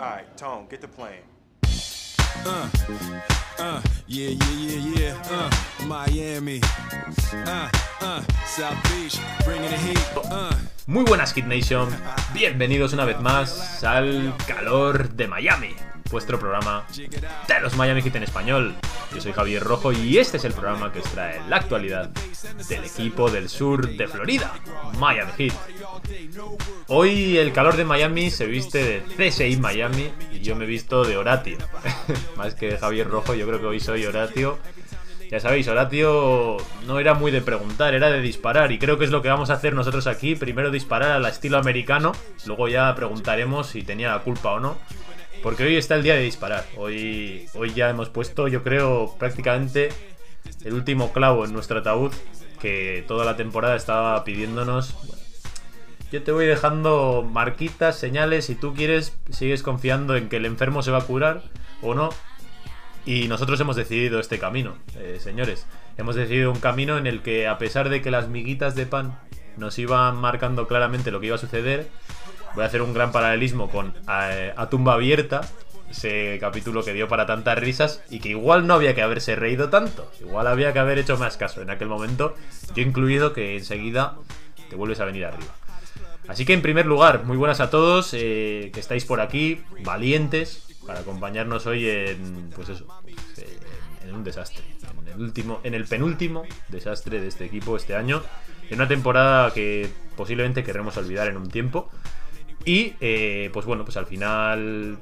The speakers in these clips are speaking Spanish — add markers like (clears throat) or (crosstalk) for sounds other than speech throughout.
Alright, Tone, get the plane. Uh, uh, yeah, yeah, yeah, yeah. Uh, Miami. Uh, uh, South Beach, bringing the heat. Uh. Muy buenas Kid Nation, bienvenidos una vez más al calor de Miami, vuestro programa de los Miami Heat en español. Yo soy Javier Rojo y este es el programa que os trae la actualidad del equipo del sur de Florida, Miami Heat. Hoy el calor de Miami se viste de CSI Miami y yo me he visto de Horatio. (laughs) Más que Javier Rojo, yo creo que hoy soy Horatio. Ya sabéis, Horatio no era muy de preguntar, era de disparar. Y creo que es lo que vamos a hacer nosotros aquí. Primero disparar al estilo americano, luego ya preguntaremos si tenía la culpa o no. Porque hoy está el día de disparar. Hoy, hoy ya hemos puesto, yo creo, prácticamente el último clavo en nuestro ataúd que toda la temporada estaba pidiéndonos. Yo te voy dejando marquitas, señales, si tú quieres, sigues confiando en que el enfermo se va a curar o no. Y nosotros hemos decidido este camino, eh, señores. Hemos decidido un camino en el que, a pesar de que las miguitas de pan nos iban marcando claramente lo que iba a suceder, voy a hacer un gran paralelismo con eh, A, Tumba Abierta, ese capítulo que dio para tantas risas y que igual no había que haberse reído tanto, igual había que haber hecho más caso en aquel momento, yo incluido que enseguida te vuelves a venir arriba. Así que en primer lugar, muy buenas a todos eh, que estáis por aquí, valientes, para acompañarnos hoy en, pues eso, en, un desastre, en el último, en el penúltimo desastre de este equipo este año, en una temporada que posiblemente querremos olvidar en un tiempo. Y eh, pues bueno, pues al final,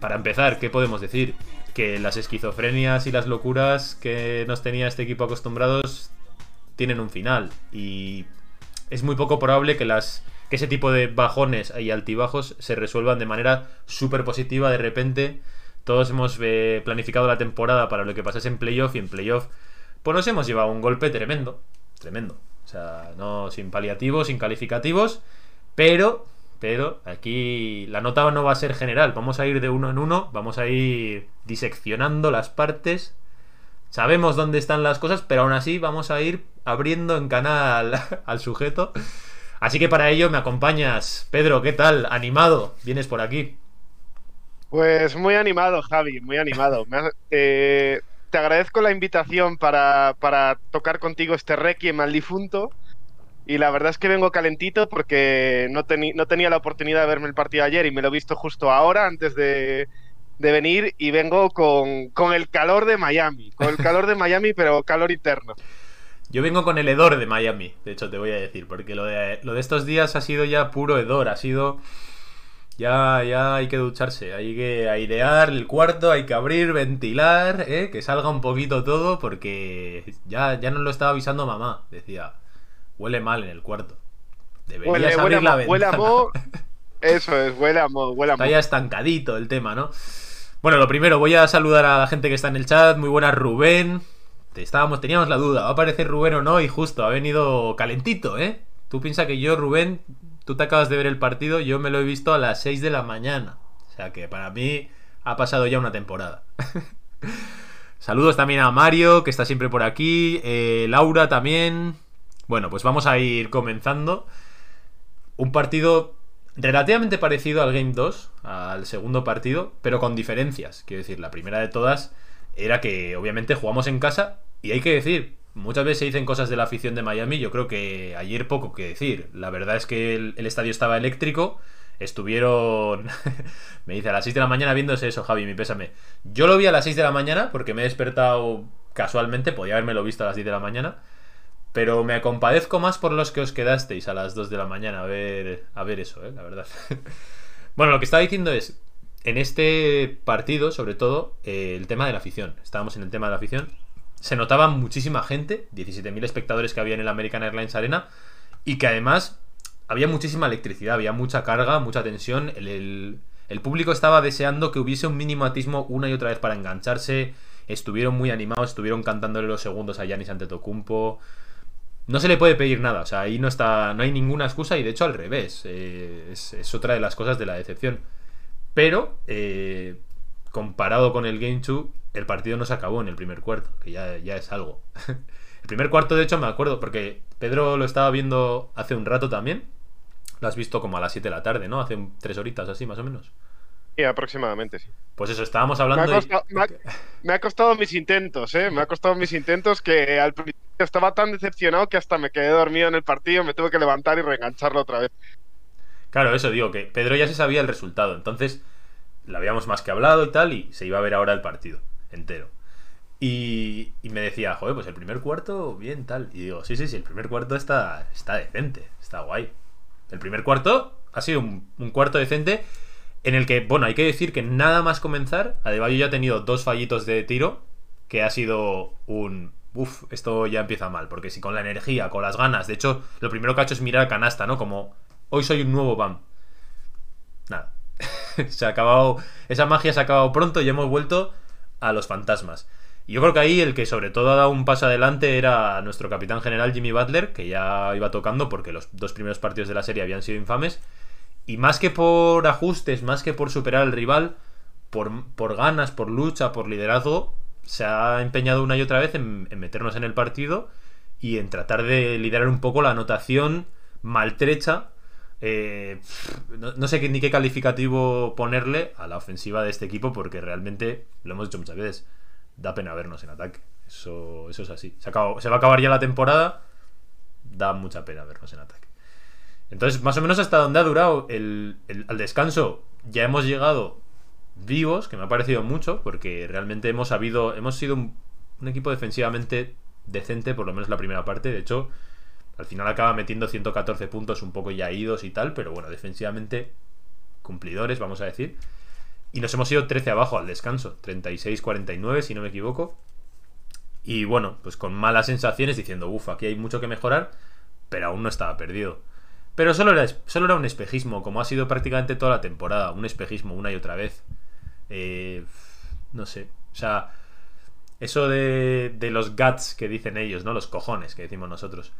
para empezar, ¿qué podemos decir? Que las esquizofrenias y las locuras que nos tenía este equipo acostumbrados tienen un final. Y es muy poco probable que las que ese tipo de bajones y altibajos se resuelvan de manera súper positiva de repente. Todos hemos eh, planificado la temporada para lo que pasase en playoff y en playoff pues nos hemos llevado un golpe tremendo, tremendo. O sea, no sin paliativos, sin calificativos, pero pero aquí la nota no va a ser general, vamos a ir de uno en uno, vamos a ir diseccionando las partes. Sabemos dónde están las cosas, pero aún así vamos a ir abriendo en canal (laughs) al sujeto Así que para ello me acompañas. Pedro, ¿qué tal? ¿Animado? ¿Vienes por aquí? Pues muy animado, Javi, muy animado. Eh, te agradezco la invitación para, tocar contigo este Requiem al difunto. Y la verdad es que vengo calentito porque no, no tenía la oportunidad de verme el partido ayer y me lo he visto justo ahora, antes de, venir. Y vengo con, con el calor de Miami. Con el calor de Miami, pero calor interno. Yo vengo con el hedor de Miami, de hecho te voy a decir, porque lo de, lo de estos días ha sido ya puro hedor, ha sido... Ya, ya hay que ducharse, hay que airear el cuarto, hay que abrir, ventilar, ¿eh? que salga un poquito todo, porque ya, ya nos lo estaba avisando mamá. Decía, huele mal en el cuarto. Deberías abrir la ventana. Huele a mo... (laughs) Eso es, huele a mo, huele a Está ya estancadito el tema, ¿no? Bueno, lo primero, voy a saludar a la gente que está en el chat. Muy buenas, Rubén. Estábamos, teníamos la duda, ¿va a aparecer Rubén o no? Y justo, ha venido calentito, ¿eh? Tú piensas que yo, Rubén, tú te acabas de ver el partido, yo me lo he visto a las 6 de la mañana. O sea que para mí ha pasado ya una temporada. (laughs) Saludos también a Mario, que está siempre por aquí. Eh, Laura también. Bueno, pues vamos a ir comenzando. Un partido relativamente parecido al Game 2, al segundo partido, pero con diferencias. Quiero decir, la primera de todas era que obviamente jugamos en casa y hay que decir, muchas veces se dicen cosas de la afición de Miami, yo creo que ayer poco que decir. La verdad es que el, estadio estaba eléctrico, estuvieron, (laughs) me dice, a las 6 de la mañana viéndose eso, Javi, mi pésame. Yo lo vi a las 6 de la mañana porque me he despertado casualmente, podía haberme lo visto a las 10 de la mañana. Pero me compadezco más por los que os quedasteis a las 2 de la mañana a ver, a ver eso, ¿eh? la verdad. (laughs) bueno, lo que estaba diciendo es, en este partido, sobre todo, eh, el tema de la afición. Estábamos en el tema de la afición. Se notaba muchísima gente, 17.000 espectadores que había en el American Airlines Arena, y que además había muchísima electricidad, había mucha carga, mucha tensión. El, público estaba deseando que hubiese un minimatismo una y otra vez para engancharse. Estuvieron muy animados, estuvieron cantándole los segundos a Yanis Antetokounmpo. No se le puede pedir nada, o sea, ahí no está, no hay ninguna excusa y de hecho al revés. Eh, es otra de las cosas de la decepción. Pero, eh, comparado con el Game 2, el partido no se acabó en el primer cuarto, que ya, ya es algo. (laughs) el primer cuarto, de hecho, me acuerdo, porque Pedro lo estaba viendo hace un rato también. Lo has visto como a las 7 de la tarde, ¿no? Hace tres horitas así, más o menos. Sí, aproximadamente, sí. Pues eso, estábamos Me ha, hablando. y- costado, me ha- (laughs) me ha costado mis intentos, ¿eh? Me ha costado mis intentos que al principio estaba tan decepcionado que hasta me quedé dormido en el partido, me tuve que levantar y reengancharlo otra vez. Claro, eso digo, que Pedro ya se sabía el resultado. Entonces, lo habíamos más que hablado y tal, y se iba a ver ahora el partido entero. Y, y me decía, joder, pues el primer cuarto, bien, tal. Y digo, sí, sí, sí, el primer cuarto está, está decente, está guay. El primer cuarto ha sido un, cuarto decente en el que, bueno, hay que decir que nada más comenzar, Adebayo ya ha tenido dos fallitos de tiro, que ha sido un... Uf, esto ya empieza mal, porque si con la energía, con las ganas, de hecho, lo primero que ha hecho es mirar a canasta, ¿no? Como, hoy soy un nuevo BAM. Nada. (laughs) se ha acabado, esa magia se ha acabado pronto y hemos vuelto a los fantasmas. Y yo creo que ahí el que sobre todo ha dado un paso adelante era nuestro capitán general Jimmy Butler, que ya iba tocando porque los dos primeros partidos de la serie habían sido infames. Y más que por ajustes, más que por superar al rival, por, por ganas, por lucha, por liderazgo, se ha empeñado una y otra vez en, en meternos en el partido y en tratar de liderar un poco la anotación maltrecha. Eh, no, sé ni qué calificativo ponerle a la ofensiva de este equipo porque realmente, lo hemos dicho muchas veces, da pena vernos en ataque. Eso, eso es así. Se, va a acabar ya la temporada, da mucha pena vernos en ataque. Entonces, más o menos hasta donde ha durado el, el- al descanso, ya hemos llegado vivos, que me ha parecido mucho, porque realmente hemos sabido, hemos sido un equipo defensivamente decente, por lo menos la primera parte. De hecho, al final acaba metiendo 114 puntos un poco ya idos y tal, pero bueno, defensivamente cumplidores, vamos a decir. Y nos hemos ido 13 abajo al descanso, 36-49 si no me equivoco. Y bueno, pues con malas sensaciones diciendo, uff, aquí hay mucho que mejorar, pero aún no estaba perdido. Pero solo era, solo era un espejismo, como ha sido prácticamente toda la temporada, un espejismo una y otra vez. Eh, no sé, o sea, eso de, de los guts que dicen ellos, ¿no? Los cojones que decimos nosotros.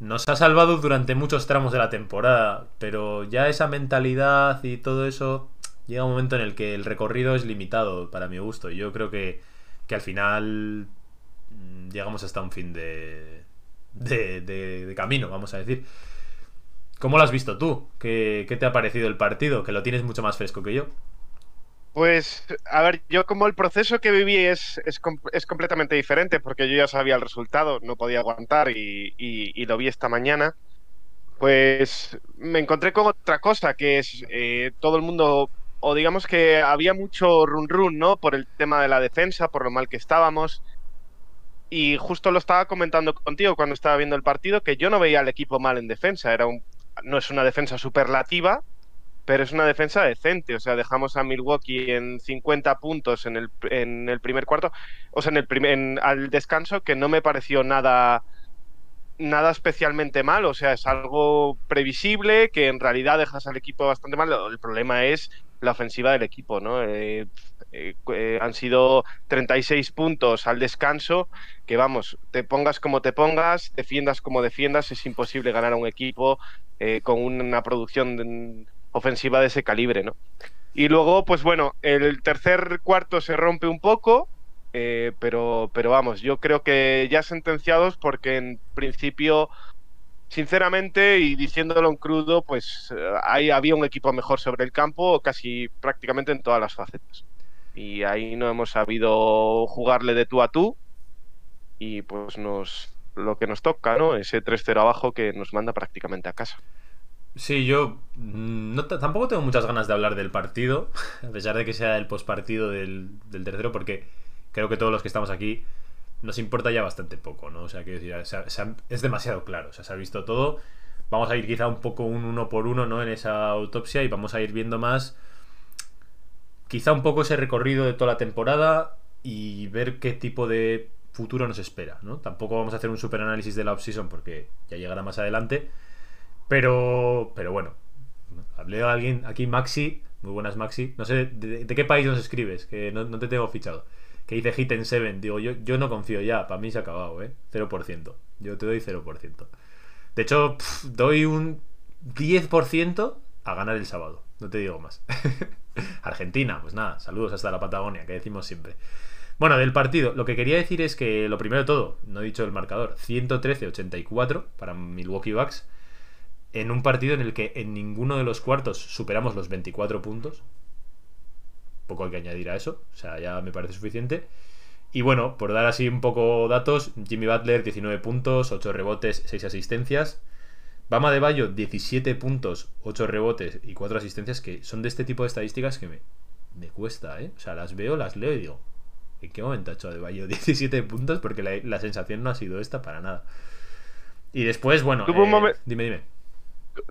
Nos ha salvado durante muchos tramos de la temporada, pero ya esa mentalidad y todo eso llega un momento en el que el recorrido es limitado para mi gusto. Yo creo que, que al final mm, llegamos hasta un fin de, de, de- de camino, vamos a decir. ¿Cómo lo has visto tú? ¿Qué, qué te ha parecido el partido? Que lo tienes mucho más fresco que yo. Pues, a ver, yo como el proceso que viví es, es, es completamente diferente porque yo ya sabía el resultado, no podía aguantar y lo vi esta mañana, pues me encontré con otra cosa que es eh, todo el mundo, o digamos que había mucho run run, ¿no? Por el tema de la defensa, por lo mal que estábamos. Y justo lo estaba comentando contigo cuando estaba viendo el partido, que yo no veía al equipo mal en defensa, era un, no es una defensa superlativa, pero es una defensa decente. O sea, dejamos a Milwaukee en 50 puntos en el, en el primer cuarto, o sea, en el primer, en- al descanso, que no me pareció nada, nada especialmente mal. O sea, es algo previsible, que en realidad dejas al equipo bastante mal. El problema es la ofensiva del equipo, ¿no? Eh, eh, eh, han sido 36 puntos al descanso, que vamos, te pongas como te pongas, defiendas como defiendas, es imposible ganar a un equipo eh, con una producción ofensiva de ese calibre, ¿no? Y luego, pues bueno, el tercer cuarto se rompe un poco, eh, pero, pero vamos, yo creo que ya sentenciados porque en principio, sinceramente y diciéndolo en crudo, pues eh, ahí había un equipo mejor sobre el campo casi prácticamente en todas las facetas. Y ahí no hemos sabido jugarle de tú a tú y pues nos lo que nos toca, ¿no? Ese 3-0 abajo que nos manda prácticamente a casa. Sí, yo mm, tampoco tengo muchas ganas de hablar del partido, (laughs) a pesar de que sea el postpartido del, del tercero, porque creo que todos los que estamos aquí nos importa ya bastante poco, ¿no? O sea, que es demasiado claro, o sea, se ha visto todo. Vamos a ir quizá un poco un uno por uno, ¿no? En esa autopsia y vamos a ir viendo más, quizá un poco ese recorrido de toda la temporada y ver qué tipo de futuro nos espera, ¿no? Tampoco vamos a hacer un super análisis de la offseason porque ya llegará más adelante. Pero, pero bueno, hablé a alguien aquí, Maxi, muy buenas Maxi, no sé de, qué país nos escribes, que no, te tengo fichado, que dice Hit en 7, digo, yo, yo no confío ya, para mí se ha acabado, ¿eh? 0%, yo te doy 0%. De hecho, doy un 10% a ganar el sábado, no te digo más. (laughs) Argentina, pues nada, saludos hasta la Patagonia, que decimos siempre. Bueno, del partido, lo que quería decir es que, lo primero de todo, no he dicho el marcador, 113-84 para Milwaukee Bucks en un partido en el que en ninguno de los cuartos superamos los 24 puntos. poco hay que añadir a eso. O sea, ya me parece suficiente. Y bueno, por dar así un poco datos, Jimmy Butler 19 puntos, 8 rebotes, 6 asistencias. Bama de Bayo 17 puntos, 8 rebotes y 4 asistencias, que son de este tipo de estadísticas que me, me cuesta, ¿eh? O sea, las veo, las leo y digo, ¿en qué momento ha hecho de Bayo (laughs) 17 puntos? Porque la, la sensación no ha sido esta para nada. Y después, bueno, eh, dime, dime.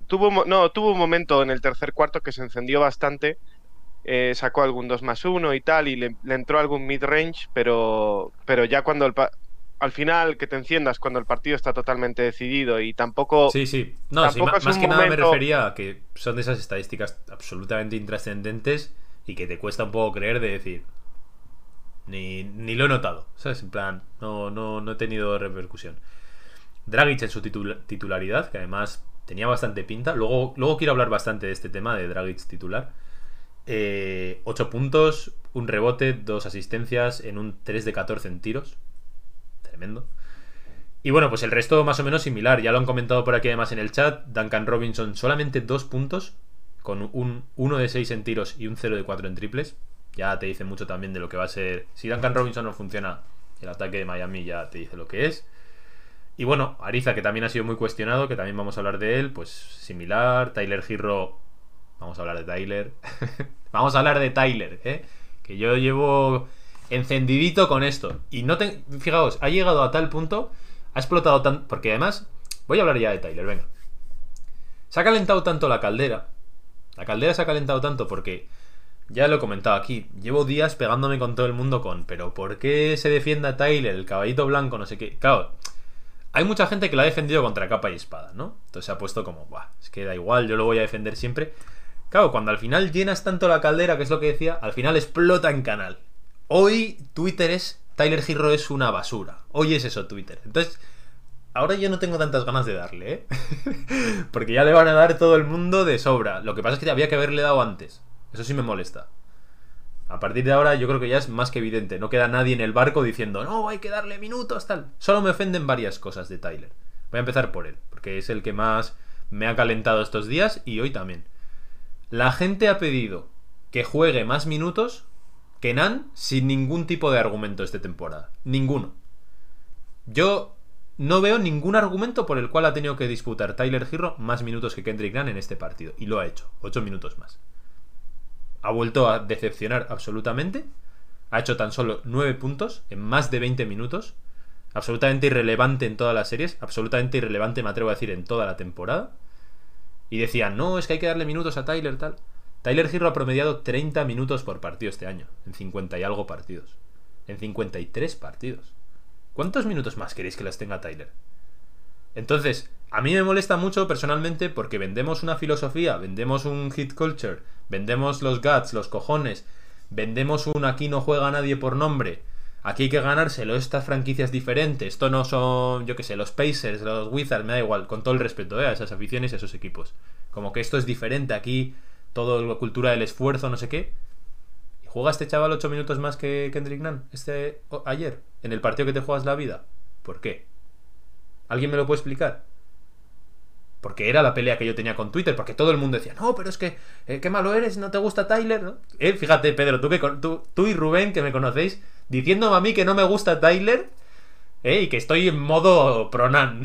Tuvo, no, tuvo un momento en el tercer cuarto que se encendió bastante. eh, sacó algún 2 más 1 y tal, y le, le entró algún mid-range, pero, pero ya cuando el al final que te enciendas cuando el partido está totalmente decidido y tampoco Sí, sí. No, tampoco es más que nada me refería a que son de esas estadísticas absolutamente intrascendentes y que te cuesta un poco creer de decir. Ni, ni lo he notado, ¿sabes? En plan, no, no, no he tenido repercusión. Dragic en su titula- titularidad, que además tenía bastante pinta. Luego, luego quiero hablar bastante de este tema de Dragic titular. 8 puntos, un rebote, dos asistencias en un 3 de 14 en tiros. Tremendo. Y bueno, pues el resto más o menos similar. Ya lo han comentado por aquí además en el chat. Duncan Robinson solamente dos puntos, con un 1 de 6 en tiros y un 0 de 4 en triples. Ya te dice mucho también de lo que va a ser. Si Duncan Robinson no funciona, el ataque de Miami ya te dice lo que es. Y bueno, Ariza, que también ha sido muy cuestionado, que también vamos a hablar de él, pues similar. Tyler Girro, vamos a hablar de Tyler. (laughs) vamos a hablar de Tyler, ¿eh? Que yo llevo encendidito con esto. Y no te... Fijaos, ha llegado a tal punto, ha explotado tan... Porque además, voy a hablar ya de Tyler, venga. Se ha calentado tanto la caldera. La caldera se ha calentado tanto porque... Ya lo he comentado aquí, llevo días pegándome con todo el mundo con, pero ¿por qué se defiende a Tyler, el caballito blanco, no sé qué? Claro, hay mucha gente que lo ha defendido contra capa y espada, ¿no? Entonces se ha puesto como, Buah, es que da igual, yo lo voy a defender siempre. Claro, cuando al final llenas tanto la caldera, que es lo que decía, al final explota en canal. Hoy Twitter es, Tyler Girro es una basura. Hoy es eso Twitter. Entonces, ahora yo no tengo tantas ganas de darle, ¿eh? (laughs) Porque ya le van a dar todo el mundo de sobra. Lo que pasa es que había que haberle dado antes. Eso sí me molesta. A partir de ahora yo creo que ya es más que evidente. No queda nadie en el barco diciendo, no, hay que darle minutos, tal. Solo me ofenden varias cosas de Tyler. Voy a empezar por él, porque es el que más me ha calentado estos días y hoy también. La gente ha pedido que juegue más minutos que Nan sin ningún tipo de argumento esta temporada. Ninguno. Yo no veo ningún argumento por el cual ha tenido que disputar Tyler Girro más minutos que Kendrick Nunn en este partido. Y lo ha hecho. 8 minutos más. Ha vuelto a decepcionar absolutamente. Ha hecho tan solo 9 puntos en más de 20 minutos. Absolutamente irrelevante en todas las series. Absolutamente irrelevante, me atrevo a decir, en toda la temporada. Y decían, no, es que hay que darle minutos a Tyler, tal. Tyler Girro ha promediado 30 minutos por partido este año. En 50 y algo partidos. En 53 partidos. ¿Cuántos minutos más queréis que las tenga Tyler? Entonces, a mí me molesta mucho personalmente porque vendemos una filosofía, vendemos un hit culture, vendemos los guts, los cojones, vendemos un aquí no juega nadie por nombre, aquí hay que ganárselo, estas franquicias diferentes, esto no son, yo qué sé, los Pacers, los Wizards, me da igual, con todo el respeto ¿eh? a esas aficiones y a esos equipos. Como que esto es diferente, aquí todo la cultura del esfuerzo, no sé qué. ¿Y juega este chaval 8 minutos más que Kendrick Nunn este, ayer, en el partido que te juegas la vida? ¿Por qué? ¿Alguien me lo puede explicar? Porque era la pelea que yo tenía con Twitter, porque todo el mundo decía, no, pero es que, eh, qué malo eres, no te gusta Tyler, ¿no? Eh, fíjate, Pedro, tú, que, tú, tú y Rubén, que me conocéis, diciéndome a mí que no me gusta Tyler, eh, y que estoy en modo pronan.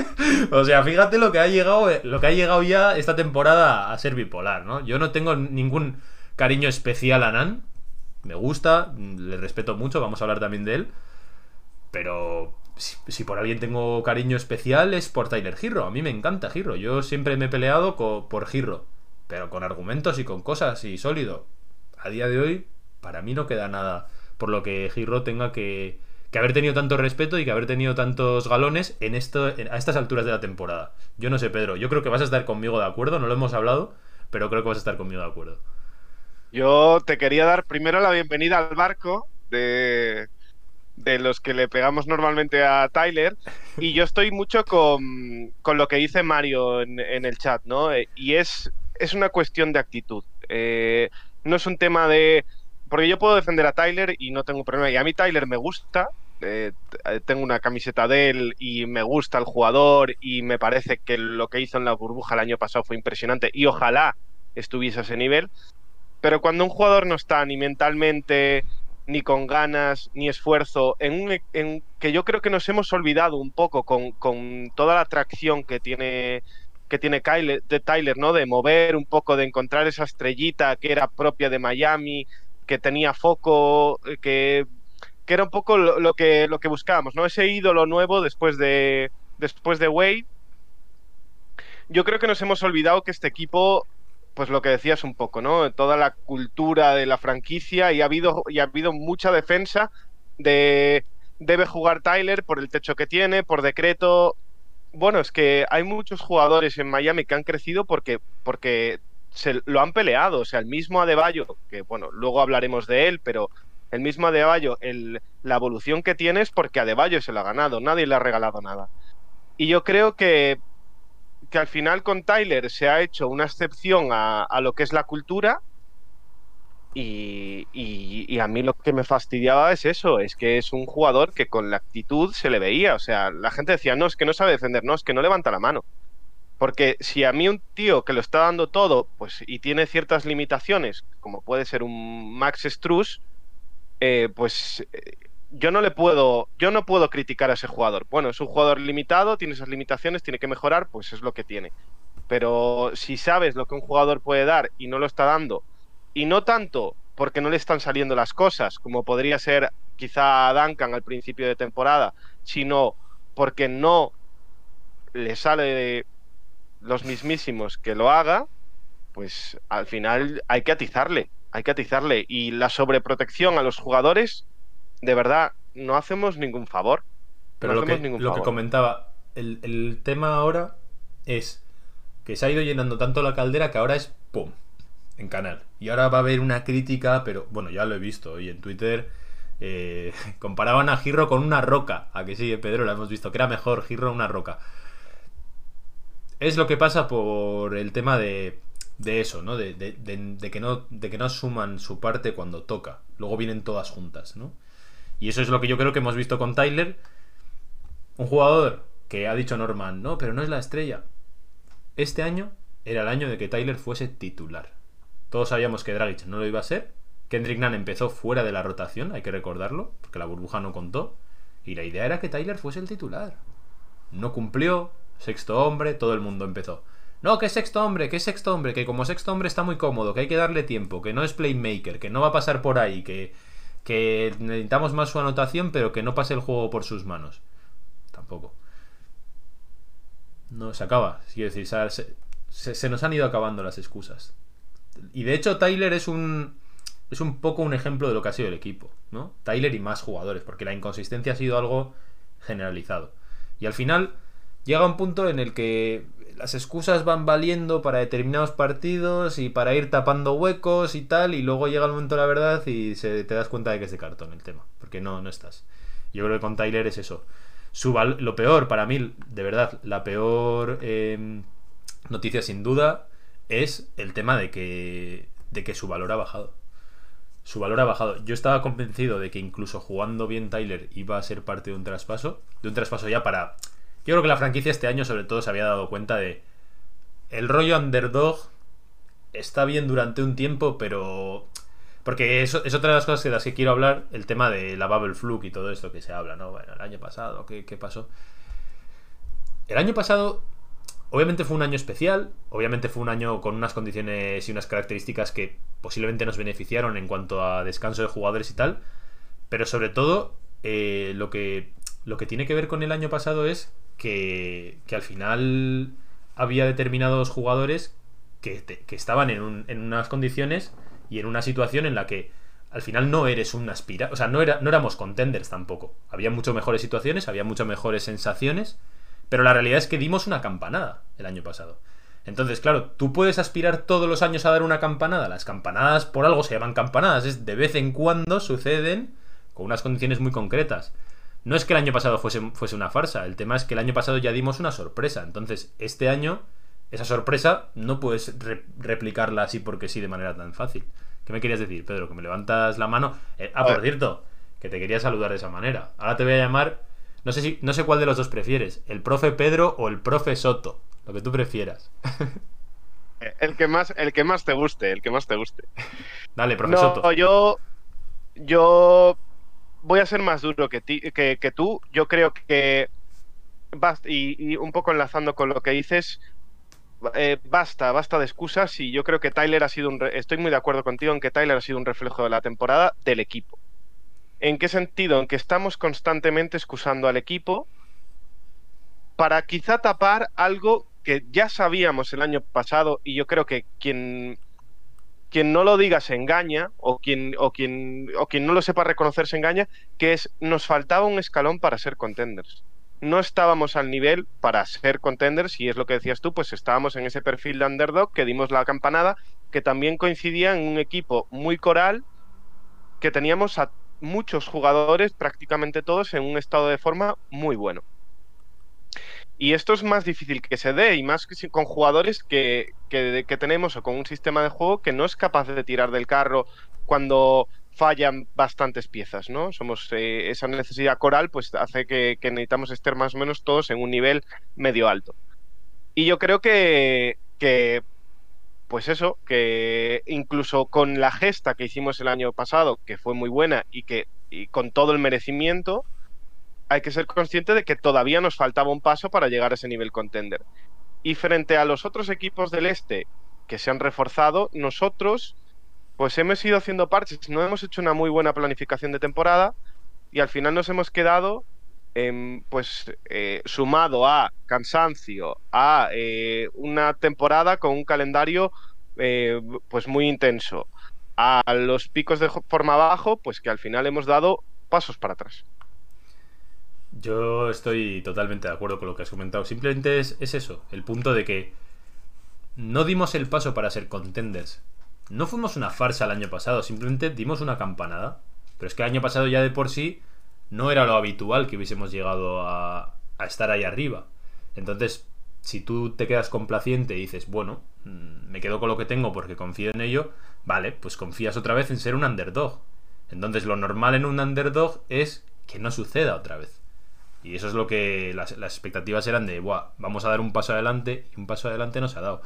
(laughs) o sea, fíjate lo que ha llegado, eh, lo que ha llegado ya esta temporada a ser bipolar, ¿no? Yo no tengo ningún cariño especial a Nan. Me gusta, le respeto mucho, vamos a hablar también de él. Pero si, por alguien tengo cariño especial es por Tyler Girro. A mí me encanta Girro. Yo siempre me he peleado por Girro. Pero con argumentos y con cosas y sólido. A día de hoy, para mí no queda nada por lo que Girro tenga que, que haber tenido tanto respeto y que haber tenido tantos galones en esto, en- a estas alturas de la temporada. Yo no sé, Pedro. Yo creo que vas a estar conmigo de acuerdo. No lo hemos hablado, pero creo que vas a estar conmigo de acuerdo. Yo te quería dar primero la bienvenida al barco de, de los que le pegamos normalmente a Tyler. Y yo estoy mucho con, con lo que dice Mario en, en el chat, ¿no? Eh, Y es, es una cuestión de actitud. Eh, no es un tema de. Porque yo puedo defender a Tyler y no tengo problema. Y a mí Tyler me gusta. eh, tengo una camiseta de él y me gusta el jugador y me parece que lo que hizo en la burbuja el año pasado fue impresionante y ojalá estuviese a ese nivel. Pero cuando un jugador no está ni mentalmente, ni con ganas, ni esfuerzo, en, un, en que yo creo que nos hemos olvidado un poco con, con toda la atracción que tiene que tiene Kyler, de Tyler, ¿no? De mover un poco, de encontrar esa estrellita que era propia de Miami, que tenía foco, eh, que, que era un poco lo, lo, que, lo que buscábamos, ¿no? Ese ídolo nuevo después de, después de Wade. Yo creo que nos hemos olvidado que este equipo pues lo que decías un poco, ¿no? Toda la cultura de la franquicia y ha habido, y ha habido mucha defensa de debe jugar Tyler por el techo que tiene, por decreto. Bueno, es que hay muchos jugadores en Miami que han crecido porque, porque se lo han peleado. O sea, el mismo Adebayo, que bueno, luego hablaremos de él, pero el mismo Adebayo, la evolución que tiene es porque Adebayo se lo ha ganado, nadie le ha regalado nada. Y yo creo que que al final con Tyler se ha hecho una excepción a, a lo que es la cultura y, y, a mí lo que me fastidiaba es eso, es que es un jugador que con la actitud se le veía, o sea, la gente decía, no, es que no sabe defender, no, es que no levanta la mano. Porque si a mí un tío que lo está dando todo, pues y tiene ciertas limitaciones, como puede ser un Max Struss, eh, pues eh, yo no le puedo, yo no puedo criticar a ese jugador. Bueno, es un jugador limitado, tiene esas limitaciones, tiene que mejorar, pues es lo que tiene. Pero si sabes lo que un jugador puede dar y no lo está dando, y no tanto porque no le están saliendo las cosas, como podría ser quizá Duncan al principio de temporada, sino porque no le sale los mismísimos que lo haga, pues al final hay que atizarle, hay que atizarle. Y la sobreprotección a los jugadores de verdad, no hacemos ningún favor. Pero no lo, que, lo favor. que comentaba, el, el, tema ahora es que se ha ido llenando tanto la caldera que ahora es ¡pum! en canal. Y ahora va a haber una crítica, pero bueno, ya lo he visto. Y en Twitter eh, (laughs) comparaban a Girro con una roca. A que sí, Pedro, lo hemos visto, que era mejor Girro una roca. Es lo que pasa por el tema de, de eso, ¿no? De, de, de, que ¿no? de que no asuman su parte cuando toca. Luego vienen todas juntas, ¿no? Y eso es lo que yo creo que hemos visto con Tyler. Un jugador que ha dicho Norman, no, pero no es la estrella. Este año era el año de que Tyler fuese titular. Todos sabíamos que Dragic no lo iba a ser. Kendrick Nunn empezó fuera de la rotación, hay que recordarlo, porque la burbuja no contó. Y la idea era que Tyler fuese el titular. No cumplió, sexto hombre, todo el mundo empezó. No, que sexto hombre, que sexto hombre, que como sexto hombre está muy cómodo, que hay que darle tiempo, que no es playmaker, que no va a pasar por ahí, que, que necesitamos más su anotación, pero que no pase el juego por sus manos. Tampoco. No se acaba. Quiero decir, se, se, se, nos han ido acabando las excusas. Y de hecho, Tyler es un. Es un poco un ejemplo de lo que ha sido el equipo, ¿no? Tyler y más jugadores, porque la inconsistencia ha sido algo generalizado. Y al final llega un punto en el que las excusas van valiendo para determinados partidos y para ir tapando huecos y tal, y luego llega el momento de la verdad y se, te das cuenta de que es de cartón el tema, porque no, no estás. Yo creo que con Tyler es eso. Su lo peor, para mí, de verdad, la peor eh, noticia sin duda es el tema de que, de que su valor ha bajado. Su valor ha bajado. Yo estaba convencido de que incluso jugando bien Tyler iba a ser parte de un traspaso, de un traspaso ya para yo creo que la franquicia este año sobre todo se había dado cuenta de el rollo underdog está bien durante un tiempo, pero porque eso es otra de las cosas de las que quiero hablar, el tema de la bubble fluke y todo esto que se habla, ¿no? Bueno, el año pasado, ¿qué, qué pasó? El año pasado obviamente fue un año especial, obviamente fue un año con unas condiciones y unas características que posiblemente nos beneficiaron en cuanto a descanso de jugadores y tal, pero sobre todo eh, lo que lo que tiene que ver con el año pasado es que, que al final había determinados jugadores que, te, que estaban en, un, en, unas condiciones y en una situación en la que al final no eres un aspira, o sea, no, era, no éramos contenders tampoco. Había mucho mejores situaciones, había mucho mejores sensaciones, pero la realidad es que dimos una campanada el año pasado. Entonces, claro, tú puedes aspirar todos los años a dar una campanada. Las campanadas por algo se llaman campanadas, es de vez en cuando suceden con unas condiciones muy concretas. No es que el año pasado fuese, fuese, una farsa, el tema es que el año pasado ya dimos una sorpresa. Entonces, este año, esa sorpresa no puedes re replicarla así porque sí de manera tan fácil. ¿Qué me querías decir, Pedro? Que me levantas la mano. Eh, ah, por cierto, que te quería saludar de esa manera. Ahora te voy a llamar. No sé si, no sé cuál de los dos prefieres, el profe Pedro o el profe Soto. Lo que tú prefieras. el que más, el que más te guste, el que más te guste. Dale, profesor. No, yo, yo voy a ser más duro que, tú. Yo creo que y, y, un poco enlazando con lo que dices, eh, basta, basta de excusas y yo creo que Tyler ha sido un... Estoy muy de acuerdo contigo en que Tyler ha sido un reflejo de la temporada del equipo. ¿En qué sentido? En que estamos constantemente excusando al equipo para quizá tapar algo que ya sabíamos el año pasado y yo creo que quien, quien no lo diga se engaña o quien, o, quien, o quien no lo sepa reconocer se engaña, que es nos faltaba un escalón para ser contenders no estábamos al nivel para ser contenders y es lo que decías tú, pues estábamos en ese perfil de underdog que dimos la campanada, que también coincidía en un equipo muy coral, que teníamos a muchos jugadores, prácticamente todos, en un estado de forma muy bueno. Y esto es más difícil que se dé, y más que con jugadores que, que, tenemos o con un sistema de juego que no es capaz de tirar del carro cuando fallan bastantes piezas, ¿no? Somos eh, esa necesidad coral, pues hace que, necesitamos estar más o menos todos en un nivel medio alto. Y yo creo que, que, pues eso, que incluso con la gesta que hicimos el año pasado, que fue muy buena y que y con todo el merecimiento, hay que ser consciente de que todavía nos faltaba un paso para llegar a ese nivel contender. Y frente a los otros equipos del este que se han reforzado, nosotros pues hemos ido haciendo parches, no hemos hecho una muy buena planificación de temporada y al final nos hemos quedado pues eh, sumado a cansancio, a eh, una temporada con un calendario eh, pues muy intenso, a los picos de forma abajo, pues que al final hemos dado pasos para atrás. Yo estoy totalmente de acuerdo con lo que has comentado. Simplemente es, es eso, el punto de que no dimos el paso para ser contenders. No fuimos una farsa el año pasado, simplemente dimos una campanada. Pero es que el año pasado ya de por sí no era lo habitual que hubiésemos llegado a, estar ahí arriba. Entonces, si tú te quedas complaciente y dices, bueno, mm, me quedo con lo que tengo porque confío en ello, vale, pues confías otra vez en ser un underdog. Entonces, lo normal en un underdog es que no suceda otra vez. Y eso es lo que las, expectativas eran de, Buah, vamos a dar un paso adelante y un paso adelante no se ha dado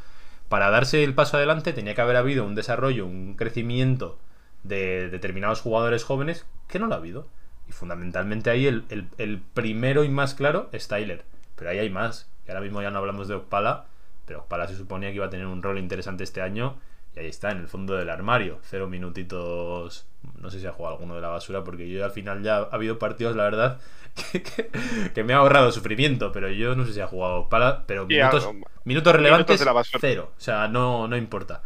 para darse el paso adelante tenía que haber habido un desarrollo, un crecimiento de determinados jugadores jóvenes que no lo ha habido. Y fundamentalmente ahí el, primero y más claro es Tyler. Pero ahí hay más. Y ahora mismo ya no hablamos de Okpala, pero Okpala se suponía que iba a tener un rol interesante este año. Y ahí está, en el fondo del armario. Cero minutitos. No sé si ha jugado alguno de la basura, porque yo al final ya ha habido partidos, la verdad, (laughs) que, me ha ahorrado sufrimiento. Pero yo no sé si ha jugado Okpala, pero minutos. Minutos relevantes, cero. O sea, no, no importa.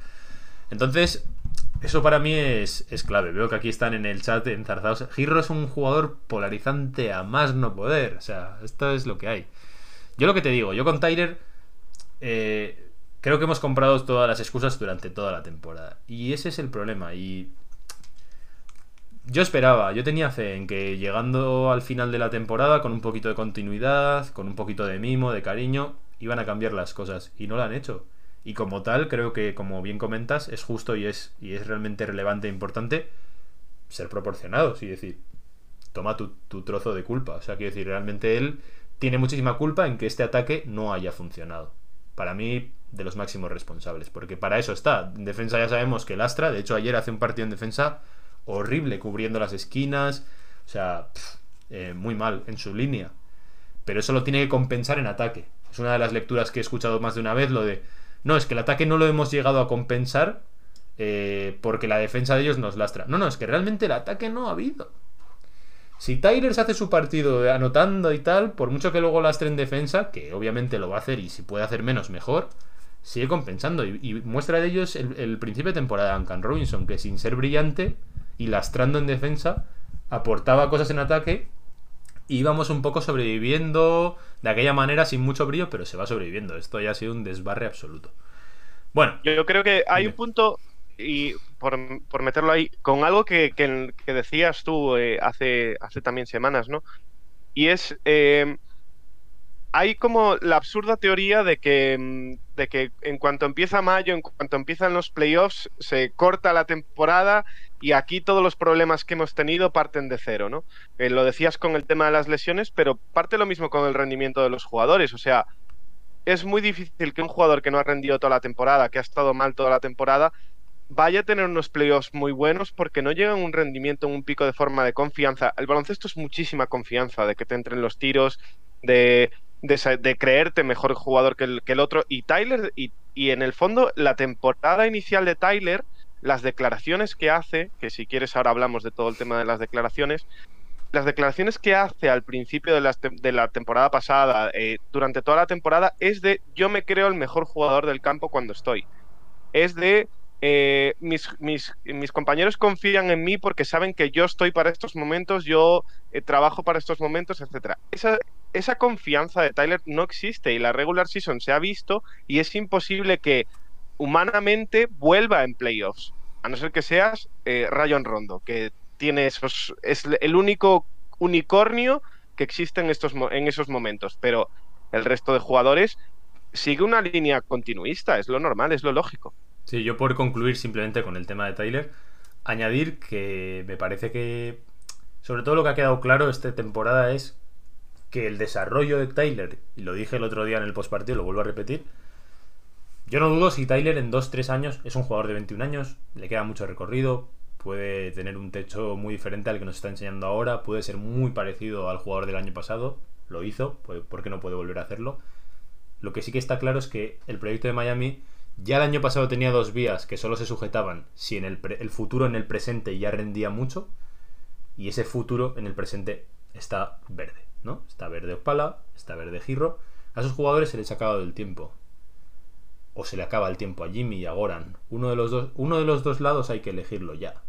Entonces, eso para mí es, clave. Veo que aquí están en el chat enzarzados. Girro es un jugador polarizante a más no poder. O sea, esto es lo que hay. Yo lo que te digo, yo con Tyler eh, creo que hemos comprado todas las excusas durante toda la temporada. Y ese es el problema. Y yo esperaba, yo tenía fe en que llegando al final de la temporada, con un poquito de continuidad, con un poquito de mimo, de cariño, iban a cambiar las cosas y no lo han hecho. Y como tal, creo que, como bien comentas, es justo y es, y es realmente relevante e importante ser proporcionados y decir, toma tu, trozo de culpa. O sea, quiero decir, realmente él tiene muchísima culpa en que este ataque no haya funcionado. Para mí, de los máximos responsables, porque para eso está. En defensa ya sabemos que Lastra, de hecho, ayer hace un partido en defensa horrible, cubriendo las esquinas, o sea, eh, muy mal en su línea. Pero eso lo tiene que compensar en ataque. Es una de las lecturas que he escuchado más de una vez, lo de, no, es que el ataque no lo hemos llegado a compensar eh, porque la defensa de ellos nos lastra. No, no, es que realmente el ataque no ha habido. Si Tyler se hace su partido anotando y tal, por mucho que luego lastre en defensa, que obviamente lo va a hacer y si puede hacer menos, mejor, sigue compensando. Y, muestra de ello es el, principio de temporada de Duncan Robinson, que sin ser brillante y lastrando en defensa, aportaba cosas en ataque íbamos un poco sobreviviendo de aquella manera sin mucho brillo, pero se va sobreviviendo. Esto ya ha sido un desbarre absoluto. Bueno. Yo creo que hay un punto, y por, meterlo ahí, con algo que, decías tú eh, hace, hace también semanas, ¿no? Y es, eh, hay como la absurda teoría de que, mm, de que en cuanto empieza mayo, en cuanto empiezan los playoffs, se corta la temporada y aquí todos los problemas que hemos tenido parten de cero, ¿no? Eh, lo decías con el tema de las lesiones, pero parte lo mismo con el rendimiento de los jugadores. O sea, es muy difícil que un jugador que no ha rendido toda la temporada, que ha estado mal toda la temporada, vaya a tener unos playoffs muy buenos porque no llega un rendimiento, en un pico de forma de confianza. El baloncesto es muchísima confianza, de que te entren los tiros, de, creerte mejor jugador que el, que el otro. Y Tyler, y, y en el fondo, la temporada inicial de Tyler, las declaraciones que hace, que si quieres ahora hablamos de todo el tema de las declaraciones, las declaraciones que hace al principio de la, temporada pasada, eh, durante toda la temporada, es de yo me creo el mejor jugador del campo cuando estoy. Es de eh, mis, mis, mis, compañeros confían en mí porque saben que yo estoy para estos momentos, yo eh, trabajo para estos momentos, etc. Esa, esa confianza de Tyler no existe y la regular season se ha visto y es imposible que humanamente vuelva en playoffs. A no ser que seas eh, Rayon Rondo, que tiene esos. es el único unicornio que existe en, estos, en esos momentos. Pero el resto de jugadores sigue una línea continuista, es lo normal, es lo lógico. Sí, yo por concluir simplemente con el tema de Tyler, añadir que me parece que. Sobre todo lo que ha quedado claro esta temporada es que el desarrollo de Tyler, y lo dije el otro día en el postpartido, lo vuelvo a repetir, yo no dudo si Tyler en 2-3 años es un jugador de 21 años, le queda mucho recorrido, puede tener un techo muy diferente al que nos está enseñando ahora, puede ser muy parecido al jugador del año pasado, lo hizo, ¿por qué no puede volver a hacerlo? Lo que sí que está claro es que el proyecto de Miami ya el año pasado tenía dos vías que solo se sujetaban si en el, el futuro en el presente ya rendía mucho y ese futuro en el presente está verde, ¿no? Está verde Opala, está verde Giro. A esos jugadores se les ha acabado el tiempo o se le acaba el tiempo a Jimmy y a Goran. Uno de los dos, uno de los dos lados hay que elegirlo ya.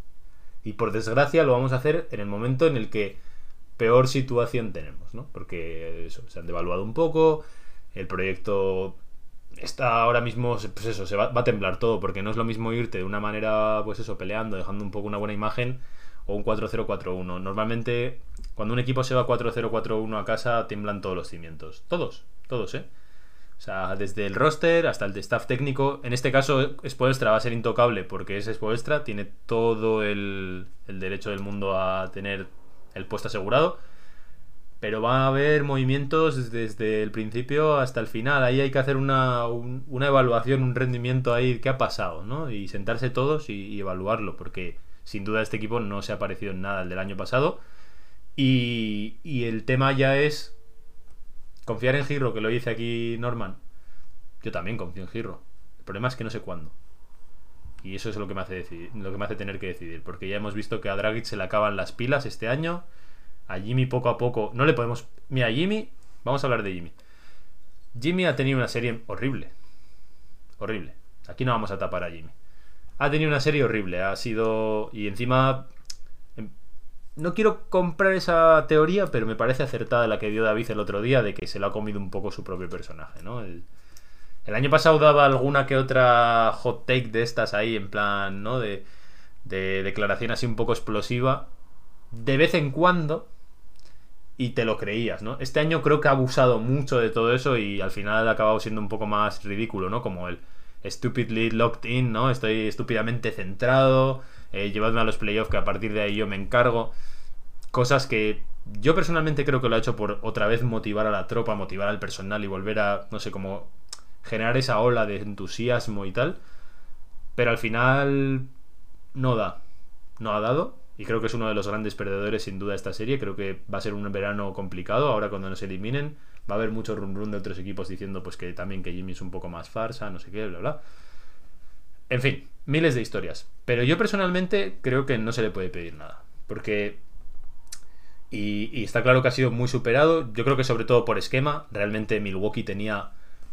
Y por desgracia lo vamos a hacer en el momento en el que peor situación tenemos, ¿no? Porque se han devaluado un poco, el proyecto está ahora mismo, pues eso, se va, va, a temblar todo, porque no es lo mismo irte de una manera, pues eso, peleando, dejando un poco una buena imagen, o un 4-0-4-1. Normalmente, cuando un equipo se va 4-0-4-1 a casa, tiemblan todos los cimientos. Todos, todos, ¿eh? O sea, desde el roster hasta el de staff técnico. En este caso, Spoelstra va a ser intocable porque es Spoelstra, tiene todo el, derecho del mundo a tener el puesto asegurado. Pero va a haber movimientos desde el principio hasta el final. Ahí hay que hacer una, una evaluación, un rendimiento ahí, qué ha pasado, ¿no? Y sentarse todos y, evaluarlo, porque sin duda este equipo no se ha parecido en nada al del año pasado. Y, y el tema ya es Confiar en Giro, que lo dice aquí Norman. Yo también confío en Giro. El problema es que no sé cuándo. Y eso es lo que me hace lo que me hace tener que decidir. Porque ya hemos visto que a Dragic se le acaban las pilas este año. A Jimmy poco a poco. No le podemos. Mira, Jimmy. Vamos a hablar de Jimmy. Jimmy ha tenido una serie horrible. Horrible. Aquí no vamos a tapar a Jimmy. Ha tenido una serie horrible. Ha sido. Y encima no quiero comprar esa teoría, pero me parece acertada la que dio David el otro día de que se lo ha comido un poco su propio personaje, ¿no? El, año pasado daba alguna que otra hot take de estas ahí, en plan, ¿no? De, de declaración así un poco explosiva. De vez en cuando. Y te lo creías, ¿no? Este año creo que ha abusado mucho de todo eso y al final ha acabado siendo un poco más ridículo, ¿no? Como el stupidly locked in, ¿no? Estoy estúpidamente centrado eh, llevadme a los playoffs que a partir de ahí yo me encargo. Cosas que yo personalmente creo que lo ha hecho por otra vez motivar a la tropa, motivar al personal y volver a, no sé, como generar esa ola de entusiasmo y tal. Pero al final no da. No ha dado. Y creo que es uno de los grandes perdedores sin duda esta serie. Creo que va a ser un verano complicado. Ahora cuando nos eliminen va a haber mucho run run de otros equipos diciendo pues que también que Jimmy es un poco más farsa, no sé qué, bla bla. En fin, miles de historias. Pero yo personalmente creo que no se le puede pedir nada. Porque. Y, está claro que ha sido muy superado. Yo creo que sobre todo por esquema. Realmente Milwaukee tenía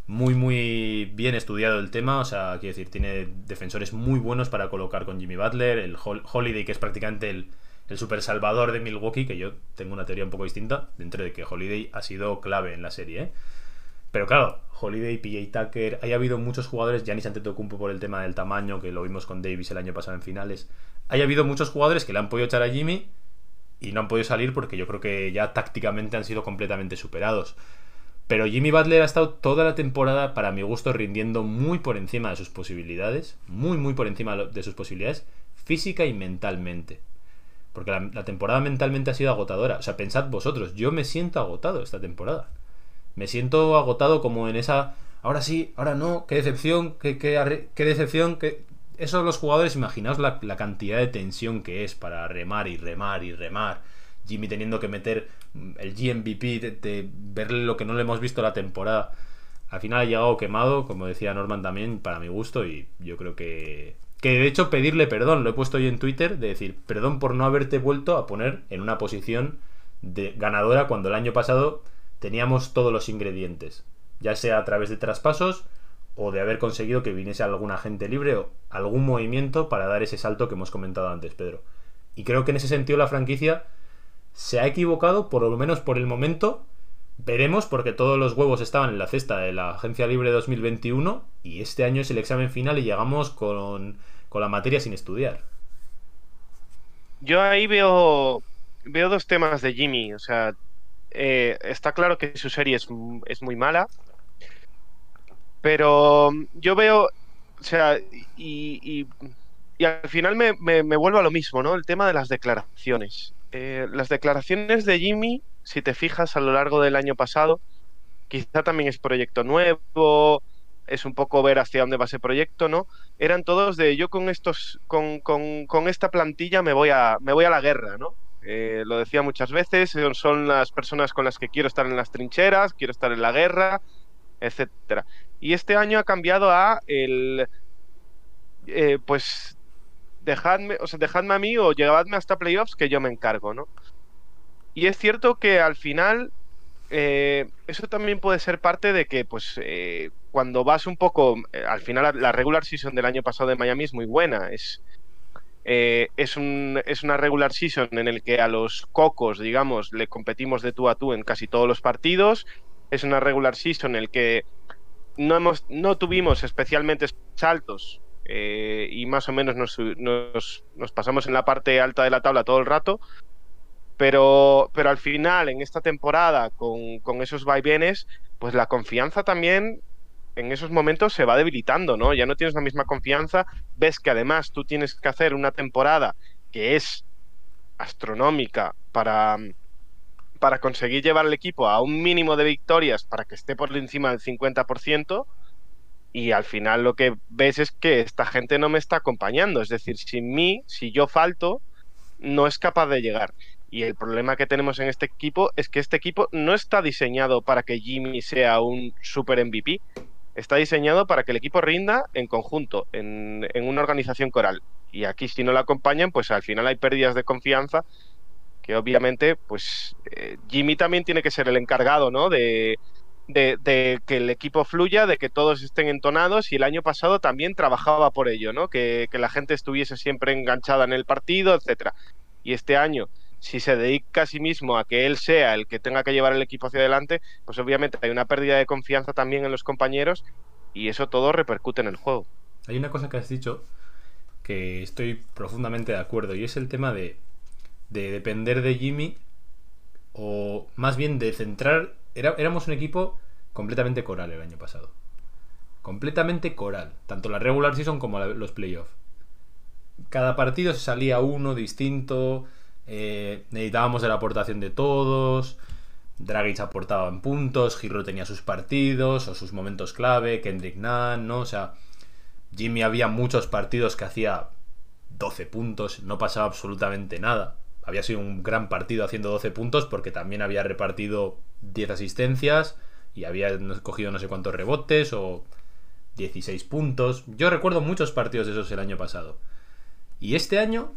muy, muy bien estudiado el tema. O sea, quiero decir, tiene defensores muy buenos para colocar con Jimmy Butler. El Holiday, que es prácticamente el, el super salvador de Milwaukee. Que yo tengo una teoría un poco distinta. Dentro de que Holiday ha sido clave en la serie. ¿eh? Pero claro, Holiday, PJ Tucker, haya habido muchos jugadores, Giannis Antetokounmpo por el tema del tamaño, que lo vimos con Davis el año pasado en finales. Haya habido muchos jugadores que le han podido echar a Jimmy y no han podido salir porque yo creo que ya tácticamente han sido completamente superados. Pero Jimmy Butler ha estado toda la temporada, para mi gusto, rindiendo muy por encima de sus posibilidades, muy, muy por encima de sus posibilidades, física y mentalmente. Porque la, la temporada mentalmente ha sido agotadora. O sea, pensad vosotros, yo me siento agotado esta temporada me siento agotado como en esa ahora sí, ahora no, qué decepción, qué, qué, qué decepción, qué... Esos los jugadores, imaginaos la, la, cantidad de tensión que es para remar y remar y remar. Jimmy teniendo que meter el GMVP, de, de verle lo que no le hemos visto la temporada. Al final ha llegado quemado, como decía Norman también, para mi gusto, y yo creo que que de hecho pedirle perdón, lo he puesto hoy en Twitter, de decir, perdón por no haberte vuelto a poner en una posición de ganadora cuando el año pasado teníamos todos los ingredientes, ya sea a través de traspasos o de haber conseguido que viniese algún agente libre o algún movimiento para dar ese salto que hemos comentado antes, Pedro. Y creo que en ese sentido la franquicia se ha equivocado, por lo menos por el momento, Veremos porque todos los huevos estaban en la cesta de la Agencia Libre 2021 y este año es el examen final y llegamos con, con la materia sin estudiar. Yo ahí veo, veo dos temas de Jimmy. O sea, eh, está claro que su serie es, es, muy mala, pero yo veo, o sea, y, y, al final me, me, me, vuelvo a lo mismo, ¿no? El tema de las declaraciones. Eh, las declaraciones de Jimmy si te fijas a lo largo del año pasado, quizá también es proyecto nuevo, es un poco ver hacia dónde va ese proyecto, ¿no? Eran todos de yo con estos, con, con, con esta plantilla me voy a, me voy a la guerra, ¿no? Eh, lo decía muchas veces, son, son, las personas con las que quiero estar en las trincheras, quiero estar en la guerra, etcétera. Y este año ha cambiado a el, eh, pues, dejadme, o sea, dejadme a mí o llevadme hasta playoffs que yo me encargo, ¿no? Y es cierto que al final eh, eso también puede ser parte de que, pues, eh, cuando vas un poco, eh, al final la regular season del año pasado de Miami es muy buena. Es, eh, es, un, es una regular season en el que a los cocos, digamos, le competimos de tú a tú en casi todos los partidos. Es una regular season en el que no, hemos, no tuvimos especialmente saltos y más o menos nos, nos, nos pasamos en la parte alta de la tabla todo el rato. Pero, pero al final, en esta temporada, con, con esos vaivenes, pues la confianza también en esos momentos se va debilitando, ¿no? Ya no tienes la misma confianza, ves que además tú tienes que hacer una temporada que es astronómica para, para conseguir llevar el equipo a un mínimo de victorias para que esté por encima del 50%, y al final lo que ves es que esta gente no me está acompañando, es decir, sin mí, si yo falto, no es capaz de llegar. Y el problema que tenemos en este equipo es que este equipo no está diseñado para que Jimmy sea un super MVP. Está diseñado para que el equipo rinda en conjunto, en, una organización coral. Y aquí si no la acompañan, pues al final hay pérdidas de confianza que obviamente, pues eh, Jimmy también tiene que ser el encargado, ¿no? De, que el equipo fluya, de que todos estén entonados y el año pasado también trabajaba por ello, ¿no? Que, que la gente estuviese siempre enganchada en el partido, etcétera. Y este año si se dedica a sí mismo a que él sea el que tenga que llevar el equipo hacia adelante, pues obviamente hay una pérdida de confianza también en los compañeros y eso todo repercute en el juego. Hay una cosa que has dicho que estoy profundamente de acuerdo y es el tema de, de depender de Jimmy o más bien de centrar... Era, éramos un equipo completamente coral el año pasado. Completamente coral, tanto la regular season como los playoffs. Cada partido se salía uno distinto, eh, necesitábamos de la aportación de todos. Dragic aportaba en puntos, Giro tenía sus partidos o sus momentos clave, Kendrick Nunn, ¿no? O sea, Jimmy había muchos partidos que hacía 12 puntos, no pasaba absolutamente nada. Había sido un gran partido haciendo 12 puntos porque también había repartido 10 asistencias y había cogido no sé cuántos rebotes o 16 puntos. Yo recuerdo muchos partidos de esos el año pasado. Y este año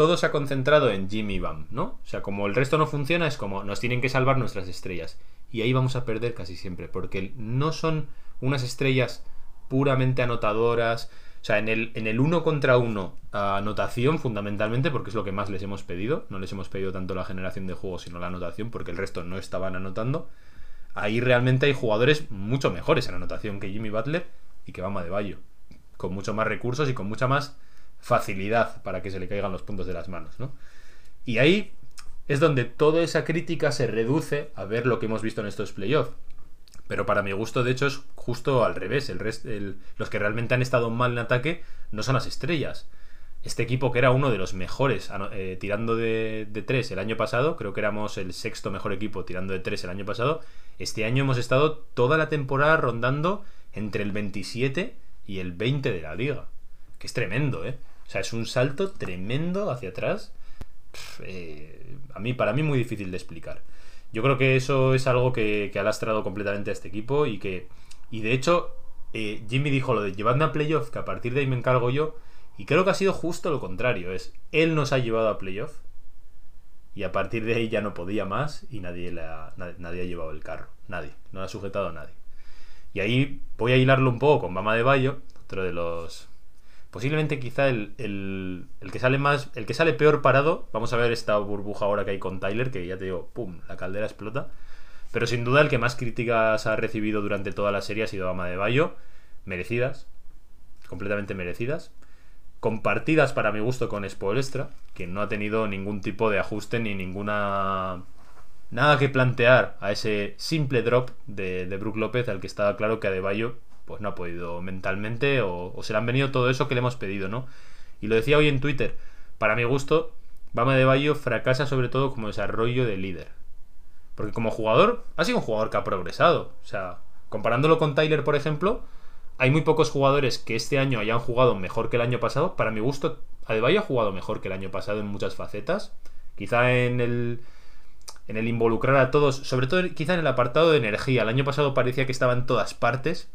todo se ha concentrado en Jimmy Bam, ¿no? O sea, como el resto no funciona, es como nos tienen que salvar nuestras estrellas. Y ahí vamos a perder casi siempre, porque no son unas estrellas puramente anotadoras. O sea, en el, en el uno contra uno, anotación fundamentalmente, porque es lo que más les hemos pedido. No les hemos pedido tanto la generación de juegos, sino la anotación, porque el resto no estaban anotando. Ahí realmente hay jugadores mucho mejores en anotación que Jimmy Butler y que Bama de Bayo. Con mucho más recursos y con mucha más facilidad para que se le caigan los puntos de las manos, ¿no? Y ahí es donde toda esa crítica se reduce a ver lo que hemos visto en estos playoffs. Pero para mi gusto, de hecho, es justo al revés. Los que realmente han estado mal en ataque no son las estrellas. este equipo que era uno de los mejores eh, tirando de, de 3 el año pasado, creo que éramos el sexto mejor equipo tirando de 3 el año pasado, este año hemos estado toda la temporada rondando entre el 27 y el 20 de la liga. Que es tremendo, ¿eh? O sea, es un salto tremendo hacia atrás. Eh, a mí, para mí, muy difícil de explicar. Yo creo que eso es algo que, ha lastrado completamente a este equipo y que. Y de hecho, eh, Jimmy dijo lo de llevadme a playoff, que a partir de ahí me encargo yo. Y creo que ha sido justo lo contrario. Es él nos ha llevado a playoff. Y a partir de ahí ya no podía más. Y nadie, nadie, ha llevado el carro. Nadie. No ha sujetado a nadie. Y ahí voy a hilarlo un poco con Mama de Bayo. Otro de los Posiblemente quizá el, el, que sale más. El que sale peor parado. Vamos a ver esta burbuja ahora que hay con Tyler, que ya te digo, ¡pum! La caldera explota. Pero sin duda el que más críticas ha recibido durante toda la serie ha sido Ama de Bayo. Merecidas. Completamente merecidas. Compartidas para mi gusto con Spoelstra, que no ha tenido ningún tipo de ajuste ni ninguna. Nada que plantear a ese simple drop de, de Brook López, al que estaba claro que Adebayo pues no ha podido mentalmente o, se le han venido todo eso que le hemos pedido, ¿no? Y lo decía hoy en Twitter, para mi gusto, Bama de Bayo fracasa sobre todo como desarrollo de líder. Porque como jugador, ha sido un jugador que ha progresado. O sea, comparándolo con Tyler, por ejemplo, hay muy pocos jugadores que este año hayan jugado mejor que el año pasado. Para mi gusto, Adebayo ha jugado mejor que el año pasado en muchas facetas. Quizá en el, en el involucrar a todos, sobre todo quizá en el apartado de energía. El año pasado parecía que estaba en todas partes.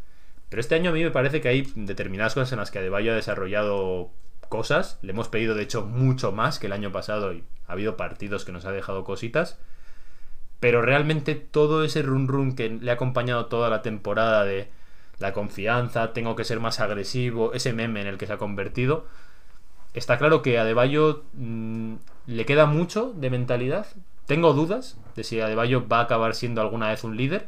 Pero este año a mí me parece que hay determinadas cosas en las que Adebayo ha desarrollado cosas. Le hemos pedido, de hecho, mucho más que el año pasado y ha habido partidos que nos ha dejado cositas. Pero realmente todo ese run run que le ha acompañado toda la temporada de la confianza, tengo que ser más agresivo, ese meme en el que se ha convertido, está claro que a Adebayo mm, le queda mucho de mentalidad. Tengo dudas de si Adebayo va a acabar siendo alguna vez un líder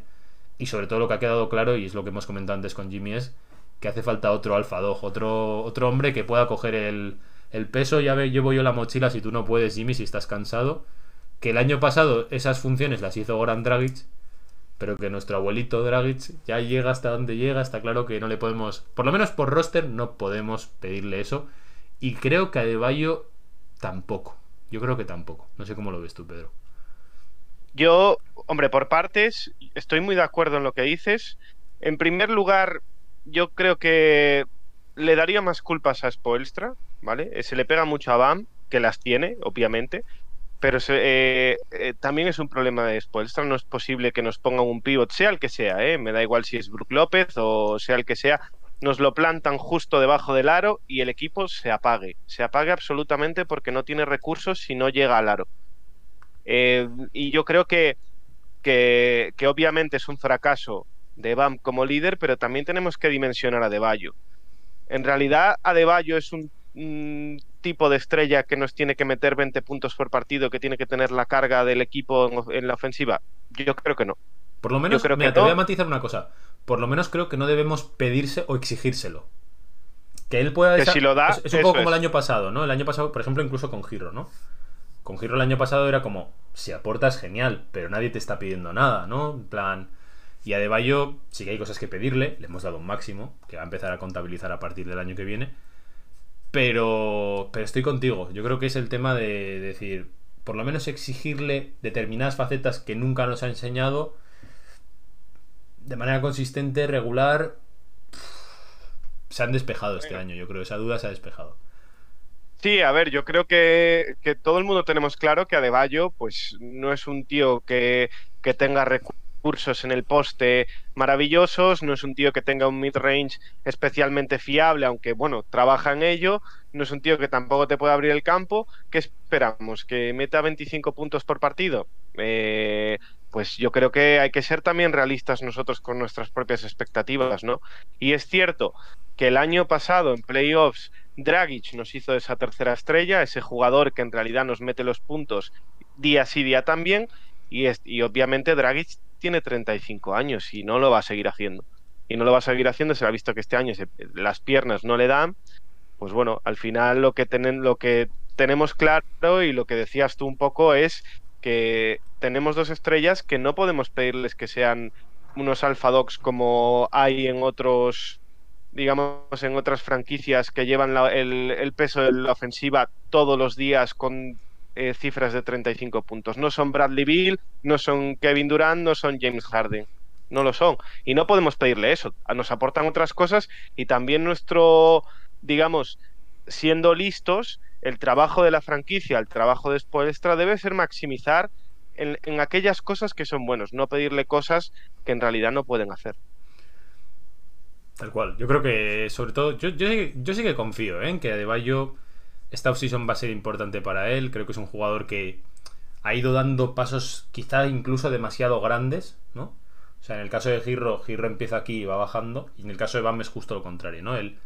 y sobre todo lo que ha quedado claro, y es lo que hemos comentado antes con Jimmy, es que hace falta otro alfa dog, otro, otro hombre que pueda coger el, el peso. Ya ve, llevo yo la mochila si tú no puedes, Jimmy, si estás cansado. Que el año pasado esas funciones las hizo Goran Dragic, pero que nuestro abuelito Dragic ya llega hasta donde llega. Está claro que no le podemos, por lo menos por roster, no podemos pedirle eso. Y creo que a Deballo tampoco. Yo creo que tampoco. No sé cómo lo ves tú, Pedro. Yo, hombre, por partes, estoy muy de acuerdo en lo que dices. En primer lugar, yo creo que le daría más culpas a Spoelstra, ¿vale? Eh, se le pega mucho a Bam, que las tiene, obviamente, pero eh, eh, también es un problema de Spoelstra. No es posible que nos pongan un pivot, sea el que sea, ¿eh? Me da igual si es Brook López o sea el que sea. Nos lo plantan justo debajo del aro y el equipo se apague. Se apague absolutamente porque no tiene recursos si no llega al aro. Eh, y yo creo que, que, obviamente es un fracaso de BAM como líder, pero también tenemos que dimensionar a Deballo. En realidad, Adebayo es un, tipo de estrella que nos tiene que meter 20 puntos por partido, que tiene que tener la carga del equipo en, la ofensiva. Yo creo que no. Por lo menos, creo que te voy a matizar una cosa. Por lo menos creo que no debemos pedirse o exigírselo. Que él pueda. Que si lo da. Es, un poco como el año pasado, ¿no? El año pasado, por ejemplo, incluso con Giro, ¿no? Con Giro el año pasado era como, si aportas, genial, pero nadie te está pidiendo nada, ¿no? En plan. Y a Deballo sí que hay cosas que pedirle, le hemos dado un máximo, que va a empezar a contabilizar a partir del año que viene. Pero, pero estoy contigo. Yo creo que es el tema de decir, por lo menos exigirle determinadas facetas que nunca nos ha enseñado de manera consistente, regular. Se han despejado este año, yo creo. Esa duda se ha despejado. Sí, a ver, yo creo que, todo el mundo tenemos claro que Adebayo pues no es un tío que, tenga recursos en el poste maravillosos, no es un tío que tenga un mid-range especialmente fiable, aunque bueno, trabaja en ello, no es un tío que tampoco te puede abrir el campo. ¿Qué esperamos? ¿Que meta 25 puntos por partido? Eh, pues yo creo que hay que ser también realistas nosotros con nuestras propias expectativas, ¿no? Y es cierto que el año pasado en playoffs Dragic nos hizo esa tercera estrella, ese jugador que en realidad nos mete los puntos día sí día también, y, obviamente Dragic tiene 35 años y no lo va a seguir haciendo. Y no lo va a seguir haciendo, se ha visto que este año las piernas no le dan. Pues bueno, al final lo que, lo que tenemos claro y lo que decías tú un poco es que tenemos dos estrellas que no podemos pedirles que sean unos alfa dogs como hay en otros digamos, en otras franquicias que llevan el, peso de la ofensiva todos los días con eh, cifras de 35 puntos. No son Bradley Bill, no son Kevin Durant, no son James Harden. No lo son. Y no podemos pedirle eso. Nos aportan otras cosas y también nuestro, digamos, siendo listos, el trabajo de la franquicia, el trabajo de Spoelstra debe ser maximizar en, aquellas cosas que son buenos, no pedirle cosas que en realidad no pueden hacer. Tal cual. Yo creo que, sobre todo, yo, yo, sí que confío ¿eh? en que Adebayo, esta offseason va a ser importante para él. Creo que es un jugador que ha ido dando pasos quizá incluso demasiado grandes, ¿no? O sea, en el caso de Girro, Girro empieza aquí y va bajando. Y en el caso de Bam es justo lo contrario, ¿no? Él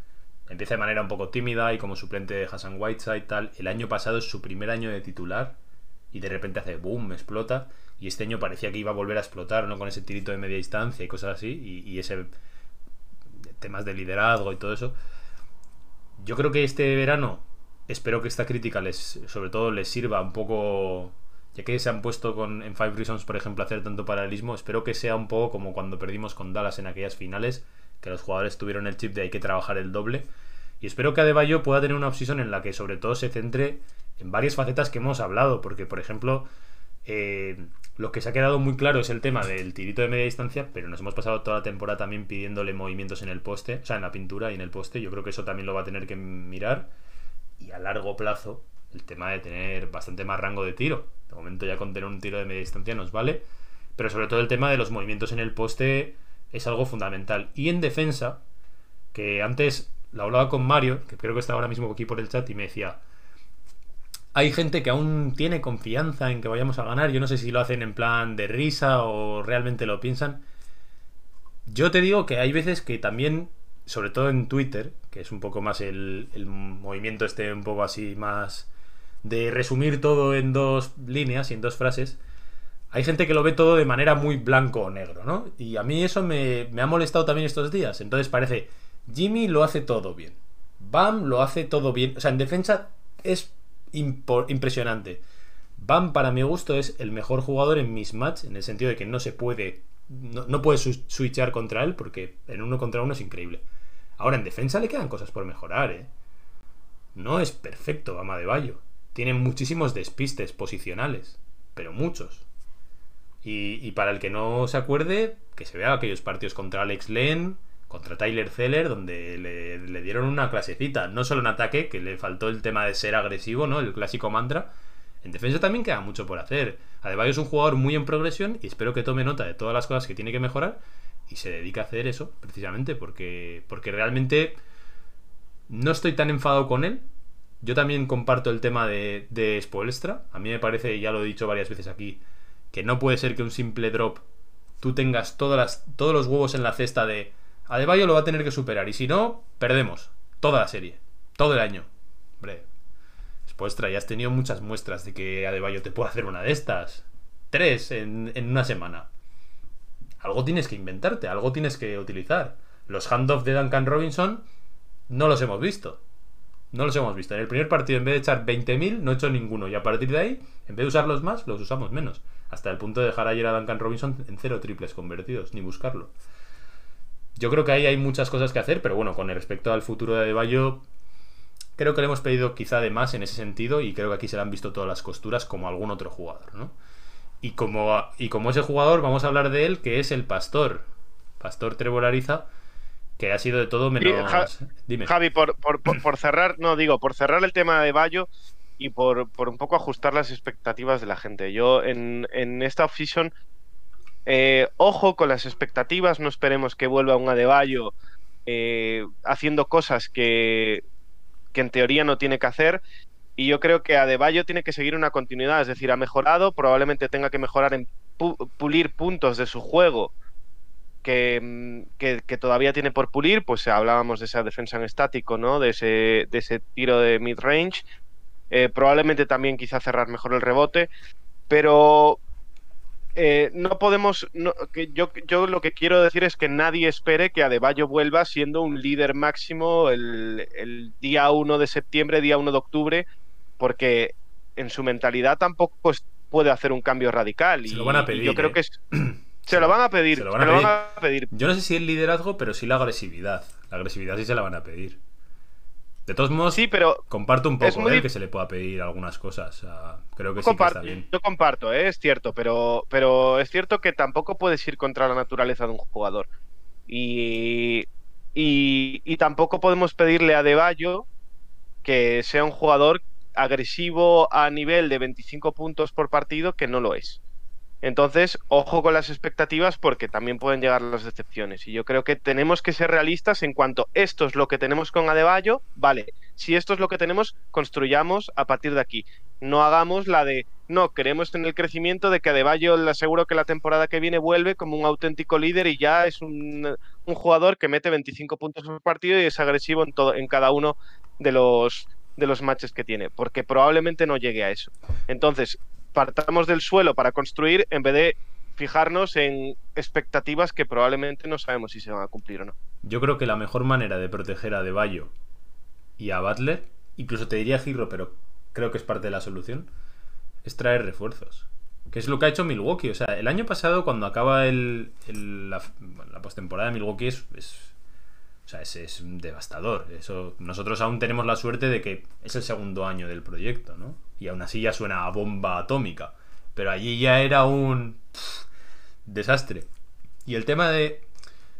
empieza de manera un poco tímida y como suplente de Hassan Whiteside y tal. El año pasado es su primer año de titular y de repente hace boom, explota. Y este año parecía que iba a volver a explotar, ¿no? Con ese tirito de media distancia y cosas así. Y, ese temas de liderazgo y todo eso. Yo creo que este verano espero que esta crítica les, sobre todo les sirva un poco, ya que se han puesto con, en Five Reasons, por ejemplo, hacer tanto paralelismo, espero que sea un poco como cuando perdimos con Dallas en aquellas finales, que los jugadores tuvieron el chip de hay que trabajar el doble. Y espero que Adebayo pueda tener una offseason en la que sobre todo se centre en varias facetas que hemos hablado, porque por ejemplo, eh, lo que se ha quedado muy claro es el tema del tirito de media distancia, pero nos hemos pasado toda la temporada también pidiéndole movimientos en el poste, o sea, en la pintura y en el poste, yo creo que eso también lo va a tener que mirar, y a largo plazo, el tema de tener bastante más rango de tiro, de momento ya con tener un tiro de media distancia nos vale, pero sobre todo el tema de los movimientos en el poste es algo fundamental, y en defensa, que antes lo hablaba con Mario, que creo que está ahora mismo aquí por el chat, y me decía, hay gente que aún tiene confianza en que vayamos a ganar. Yo no sé si lo hacen en plan de risa o realmente lo piensan. Yo te digo que hay veces que también, sobre todo en Twitter, que es un poco más el, movimiento este un poco así más de resumir todo en dos líneas y en dos frases, hay gente que lo ve todo de manera muy blanco o negro, ¿no? Y a mí eso me, me ha molestado también estos días. Entonces parece, Jimmy lo hace todo bien. Bam lo hace todo bien. O sea, en defensa es impresionante. Bam, para mi gusto, es el mejor jugador en mismatch, en el sentido de que no se puede. No, no puedes switchar contra él porque en uno contra uno es increíble. Ahora, en defensa le quedan cosas por mejorar, ¿eh? No es perfecto Bam de Bayo. Tiene muchísimos despistes posicionales, pero muchos. Y, y, para el que no se acuerde, que se vea aquellos partidos contra Alex Len, contra Tyler Zeller, donde le, dieron una clasecita, no solo en ataque, que le faltó el tema de ser agresivo, ¿no? El clásico mantra. En defensa también queda mucho por hacer. Adebayo es un jugador muy en progresión y espero que tome nota de todas las cosas que tiene que mejorar y se dedique a hacer eso, precisamente, porque, porque realmente no estoy tan enfadado con él. Yo también comparto el tema de, de Spoelstra. A mí me parece, ya lo he dicho varias veces aquí, que no puede ser que un simple drop tú tengas todos los huevos en la cesta de Adebayo lo va a tener que superar. Y si no, perdemos. Toda la serie. Todo el año. Hombre. Después ya has tenido muchas muestras de que Adebayo te puede hacer una de estas. Tres en, una semana. Algo tienes que inventarte, algo tienes que utilizar. Los handoffs de Duncan Robinson no los hemos visto. No los hemos visto. En el primer partido, en vez de echar 20.000, no he hecho ninguno. Y a partir de ahí, en vez de usarlos más, los usamos menos. Hasta el punto de dejar ayer a Duncan Robinson en cero triples convertidos, ni buscarlo. Yo creo que ahí hay muchas cosas que hacer, pero bueno, con respecto al futuro de Adebayo, creo que le hemos pedido quizá de más en ese sentido y creo que aquí se le han visto todas las costuras como algún otro jugador, ¿no? Y como, y como ese jugador, vamos a hablar de él, que es el Pastor. Pastor Trevor Ariza, que ha sido de todo menos... Dime. Javi, por, por, cerrar, no digo, por cerrar el tema de Bayo y por, un poco ajustar las expectativas de la gente. Yo en, en esta offseason eh, ojo con las expectativas, no esperemos que vuelva un Adebayo eh, haciendo cosas que, que en teoría no tiene que hacer. Y yo creo que Adebayo tiene que seguir una continuidad, es decir, ha mejorado, probablemente tenga que mejorar en pulir puntos de su juego que, que, todavía tiene por pulir, pues hablábamos de esa defensa en estático, ¿no? De ese, de ese tiro de mid-range. Eh, probablemente también quizá cerrar mejor el rebote, pero eh, no podemos. que yo, yo lo que quiero decir es que nadie espere que Adebayo vuelva siendo un líder máximo el, día 1 de septiembre, día 1 de octubre, porque en su mentalidad tampoco puede hacer un cambio radical. y, lo van a pedir. yo creo ¿eh? que es. (clears throat) Se lo van a pedir. Se Se lo lo van a van pedir. a pedir. Yo no sé si el liderazgo, pero sí la agresividad. La agresividad sí se la van a pedir. De todos modos, Sí, pero comparto un poco muy eh, que se le pueda pedir algunas cosas. Creo que yo sí que comparto, está bien. yo comparto, ¿eh? es cierto, pero, pero es cierto que tampoco puedes ir contra la naturaleza de un jugador. Y, y, y tampoco podemos pedirle a De Bayo que sea un jugador agresivo a nivel de 25 puntos por partido, que no lo es. Entonces, ojo con las expectativas porque también pueden llegar las decepciones. Y yo creo que tenemos que ser realistas en cuanto esto es lo que tenemos con Adebayo, vale. Si esto es lo que tenemos, construyamos a partir de aquí. No hagamos la de, no, creemos en el crecimiento de que Adebayo le aseguro que la temporada que viene vuelve como un auténtico líder y ya es un, un jugador que mete 25 puntos por partido y es agresivo en, todo, en cada uno de los, de los matches que tiene, porque probablemente no llegue a eso. Entonces, partamos del suelo para construir en vez de fijarnos en expectativas que probablemente no sabemos si se van a cumplir o no. Yo creo que la mejor manera de proteger a De Bayo y a Butler, incluso te diría Giro, pero creo que es parte de la solución, es traer refuerzos. Que es lo que ha hecho Milwaukee. O sea, el año pasado, cuando acaba el, la, la postemporada de Milwaukee, es, sea, es, es devastador. Eso, nosotros aún tenemos la suerte de que es el segundo año del proyecto, ¿no? Y aún así ya suena a bomba atómica. Pero allí ya era un desastre. Y el tema de.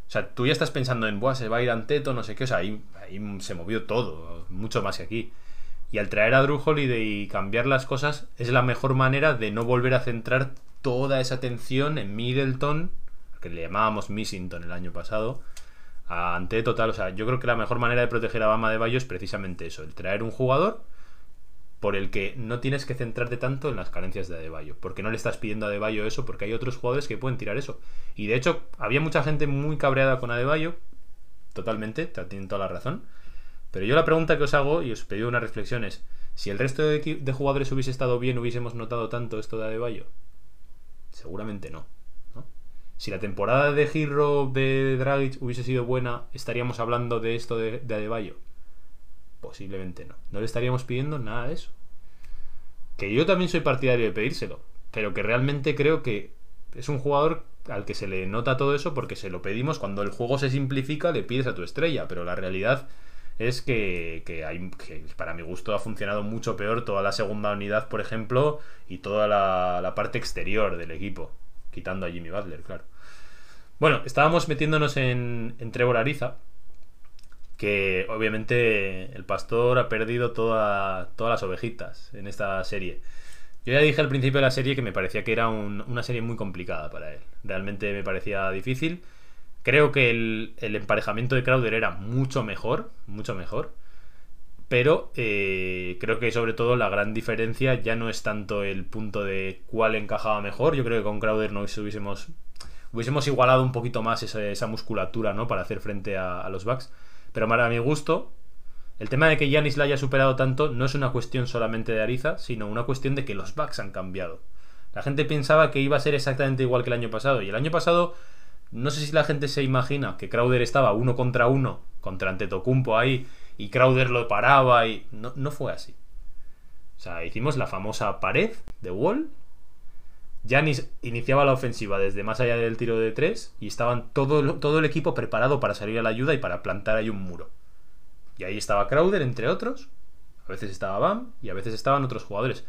O sea, tú ya estás pensando en, Buah, se va a ir Anteto, no sé qué. O sea, ahí, ahí se movió todo, mucho más que aquí. Y al traer a Drew Holiday y cambiar las cosas, es la mejor manera de no volver a centrar toda esa atención en Middleton, que le llamábamos Missington el año pasado, a Anteto, tal. O sea, yo creo que la mejor manera de proteger a Bama de Bayo es precisamente eso: el traer un jugador por el que no tienes que centrarte tanto en las carencias de Adebayo, porque no le estás pidiendo a Adebayo eso, porque hay otros jugadores que pueden tirar eso. Y de hecho, había mucha gente muy cabreada con Adebayo, totalmente, te tienen toda la razón. Pero yo la pregunta que os hago, y os pedí una reflexión, es: si el resto de, de jugadores hubiese estado bien, ¿hubiésemos notado tanto esto de Adebayo? Seguramente no. Si la temporada de Giro de Dragic hubiese sido buena, ¿estaríamos hablando de esto de, de Adebayo? Posiblemente no. No le estaríamos pidiendo nada de eso. Que yo también soy partidario de pedírselo. Pero que realmente creo que es un jugador al que se le nota todo eso porque se lo pedimos. Cuando el juego se simplifica, le pides a tu estrella. Pero la realidad es que, que hay, que para mi gusto ha funcionado mucho peor toda la segunda unidad, por ejemplo, y toda la, la parte exterior del equipo. Quitando a Jimmy Butler, claro. Bueno, estábamos metiéndonos en, en Trevor Ariza, que obviamente el pastor ha perdido toda- todas las ovejitas en esta serie. Yo ya dije al principio de la serie que me parecía que era un- una serie muy complicada para él. Realmente me parecía difícil. Creo que el, el emparejamiento de Crowder era mucho mejor, mucho mejor. Pero eh, creo que sobre todo la gran diferencia ya no es tanto el punto de cuál encajaba mejor. Yo creo que con Crowder nos hubiésemos, hubiésemos igualado un poquito más esa, musculatura ¿no? para hacer frente a, los Bucks. Pero para mi gusto, el tema de que Yanis la haya superado tanto no es una cuestión solamente de Ariza, sino una cuestión de que los Bucks han cambiado. La gente pensaba que iba a ser exactamente igual que el año pasado. Y el año pasado, no sé si la gente se imagina que Crowder estaba uno contra uno contra Antetokounmpo ahí y Crowder lo paraba y no, no fue así. O sea, hicimos la famosa pared de Wall. Yanis iniciaba la ofensiva desde más allá del tiro de tres y estaban todo, todo el equipo preparado para salir a la ayuda y para plantar ahí un muro. Y ahí estaba Crowder, entre otros. A veces estaba Bam y a veces estaban otros jugadores.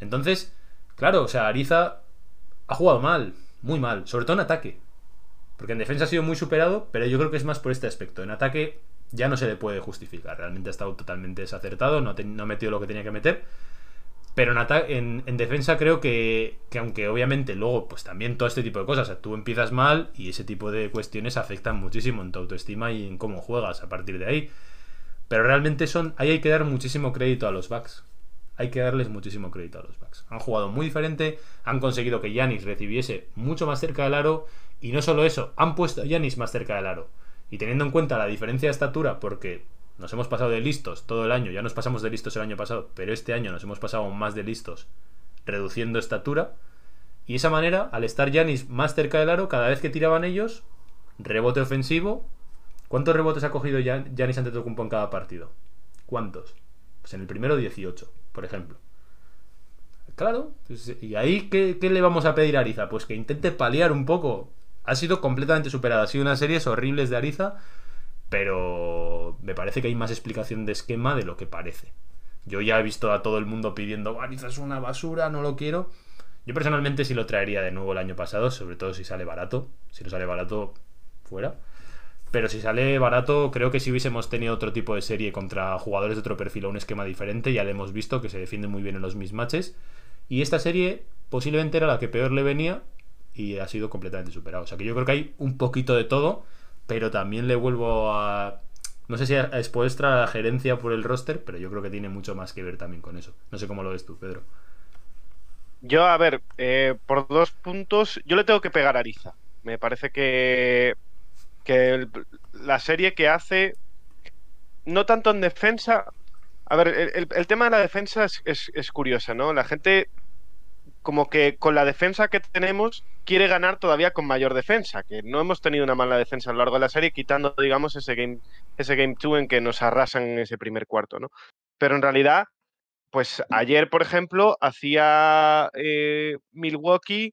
Entonces, claro, o sea, Ariza ha jugado mal, muy mal, sobre todo en ataque. Porque en defensa ha sido muy superado, pero yo creo que es más por este aspecto. En ataque ya no se le puede justificar. Realmente ha estado totalmente desacertado, no, no ha metido lo que tenía que meter. Pero en, en, en defensa creo que, que aunque obviamente luego pues también todo este tipo de cosas, o sea, tú empiezas mal y ese tipo de cuestiones afectan muchísimo en tu autoestima y en cómo juegas a partir de ahí. Pero realmente son. Ahí hay que dar muchísimo crédito a los Bucks. Hay que darles muchísimo crédito a los Bucks. Han jugado muy diferente, han conseguido que Yanis recibiese mucho más cerca del aro. Y no solo eso, han puesto a Yanis más cerca del aro. Y teniendo en cuenta la diferencia de estatura, porque nos hemos pasado de listos todo el año, ya nos pasamos de listos el año pasado, pero este año nos hemos pasado más de listos, reduciendo estatura. Y esa manera, al estar Yanis más cerca del aro, cada vez que tiraban ellos, rebote ofensivo. ¿Cuántos rebotes ha cogido Yan- Yanis Antetokounmpo en cada partido? ¿Cuántos? Pues en el primero 18, por ejemplo. Claro, pues, ¿y ahí ¿qué, le vamos a pedir a Ariza? Pues que intente paliar un poco. Ha sido completamente superada. Ha sido unas series horribles de Ariza, pero me parece que hay más explicación de esquema de lo que parece. Yo ya he visto a todo el mundo pidiendo, Ariza es una basura, no lo quiero. Yo personalmente sí lo traería de nuevo el año pasado, sobre todo si sale barato. Si no sale barato, fuera. Pero si sale barato, creo que si hubiésemos tenido otro tipo de serie contra jugadores de otro perfil o un esquema diferente, ya le hemos visto que se defiende muy bien en los mismatches. Y esta serie posiblemente era la que peor le venía y ha sido completamente superado. O sea que yo creo que hay un poquito de todo, pero también le vuelvo a. No sé si a expuestra a la gerencia por el roster, pero yo creo que tiene mucho más que ver también con eso. No sé cómo lo ves tú, Pedro. Yo, a ver, eh, por dos puntos, yo le tengo que pegar a Ariza. Me parece que que la serie que hace, no tanto en defensa, a ver, el, tema de la defensa es, curiosa, ¿no? La gente como que con la defensa que tenemos quiere ganar todavía con mayor defensa, que no hemos tenido una mala defensa a lo largo de la serie, quitando, digamos, ese game, ese game two en que nos arrasan en ese primer cuarto, ¿no? Pero en realidad, pues ayer, por ejemplo, hacía eh, Milwaukee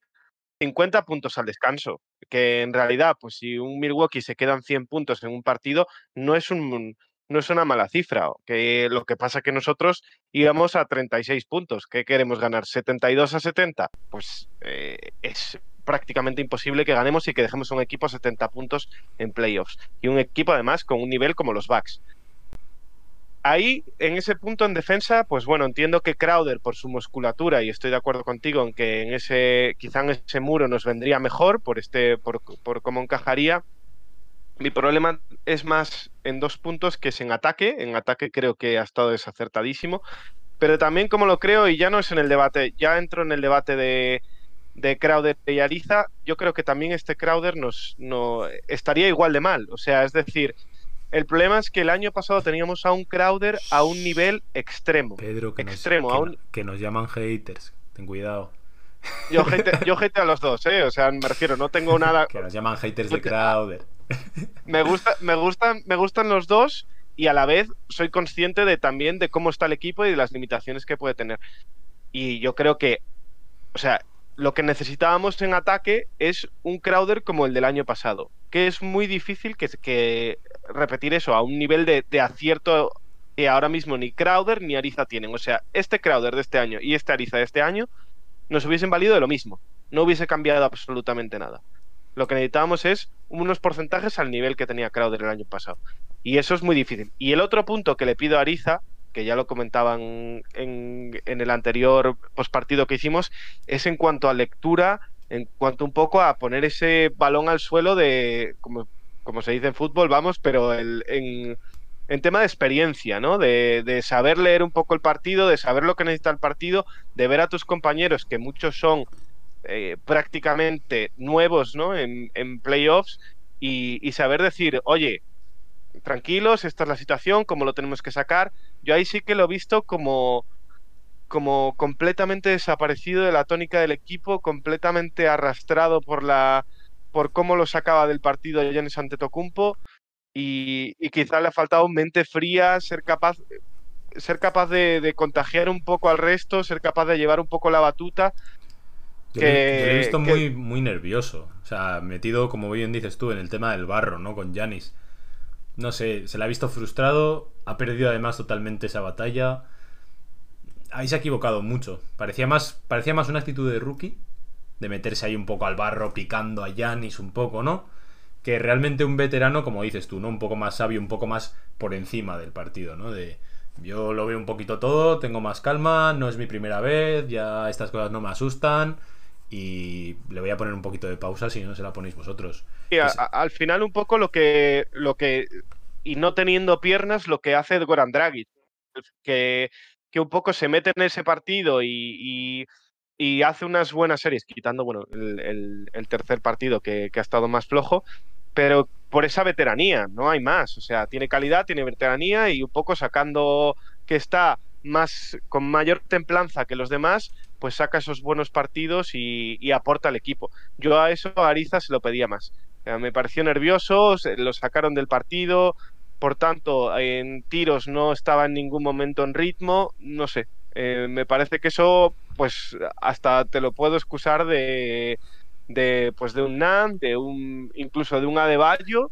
50 puntos al descanso, que en realidad, pues si un Milwaukee se quedan 100 puntos en un partido, no es, un, no es una mala cifra. Que lo que pasa que nosotros íbamos a 36 puntos. ¿Qué queremos ganar? ¿72 a 70? Pues eh, es prácticamente imposible que ganemos y que dejemos un equipo a 70 puntos en playoffs. Y un equipo además con un nivel como los Bucks ahí, en ese punto en defensa, pues bueno, entiendo que Crowder, por su musculatura, y estoy de acuerdo contigo en que en ese, quizá en ese muro nos vendría mejor por este, por, cómo encajaría. Mi problema es más en dos puntos que es en ataque. En ataque creo que ha estado desacertadísimo. Pero también como lo creo, y ya no es en el debate, ya entro en el debate de, de Crowder y Ariza, yo creo que también este Crowder nos no, estaría igual de mal. O sea, es decir, el problema es que el año pasado teníamos a un Crowder a un nivel extremo. Pedro, que, extremo, nos, que, nos llaman haters. Ten cuidado. Yo hate, yo a los dos, ¿eh? O sea, me refiero, no tengo (laughs) nada. Que nos llaman haters de Crowder. Me, gusta, me, gustan, me gustan los dos y a la vez soy consciente de también de cómo está el equipo y de las limitaciones que puede tener. Y yo creo que, o sea, lo que necesitábamos en ataque es un Crowder como el del año pasado, que es muy difícil que, repetir eso a un nivel de, acierto que ahora mismo ni Crowder ni Ariza tienen. O sea, este Crowder de este año y este Ariza de este año nos hubiesen valido de lo mismo. No hubiese cambiado absolutamente nada. Lo que necesitábamos es unos porcentajes al nivel que tenía Crowder el año pasado. Y eso es muy difícil. Y el otro punto que le pido a Ariza que ya lo comentaban en, el anterior postpartido que hicimos, es en cuanto a lectura, en cuanto un poco a poner ese balón al suelo de, como, como se dice en fútbol, vamos, pero el, en, en tema de experiencia, ¿no? De, de, saber leer un poco el partido, de saber lo que necesita el partido, de ver a tus compañeros, que muchos son eh, prácticamente nuevos, ¿no? En, en playoffs, y, saber decir, oye, tranquilos, esta es la situación, cómo lo tenemos que sacar. Yo ahí sí que lo he visto como, como completamente desaparecido de la tónica del equipo, completamente arrastrado por la por cómo lo sacaba del partido Giannis Antetokounmpo y, y quizá le ha faltado mente fría, ser capaz ser capaz de, contagiar un poco al resto, ser capaz de llevar un poco la batuta. Yo, que, he visto muy, muy nervioso. O sea, metido, como bien dices tú, en el tema del barro, ¿no? Con Janis no sé, se le ha visto frustrado, ha perdido además totalmente esa batalla. Ahí se ha equivocado mucho. Parecía más, parecía más una actitud de rookie, de meterse ahí un poco al barro, picando a Yanis un poco, ¿no? Que realmente un veterano, como dices tú, ¿no? Un poco más sabio, un poco más por encima del partido, ¿no? De yo lo veo un poquito todo, tengo más calma, no es mi primera vez, ya estas cosas no me asustan y le voy a poner un poquito de pausa si no se la ponéis vosotros. al final un poco lo que, lo que, y no teniendo piernas, lo que hace Goran Dragic, que, que un poco se mete en ese partido y, y, hace unas buenas series, quitando bueno, el, el, tercer partido que, que, ha estado más flojo, pero por esa veteranía, no hay más. O sea, tiene calidad, tiene veteranía y un poco sacando que está más con mayor templanza que los demás, pues saca esos buenos partidos y, aporta al equipo. Yo a eso a Ariza se lo pedía más. me pareció nervioso, lo sacaron del partido, por tanto, en tiros no estaba en ningún momento en ritmo, no sé. Eh, me parece que eso pues hasta te lo puedo excusar de, de pues de un Nan, de un incluso de un Adebayo,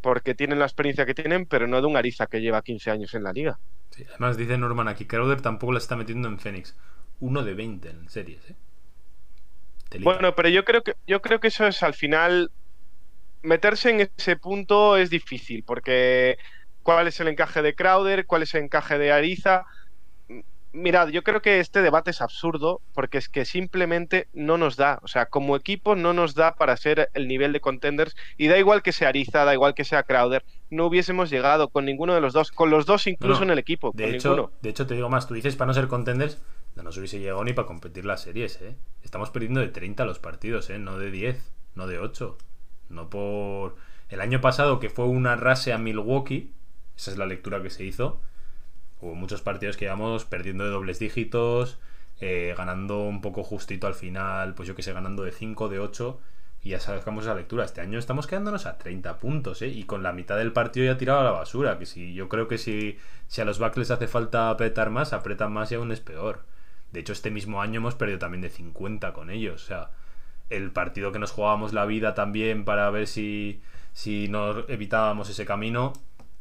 porque tienen la experiencia que tienen, pero no de un Ariza que lleva 15 años en la liga. Sí, además dice Norman aquí, Crowder tampoco la está metiendo en Phoenix. Uno de 20 en series, ¿eh? Bueno, pero yo creo que yo creo que eso es al final meterse en ese punto es difícil porque cuál es el encaje de Crowder, cuál es el encaje de Ariza. Mirad, yo creo que este debate es absurdo porque es que simplemente no nos da, o sea, como equipo no nos da para ser el nivel de contenders y da igual que sea Ariza, da igual que sea Crowder, no hubiésemos llegado con ninguno de los dos, con los dos incluso no. en el equipo, De con hecho, ninguno. de hecho, te digo más, tú dices para no ser contenders, no nos hubiese llegado ni para competir las series, ¿eh? Estamos perdiendo de 30 los partidos, ¿eh? No de 10, no de 8. No por... El año pasado, que fue una rase a Milwaukee, esa es la lectura que se hizo, hubo muchos partidos que íbamos perdiendo de dobles dígitos, eh, ganando un poco justito al final, pues yo que sé, ganando de 5, de 8, y ya sacamos esa lectura. Este año estamos quedándonos a 30 puntos, ¿eh? Y con la mitad del partido ya tirado a la basura. Que si yo creo que si, si a los Bucks les hace falta apretar más, apretan más y aún es peor. De hecho, este mismo año hemos perdido también de 50 con ellos. O sea, el partido que nos jugábamos la vida también para ver si, si nos evitábamos ese camino,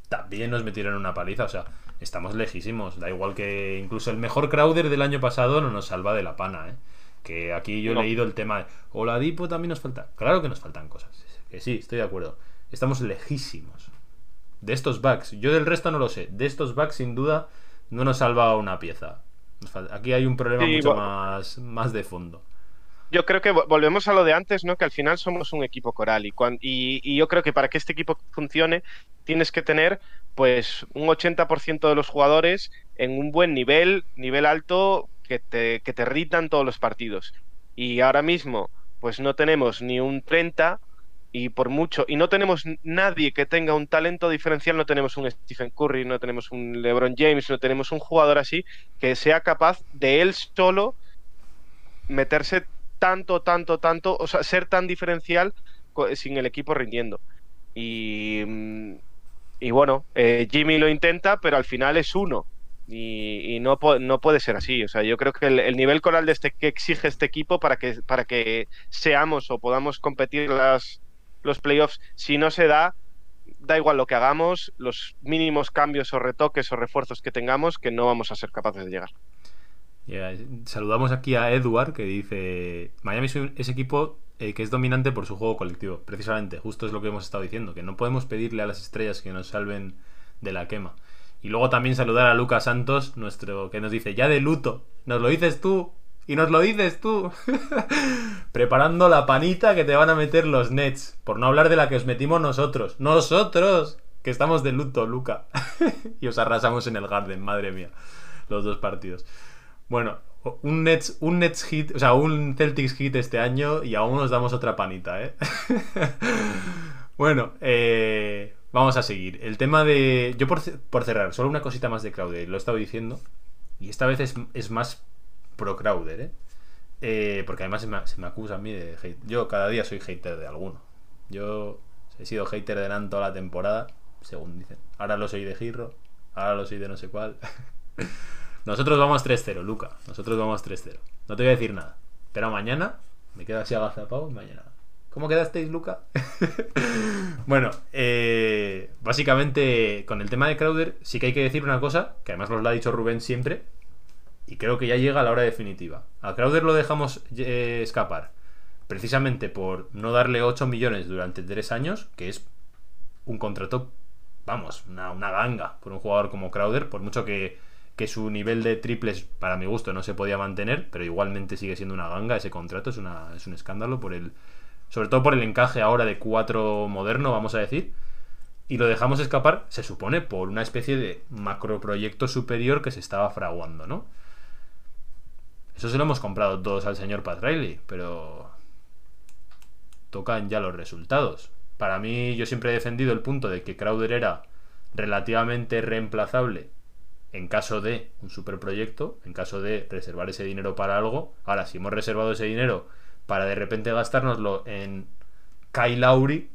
también nos metieron una paliza. O sea, estamos lejísimos. Da igual que incluso el mejor Crowder del año pasado no nos salva de la pana, ¿eh? Que aquí yo he leído el tema de Oladipo también nos falta. Claro que nos faltan cosas. Que sí, estoy de acuerdo. Estamos lejísimos. De estos bugs. Yo del resto no lo sé. De estos bugs, sin duda, no nos salva una pieza. Aquí hay un problema Sí, mucho más, más de fondo. Yo creo que vo- volvemos a lo de antes, ¿no? Que al final somos un equipo coral y, y, y yo creo que para que este equipo funcione tienes que tener pues un 80% de los jugadores en un buen nivel, nivel alto, que te, que te rindan todos los partidos. Y ahora mismo pues no tenemos ni un 30 y por mucho, y no tenemos nadie que tenga un talento diferencial, no tenemos un Stephen Curry, no tenemos un LeBron James, no tenemos un jugador así que sea capaz de él solo meterse tanto, tanto, tanto, o sea, ser tan diferencial sin el equipo rindiendo. Y, mm, y bueno, eh, Jimmy lo intenta, pero al final es uno. Y, y no, no puede ser así. O sea, yo creo que el, el nivel coral de este que exige este equipo para que, para que seamos o podamos competir las, los playoffs, si no se da, da igual lo que hagamos, los mínimos cambios o retoques o refuerzos que tengamos, que no vamos a ser capaces de llegar. Saludamos aquí a Edward que dice: Miami es un- equipo eh, que es dominante por su juego colectivo. Precisamente, justo es lo que hemos estado diciendo: que no podemos pedirle a las estrellas que nos salven de la quema. Y luego también saludar a Lucas Santos, nuestro que nos dice: Ya de luto, nos lo dices tú. Y nos lo dices tú. (laughs) Preparando la panita que te van a meter los Nets. Por no hablar de la que os metimos nosotros. ¡Nosotros! Que estamos de luto, Luca. (laughs) y os arrasamos en el Garden, madre mía. Los dos partidos. Bueno, un Nets, un Nets hit, o sea, un Celtics hit este año y aún nos damos otra panita, ¿eh? (laughs) bueno, eh, vamos a seguir. El tema de. Yo por, por cerrar, solo una cosita más de Crowder, lo he estado diciendo. Y esta vez es, es más pro Crowder, ¿eh? Eh, porque además se me, acusa a mí de. Yo cada día soy hater de alguno. Yo he sido hater de Nan toda la temporada, según dicen. Ahora lo soy de Giro, ahora lo soy de no sé cuál. (laughs) Nosotros vamos 3-0, Luca. Nosotros vamos 3-0. No te voy a decir nada. Pero mañana me quedo así agazapado y mañana. ¿Cómo quedasteis, Luca? (laughs) bueno, eh, básicamente con el tema de Crowder sí que hay que decir una cosa, que además nos lo ha dicho Rubén siempre, y creo que ya llega la hora definitiva. A Crowder lo dejamos eh, escapar precisamente por no darle 8 millones durante 3 años, que es un contrato, vamos, una, una ganga por un jugador como Crowder, por mucho que, que su nivel de triples, para mi gusto, no se podía mantener, pero igualmente sigue siendo una ganga ese contrato, es, una, es un escándalo por el... Sobre todo por el encaje ahora de 4 moderno, vamos a decir. Y lo dejamos escapar, se supone, por una especie de macroproyecto superior que se estaba fraguando, ¿no? Eso se lo hemos comprado todos al señor Pat Riley, pero tocan ya los resultados. Para mí, yo siempre he defendido el punto de que Crowder era relativamente reemplazable en caso de un superproyecto, en caso de reservar ese dinero para algo. Ahora, si hemos reservado ese dinero para de repente gastárnoslo en Kyle Lowry,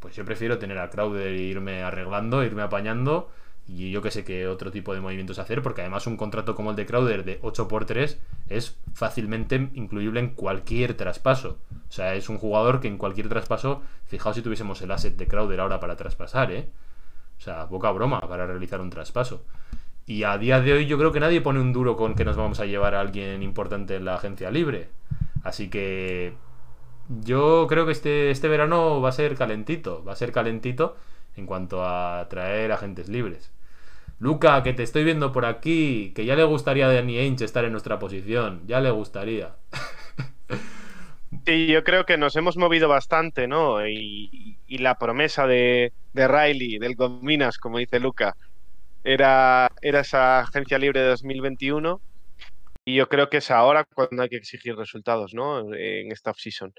pues yo prefiero tener a Crowder e irme arreglando, irme apañando y yo que sé qué otro tipo de movimientos hacer, porque además un contrato como el de Crowder de 8x3 es fácilmente incluible en cualquier traspaso. O sea, es un jugador que en cualquier traspaso, fijaos si tuviésemos el asset de Crowder ahora para traspasar, ¿eh? O sea, poca broma para realizar un traspaso. Y a día de hoy yo creo que nadie pone un duro con que nos vamos a llevar a alguien importante en la agencia libre. Así que yo creo que este, este verano va a ser calentito, va a ser calentito en cuanto a traer agentes libres. Luca, que te estoy viendo por aquí, que ya le gustaría a Danny Ainge estar en nuestra posición, ya le gustaría. Sí, yo creo que nos hemos movido bastante, ¿no? Y, la promesa de, Riley, del Gominas, como dice Luca, era, era esa agencia libre de 2021. Y yo creo que es ahora cuando hay que exigir resultados, ¿no? En esta offseason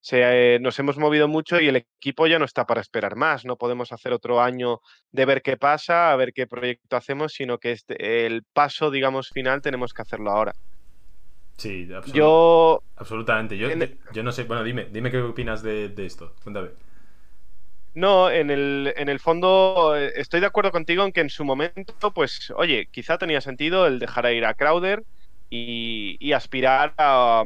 se, eh, nos hemos movido mucho y el equipo ya no está para esperar más. No podemos hacer otro año de ver qué pasa, a ver qué proyecto hacemos, sino que este, el paso, digamos, final tenemos que hacerlo ahora. Sí, yo, absolutamente. Yo, yo, no sé, bueno, dime, dime qué opinas de, esto. Cuéntame. No, en el, en el fondo eh, estoy de acuerdo contigo en que en su momento, pues, oye, quizá tenía sentido el dejar ir a Crowder y, y aspirar a,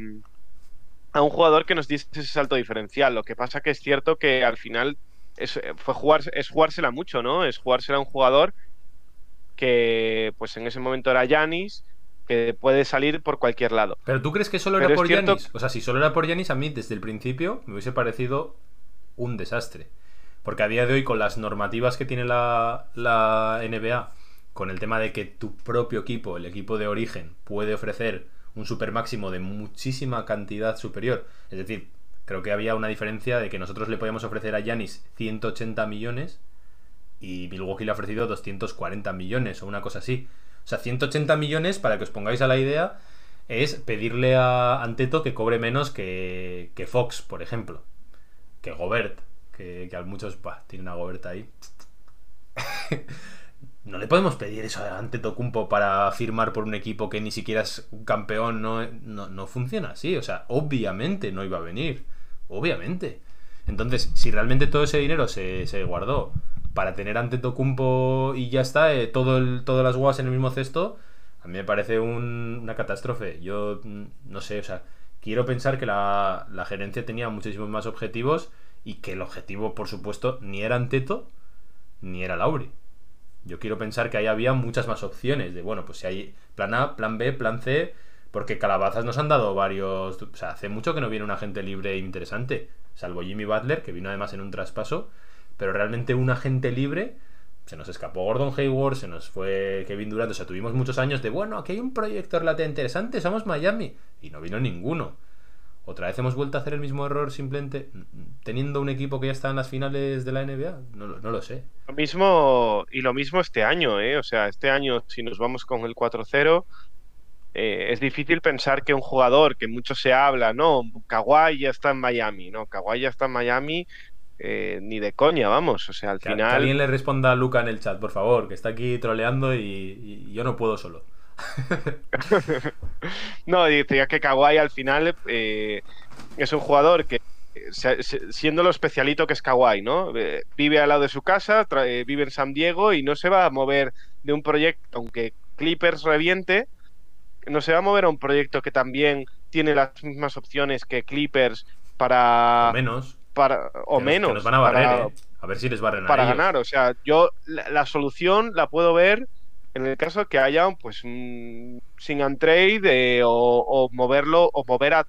a un jugador que nos diese ese salto diferencial. Lo que pasa que es cierto que al final es, fue jugar, es jugársela mucho, ¿no? Es jugársela a un jugador que pues en ese momento era Yanis, que puede salir por cualquier lado. Pero tú crees que solo era por Yanis? O sea, si solo era por Yanis, a mí desde el principio me hubiese parecido un desastre. Porque a día de hoy, con las normativas que tiene la, la NBA, con el tema de que tu propio equipo, el equipo de origen, puede ofrecer un super máximo de muchísima cantidad superior. Es decir, creo que había una diferencia de que nosotros le podíamos ofrecer a Yanis 180 millones y Milwaukee le ha ofrecido 240 millones o una cosa así. O sea, 180 millones, para que os pongáis a la idea, es pedirle a Anteto que cobre menos que, que Fox, por ejemplo. Que Gobert, que, a muchos tienen a Gobert ahí. (laughs) no le podemos pedir eso ante Tocumpo para firmar por un equipo que ni siquiera es un campeón, no, no, funciona así. O sea, obviamente no iba a venir. Obviamente. Entonces, si realmente todo ese dinero se, guardó para tener ante Tocumpo y ya está, eh, todo el, todas las guas en el mismo cesto, a mí me parece una catástrofe. Yo mm, no sé, o sea, quiero pensar que la, la gerencia tenía muchísimos más objetivos y que el objetivo, por supuesto, ni era Anteto ni era Lauri. Yo quiero pensar que ahí había muchas más opciones de, bueno, pues si hay plan A, plan B, plan C, porque calabazas nos han dado varios... O sea, hace mucho que no viene un agente libre interesante, salvo Jimmy Butler, que vino además en un traspaso, pero realmente un agente libre... Se nos escapó Gordon Hayward, se nos fue Kevin Durant, o sea, tuvimos muchos años de, bueno, aquí hay un proyecto relativamente interesante, somos Miami, y no vino ninguno. ¿Otra vez hemos vuelto a hacer el mismo error simplemente teniendo un equipo que ya está en las finales de la NBA? No, lo sé. Lo mismo, y lo mismo este año, ¿eh? O sea, este año, si nos vamos con el 4-0, eh, es difícil pensar que un jugador que mucho se habla, no, Kawhi ya está en Miami, no, Kawhi ya está en Miami, eh, ni de coña, vamos. O sea, al final. Que alguien le responda a Luca en el chat, por favor, que está aquí troleando y yo no puedo solo. (laughs) no, decía que Kawhi al final eh, es un jugador que, siendo lo especialito que es Kawhi, ¿no? Eh, vive al lado de su casa, eh, vive en San Diego y no se va a mover de un proyecto, aunque Clippers reviente, no se va a mover a un proyecto que también tiene las mismas opciones que Clippers para. O menos. Para, o menos. van a barrer, A ver si les barren Para ganar, o sea, yo la solución la puedo ver en el caso que haya pues un sin and trade eh, o, moverlo o mover a,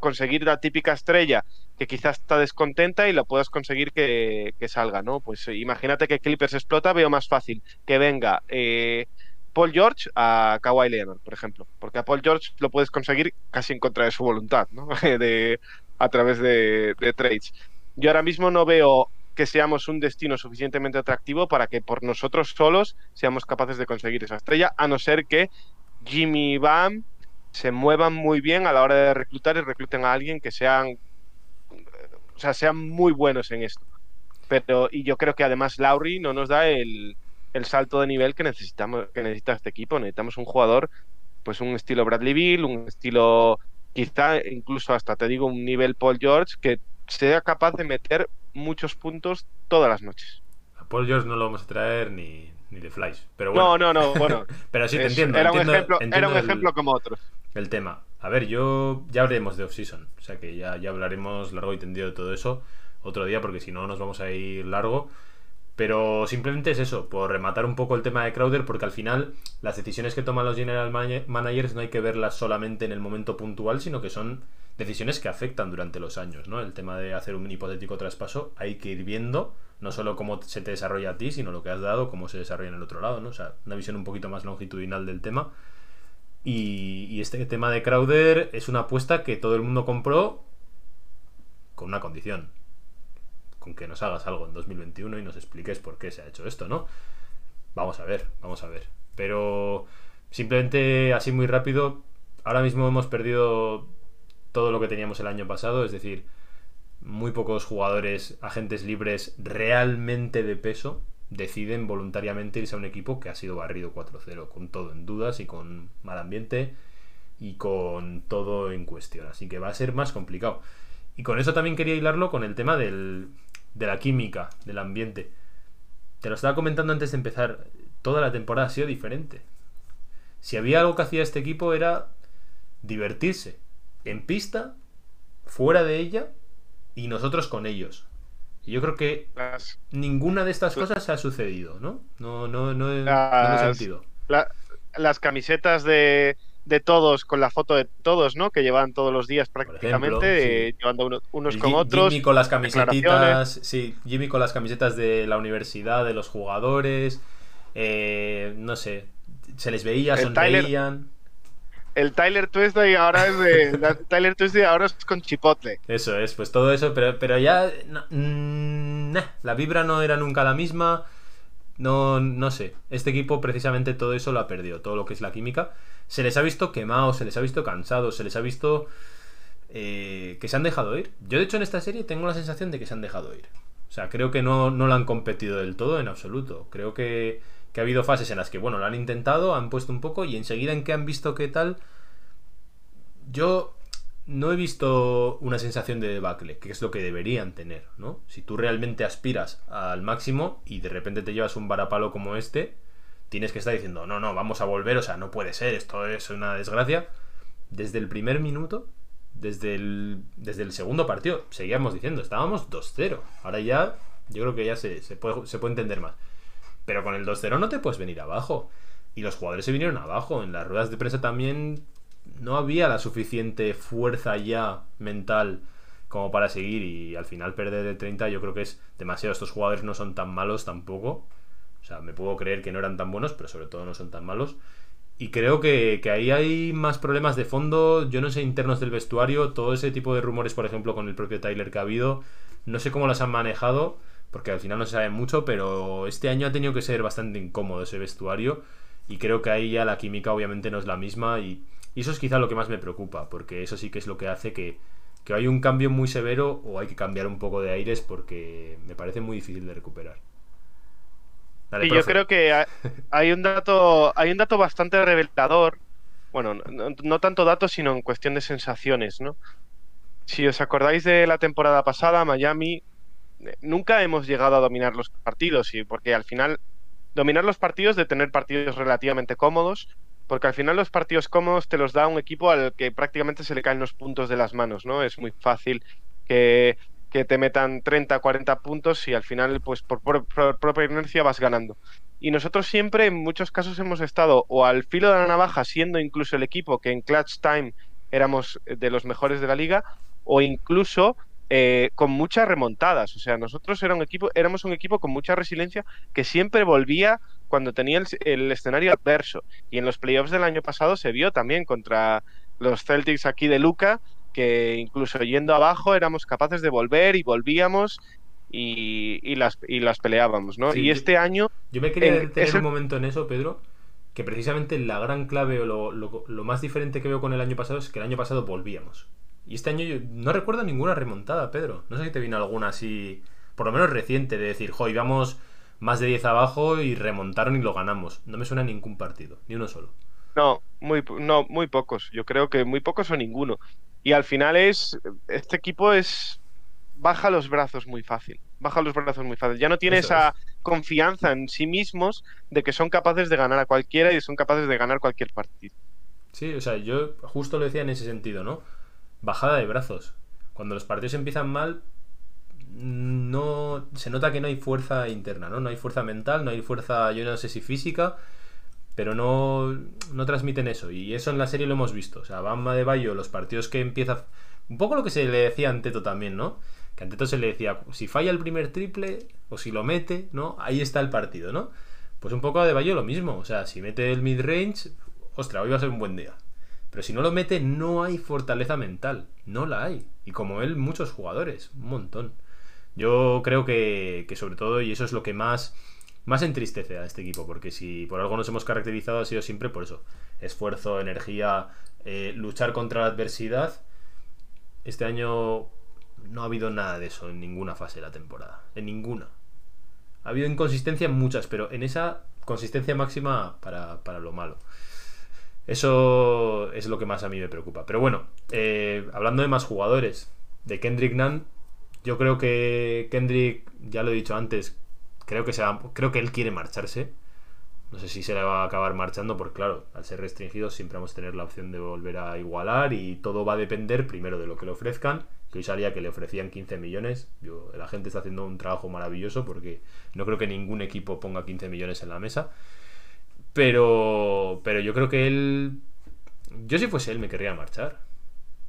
conseguir la típica estrella que quizás está descontenta y la puedas conseguir que, salga, ¿no? Pues eh, imagínate que Clippers explota, veo más fácil que venga eh, Paul George a Kawhi Leonard, por ejemplo, porque a Paul George lo puedes conseguir casi en contra de su voluntad, ¿no? (laughs) de, a través de trades. Yo ahora mismo no veo que seamos un destino suficientemente atractivo para que por nosotros solos seamos capaces de conseguir esa estrella, a no ser que Jimmy y Bam se muevan muy bien a la hora de reclutar y recluten a alguien que sean, o sea, sean muy buenos en esto. Pero, y yo creo que además Lauri no nos da el, el salto de nivel que necesitamos, que necesita este equipo. Necesitamos un jugador, pues un estilo Bradley Bill, un estilo quizá incluso hasta te digo un nivel Paul George que sea capaz de meter muchos puntos todas las noches. A Paul George no lo vamos a traer ni, ni de Flash. Pero bueno. No, no, no, bueno. (laughs) pero sí te es- entiendo. era, un entiendo- ejemplo, era un el- ejemplo como otros. el tema. A ver, yo ya hablaremos de off-season. O sea que ya, ya hablaremos largo y tendido de todo eso otro día, porque si no nos vamos a ir largo. Pero simplemente es eso, por rematar un poco el tema de Crowder, porque al final las decisiones que toman los general mana- managers no hay que verlas solamente en el momento puntual, sino que son decisiones que afectan durante los años, ¿no? El tema de hacer un hipotético traspaso hay que ir viendo no solo cómo se te desarrolla a ti, sino lo que has dado, cómo se desarrolla en el otro lado, ¿no? O sea, una visión un poquito más longitudinal del tema. Y, y este tema de Crowder es una apuesta que todo el mundo compró con una condición. Con que nos hagas algo en 2021 y nos expliques por qué se ha hecho esto, ¿no? Vamos a ver, vamos a ver. Pero simplemente así muy rápido, ahora mismo hemos perdido todo lo que teníamos el año pasado, es decir, muy pocos jugadores, agentes libres realmente de peso deciden voluntariamente irse a un equipo que ha sido barrido 4-0, con todo en dudas y con mal ambiente y con todo en cuestión. Así que va a ser más complicado. Y con eso también quería hilarlo con el tema del, de la química, del ambiente. Te lo estaba comentando antes de empezar. Toda la temporada ha sido diferente. Si había algo que hacía este equipo era divertirse. En pista, fuera de ella y nosotros con ellos. Y yo creo que Las, ninguna de estas cosas ha sucedido, ¿no? No, no, no, no he sentido. la- las camisetas de, de todos, con la foto de todos, ¿no? Que llevan todos los días prácticamente, ejemplo, eh, sí. llevando uno- unos con otros. Jimmy con las declaraciones. sí, Jimmy con las camisetas de la universidad, de los jugadores, eh, no sé, se les veía, El Tyler- sonreían. El Tyler Tuesday ahora es de. (laughs) Tyler Tuesday ahora es con chipotle. Eso es, pues todo eso, pero, pero ya no, mm, nah, la vibra no era nunca la misma. No, no sé. Este equipo precisamente todo eso lo ha perdido, todo lo que es la química. Se les ha visto quemados, se les ha visto cansados, se les ha visto eh, que se han dejado ir. Yo de hecho en esta serie tengo la sensación de que se han dejado ir. O sea, creo que no, no la han competido del todo en absoluto. Creo que, que ha habido fases en las que, bueno, lo han intentado, han puesto un poco y enseguida en que han visto qué tal, yo no he visto una sensación de debacle, que es lo que deberían tener, ¿no? Si tú realmente aspiras al máximo y de repente te llevas un varapalo como este, tienes que estar diciendo, no, no, vamos a volver, o sea, no puede ser, esto es una desgracia. Desde el primer minuto, desde el, desde el segundo partido, seguíamos diciendo, estábamos 2-0. Ahora ya, yo creo que ya se, se puede, se puede entender más. Pero con el 2-0 no te puedes venir abajo. Y los jugadores se vinieron abajo. En las ruedas de prensa también no había la suficiente fuerza ya mental como para seguir. Y al final perder de 30 yo creo que es demasiado. Estos jugadores no son tan malos tampoco. Me puedo creer que no eran tan buenos, pero sobre todo no son tan malos. Y creo que, que ahí hay más problemas de fondo, yo no sé, internos del vestuario, todo ese tipo de rumores, por ejemplo, con el propio Tyler que ha habido, no sé cómo las han manejado, porque al final no se sabe mucho, pero este año ha tenido que ser bastante incómodo ese vestuario, y creo que ahí ya la química obviamente no es la misma, y, y eso es quizá lo que más me preocupa, porque eso sí que es lo que hace que, que hay un cambio muy severo o hay que cambiar un poco de aires, porque me parece muy difícil de recuperar. Dale, Y yo creo que ha- hay un dato, hay un dato bastante revelador. Bueno, no, no tanto datos, sino en cuestión de sensaciones, ¿no? Si os acordáis de la temporada pasada, Miami, eh, nunca hemos llegado a dominar los partidos, y porque al final, dominar los partidos de tener partidos relativamente cómodos, porque al final los partidos cómodos te los da un equipo al que prácticamente se le caen los puntos de las manos, ¿no? Es muy fácil que, que te metan 30, 40 puntos y al final, pues por, propia inercia vas ganando. Y nosotros siempre, en muchos casos, hemos estado o al filo de la navaja, siendo incluso el equipo que en clutch time éramos de los mejores de la liga, o incluso eh, con muchas remontadas. O sea, nosotros era un equipo, éramos un equipo con mucha resiliencia que siempre volvía cuando tenía el escenario adverso. Y en los playoffs del año pasado se vio también contra los Celtics aquí de Luca, que incluso yendo abajo éramos capaces de volver y volvíamos y, y las, y las peleábamos, ¿no? Sí, y yo- este año Yo me quería en- detener es un momento en eso, Pedro, que precisamente la gran clave o lo, lo- lo más diferente que veo con el año pasado es que el año pasado volvíamos. Y este año yo no recuerdo ninguna remontada, Pedro. No sé si te vino alguna así, por lo menos reciente, de decir, jo, íbamos más de 10 abajo y remontaron y lo ganamos. No me suena ningún partido, ni uno solo. No, muy, no, muy pocos. Yo creo que muy pocos o ninguno. Y al final es, este equipo es, baja los brazos muy fácil. Baja los brazos muy fácil. Ya no tiene Eso esa, confianza en sí mismos de que son capaces de ganar a cualquiera y son capaces de ganar cualquier partido. Sí, o sea, yo justo lo decía en ese sentido, ¿no? Bajada de brazos. Cuando los partidos empiezan mal, no se nota que no hay fuerza interna, ¿no? No hay fuerza mental, no hay fuerza, yo no sé si física, pero no, no transmiten eso. Y eso en la serie lo hemos visto. O sea, Bamba de Bayo, los partidos que empieza... Un poco lo que se le decía a Anteto también, ¿no? Que Anteto se le decía, si falla el primer triple o si lo mete, ¿no? Ahí está el partido, ¿no? Pues un poco a De Bayo lo mismo. O sea, si mete el mid-range, ostras, hoy va a ser un buen día. Pero si no lo mete, no hay fortaleza mental. No la hay. Y como él, muchos jugadores. Un montón. Yo creo que, que sobre todo, y eso es lo que más más entristece a este equipo, porque si por algo nos hemos caracterizado ha sido siempre por eso. Esfuerzo, energía, eh, luchar contra la adversidad. Este año no ha habido nada de eso en ninguna fase de la temporada. En ninguna. Ha habido inconsistencia en muchas, pero en esa consistencia máxima para, lo malo. Eso es lo que más a mí me preocupa. Pero bueno, eh, hablando de más jugadores, de Kendrick Nunn, yo creo que Kendrick, ya lo he dicho antes, Creo que, se creo que él quiere marcharse. No sé si se le va a acabar marchando, porque claro, al ser restringido siempre vamos a tener la opción de volver a igualar y todo va a depender primero de lo que le ofrezcan, que hoy salía que le ofrecían 15 millones. la gente está haciendo un trabajo maravilloso porque no creo que ningún equipo ponga 15 millones en la mesa. Pero, pero yo creo que él, yo si fuese él me querría marchar.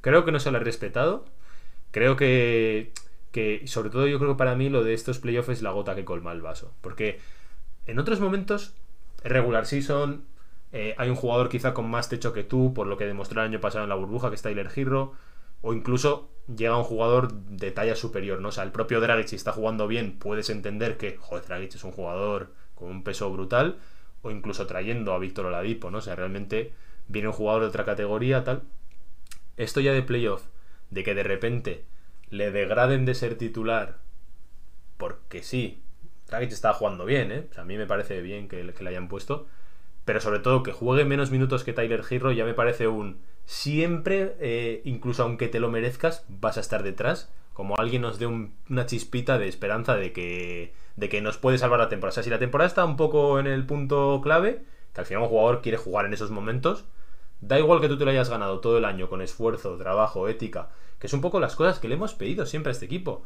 Creo que no se le ha respetado. Creo que que sobre todo yo creo que para mí lo de estos playoffs es la gota que colma el vaso. Porque en otros momentos, regular season, eh, hay un jugador quizá con más techo que tú, por lo que demostró el año pasado en la burbuja, que es Tyler Hero, o incluso llega un jugador de talla superior, ¿no? O sea, el propio Dragic, si está jugando bien, puedes entender que, joder, Dragic es un jugador con un peso brutal, o incluso trayendo a Víctor Oladipo, ¿no? O sea, realmente viene un jugador de otra categoría, tal. Esto ya de playoff, de que de repente le degraden de ser titular porque sí. Dragic está jugando bien, ¿eh? a mí me parece bien que, le hayan puesto. Pero sobre todo que juegue menos minutos que Tyler Hero ya me parece un... Siempre, eh, incluso aunque te lo merezcas, vas a estar detrás. Como alguien nos dé una chispita de esperanza de que, de que nos puede salvar la temporada. O sea, si la temporada está un poco en el punto clave, que al final un jugador quiere jugar en esos momentos, da igual que tú te lo hayas ganado todo el año con esfuerzo, trabajo, ética, que es un poco las cosas que le hemos pedido siempre a este equipo.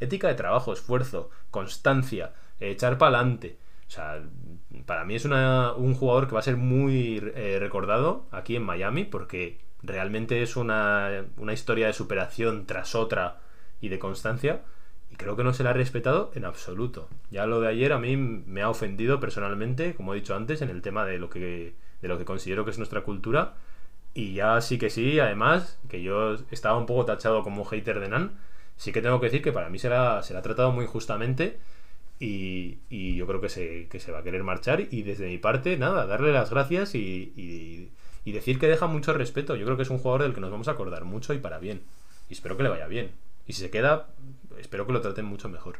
Ética de trabajo, esfuerzo, constancia, echar para adelante. O sea, para mí es un jugador que va a ser muy eh, recordado aquí en Miami porque realmente es una, una historia de superación tras otra y de constancia y creo que no se le ha respetado en absoluto. Ya lo de ayer a mí me ha ofendido personalmente, como he dicho antes, en el tema de lo que, de lo que considero que es nuestra cultura y ya sí que sí, además, que yo estaba un poco tachado como un hater de Nan, sí que tengo que decir que para mí se la, ha tratado muy justamente y, yo creo que se, que se va a querer marchar y desde mi parte, nada, darle las gracias y, y, decir que deja mucho respeto. Yo creo que es un jugador del que nos vamos a acordar mucho y para bien. Y espero que le vaya bien. Y si se queda, espero que lo traten mucho mejor.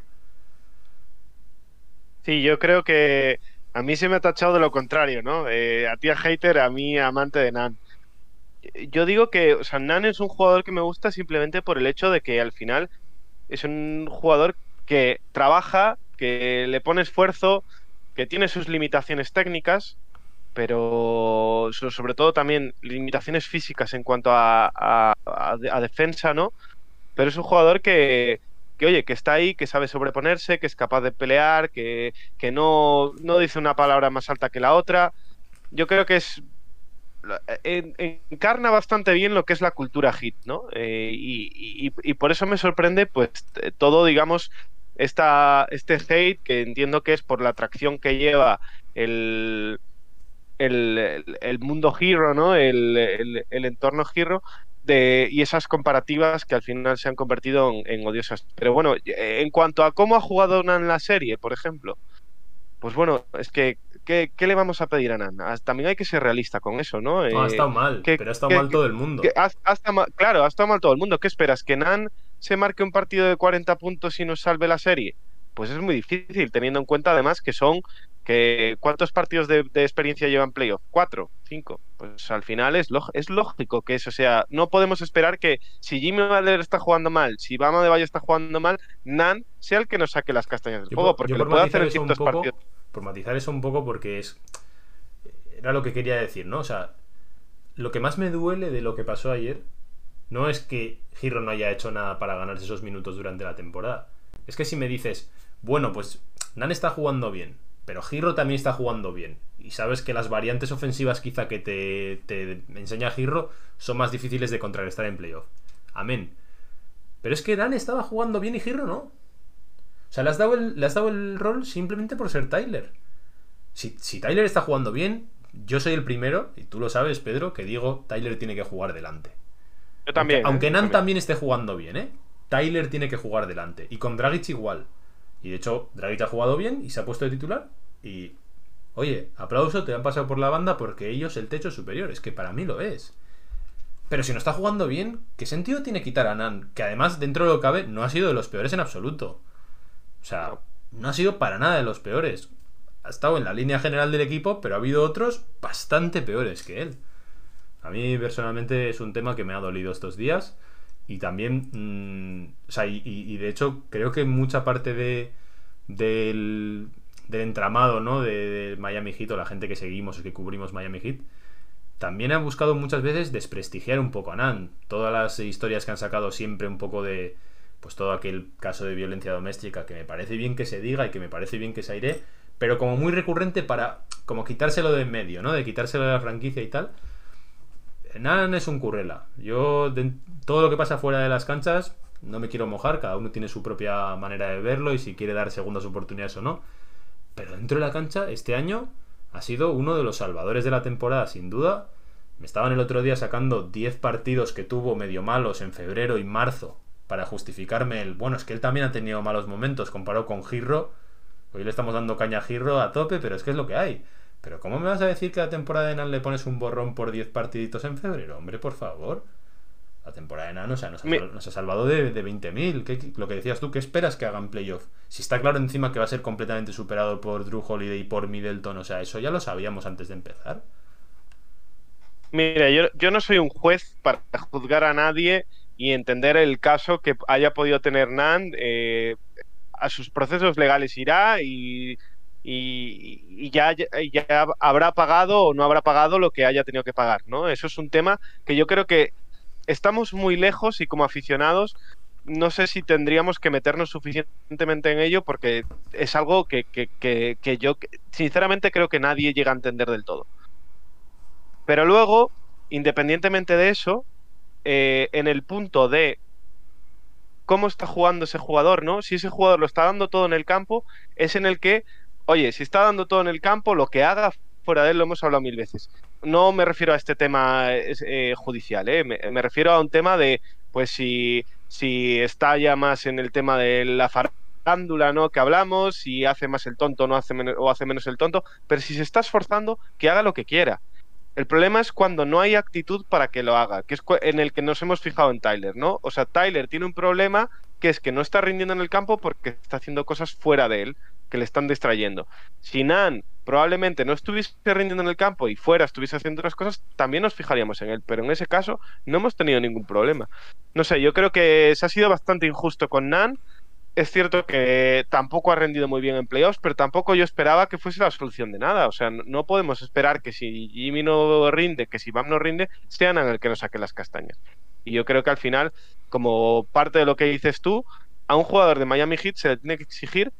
Sí, yo creo que a mí se me ha tachado de lo contrario, ¿no? Eh, a ti a hater, a mí amante de Nan yo digo que, o sea, Nan es un jugador que me gusta simplemente por el hecho de que al final es un jugador que trabaja, que le pone esfuerzo, que tiene sus limitaciones técnicas, pero sobre todo también limitaciones físicas en cuanto a, defensa, ¿no? Pero es un jugador que, que, oye, que está ahí, que sabe sobreponerse, que es capaz de pelear, que, que no, no dice una palabra más alta que la otra. Yo creo que es encarna bastante bien lo que es la cultura hit, ¿no? Eh, y, por eso me sorprende, pues, todo, digamos, esta, este hate, que entiendo que es por la atracción que lleva el, el, mundo hero, ¿no? El, entorno hero. De, y esas comparativas que al final se han convertido en, en, odiosas. Pero bueno, en cuanto a cómo ha jugado en la serie, por ejemplo, pues bueno, es que ¿qué, le vamos a pedir a Nan? Ah, también hay que ser realista con eso, ¿no? no ha estado eh, mal, pero ha estado mal todo el mundo. claro, ha estado mal todo el mundo. ¿Qué esperas? ¿Que Nan se marque un partido de 40 puntos y nos salve la serie? Pues es muy difícil, teniendo en cuenta además que son que ¿Cuántos partidos de, experiencia llevan playoff? ¿Cuatro? ¿Cinco? Pues al final es, es lógico que eso sea. No podemos esperar que si Jimmy Butler está jugando mal, si Bama de Valle está jugando mal, Nan sea el que nos saque las castañas del fuego, porque lo puede hacer en ciertos partidos. Por matizar eso un poco, porque es. Era lo que quería decir, ¿no? O sea, lo que más me duele de lo que pasó ayer no es que Giro no haya hecho nada para ganarse esos minutos durante la temporada. Es que si me dices, bueno, pues Nan está jugando bien, pero Giro también está jugando bien. Y sabes que las variantes ofensivas quizá que te, enseña Giro son más difíciles de contrarrestar en playoff. Amén. Pero es que Dan estaba jugando bien y Giro no. O sea, le has dado el, le has dado el rol simplemente por ser Tyler. Si, si, Tyler está jugando bien, yo soy el primero, y tú lo sabes, Pedro, que digo, Tyler tiene que jugar delante. Yo también. Aunque, ¿eh? Nan también. esté jugando bien, ¿eh? Tyler tiene que jugar delante. Y con Dragic igual. Y de hecho, Dragic ha jugado bien y se ha puesto de titular. Y, oye, aplauso, te han pasado por la banda porque ellos el techo es superior. Es que para mí lo es. Pero si no está jugando bien, ¿qué sentido tiene quitar a Nan? Que además, dentro de lo que cabe, no ha sido de los peores en absoluto. O sea, no ha sido para nada de los peores. Ha estado en la línea general del equipo, pero ha habido otros bastante peores que él. A mí personalmente es un tema que me ha dolido estos días. Y también, mm, o sea, y, de hecho creo que mucha parte de, del, entramado, ¿no? De, Miami Heat o la gente que seguimos o que cubrimos Miami Heat, también ha buscado muchas veces desprestigiar un poco a Nan. Todas las historias que han sacado siempre un poco de, pues todo aquel caso de violencia doméstica que me parece bien que se diga y que me parece bien que se aire, pero como muy recurrente para como quitárselo de en medio, ¿no? De quitárselo de la franquicia y tal. Nan es un currela. Yo, de, todo lo que pasa fuera de las canchas, no me quiero mojar, cada uno tiene su propia manera de verlo y si quiere dar segundas oportunidades o no. Pero dentro de la cancha, este año ha sido uno de los salvadores de la temporada, sin duda. Me estaban el otro día sacando 10 partidos que tuvo medio malos en febrero y marzo para justificarme el. Bueno, es que él también ha tenido malos momentos comparado con Girro. Hoy le estamos dando caña a Girro a tope, pero es que es lo que hay. Pero ¿cómo me vas a decir que a la temporada de Nan le pones un borrón por 10 partiditos en febrero? Hombre, por favor. La temporada de Nan, o sea, nos ha, salvado de, de 20.000. Lo que decías tú, ¿qué esperas que hagan playoff? Si está claro encima que va a ser completamente superado por Drew Holiday y por Middleton, o sea, eso ya lo sabíamos antes de empezar. Mira, yo, yo no soy un juez para juzgar a nadie y entender el caso que haya podido tener Nan. Eh, a sus procesos legales irá y y, ya, ya, habrá pagado o no habrá pagado lo que haya tenido que pagar, ¿no? Eso es un tema que yo creo que estamos muy lejos y como aficionados no sé si tendríamos que meternos suficientemente en ello porque es algo que, que, yo sinceramente creo que nadie llega a entender del todo. Pero luego, independientemente de eso, eh, en el punto de cómo está jugando ese jugador, ¿no? Si ese jugador lo está dando todo en el campo, es en el que oye, si está dando todo en el campo, lo que haga fuera de él lo hemos hablado mil veces. No me refiero a este tema eh, judicial, eh, me, refiero a un tema de, pues si, si está ya más en el tema de la farándula, ¿no? Que hablamos, si hace más el tonto no hace o hace menos el tonto, pero si se está esforzando, que haga lo que quiera. El problema es cuando no hay actitud para que lo haga, que es en el que nos hemos fijado en Tyler, ¿no? O sea, Tyler tiene un problema que es que no está rindiendo en el campo porque está haciendo cosas fuera de él que le están distrayendo. Si Nan probablemente no estuviese rindiendo en el campo y fuera estuviese haciendo otras cosas, también nos fijaríamos en él, pero en ese caso no hemos tenido ningún problema. No sé, yo creo que se ha sido bastante injusto con Nan. Es cierto que tampoco ha rendido muy bien en playoffs, pero tampoco yo esperaba que fuese la solución de nada. O sea, no podemos esperar que si Jimmy no rinde, que si Bam no rinde, sean el que nos saque las castañas. Y yo creo que al final, como parte de lo que dices tú, a un jugador de Miami Heat se le tiene que exigir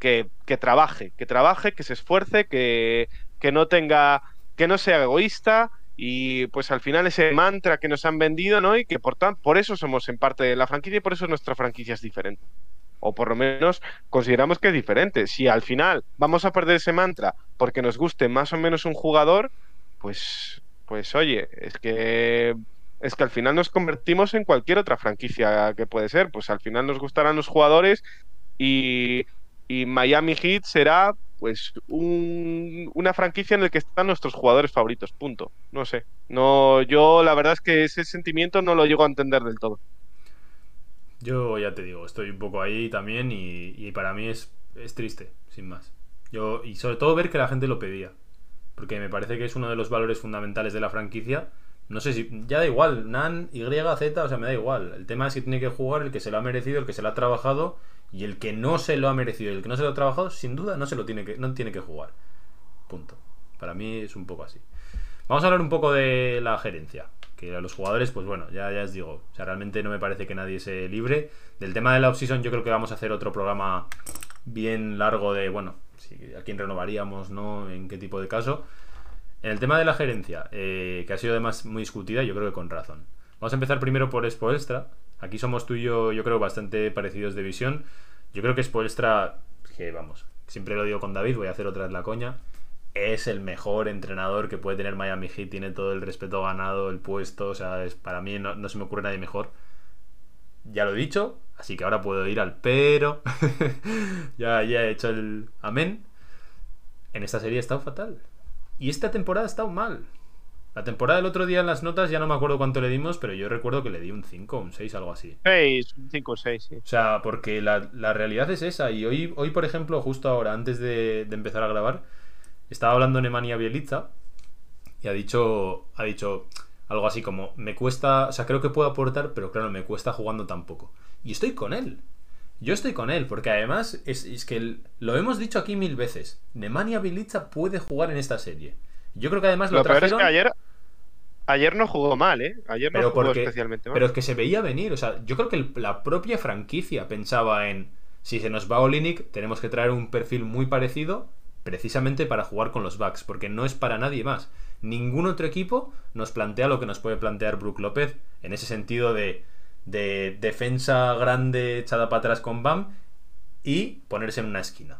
que, trabaje, que trabaje, que se esfuerce, que, no tenga, que no sea egoísta y pues al final ese mantra que nos han vendido, ¿no? Y que por, tan, por eso somos en parte de la franquicia y por eso nuestra franquicia es diferente. O por lo menos consideramos que es diferente. Si al final vamos a perder ese mantra porque nos guste más o menos un jugador, pues, pues oye, es que es que al final nos convertimos en cualquier otra franquicia que puede ser. Pues al final nos gustarán los jugadores y y Miami Heat será pues una franquicia en la que están nuestros jugadores favoritos, punto. No sé. No, yo la verdad es que ese sentimiento no lo llego a entender del todo. Yo ya te digo, estoy un poco ahí también y, y para mí es, es triste, sin más. Yo, y sobre todo ver que la gente lo pedía. Porque me parece que es uno de los valores fundamentales de la franquicia. No sé si. Ya da igual, Nan, Y, Z, o sea, me da igual. El tema es que tiene que jugar el que se lo ha merecido, el que se lo ha trabajado. Y el que no se lo ha merecido, el que no se lo ha trabajado, sin duda no se lo tiene que, no tiene que jugar. Punto. Para mí es un poco así. Vamos a hablar un poco de la gerencia. Que a los jugadores, pues bueno, ya, ya os digo. O sea, realmente no me parece que nadie se libre. Del tema de la offseason, yo creo que vamos a hacer otro programa bien largo de, bueno, a quién renovaríamos, ¿no? En qué tipo de caso. En el tema de la gerencia, eh, que ha sido además muy discutida, yo creo que con razón. Vamos a empezar primero por Spoelstra. Aquí somos tú y yo, yo creo, bastante parecidos de visión. Yo creo que Spoelstra, que vamos, siempre lo digo con David, voy a hacer otra vez la coña. Es el mejor entrenador que puede tener Miami Heat, tiene todo el respeto ganado, el puesto, o sea, es, para mí no, se me ocurre nadie mejor. Ya lo he dicho, Así que ahora puedo ir al pero. (laughs) ya, he hecho el amén. En esta serie ha estado fatal. Y esta temporada ha estado mal. La temporada del otro día en las notas ya no me acuerdo cuánto le dimos, pero yo recuerdo que le di un 5 o un 6, algo así. 6, un 5 o 6, sí. O sea, porque la, realidad es esa. Y hoy, hoy, por ejemplo, justo ahora, antes de, empezar a grabar, estaba hablando Nemanja Bielitza y ha dicho, ha dicho algo así como, me cuesta, o sea, creo que puedo aportar, pero claro, me cuesta jugando tan poco. Y estoy con él. Yo estoy con él, porque además es, que lo hemos dicho aquí mil veces. Nemanja Bilica puede jugar en esta serie. Yo creo que además lo, lo peor es que ayer, ayer no jugó mal, ¿eh? Ayer no jugó especialmente mal. Pero es que se veía venir. O sea, yo creo que la propia franquicia pensaba en si se nos va Olinik, tenemos que traer un perfil muy parecido precisamente para jugar con los Bucks, porque no es para nadie más. Ningún otro equipo nos plantea lo que nos puede plantear Brook López en ese sentido de de defensa grande echada para atrás con Bam y ponerse en una esquina.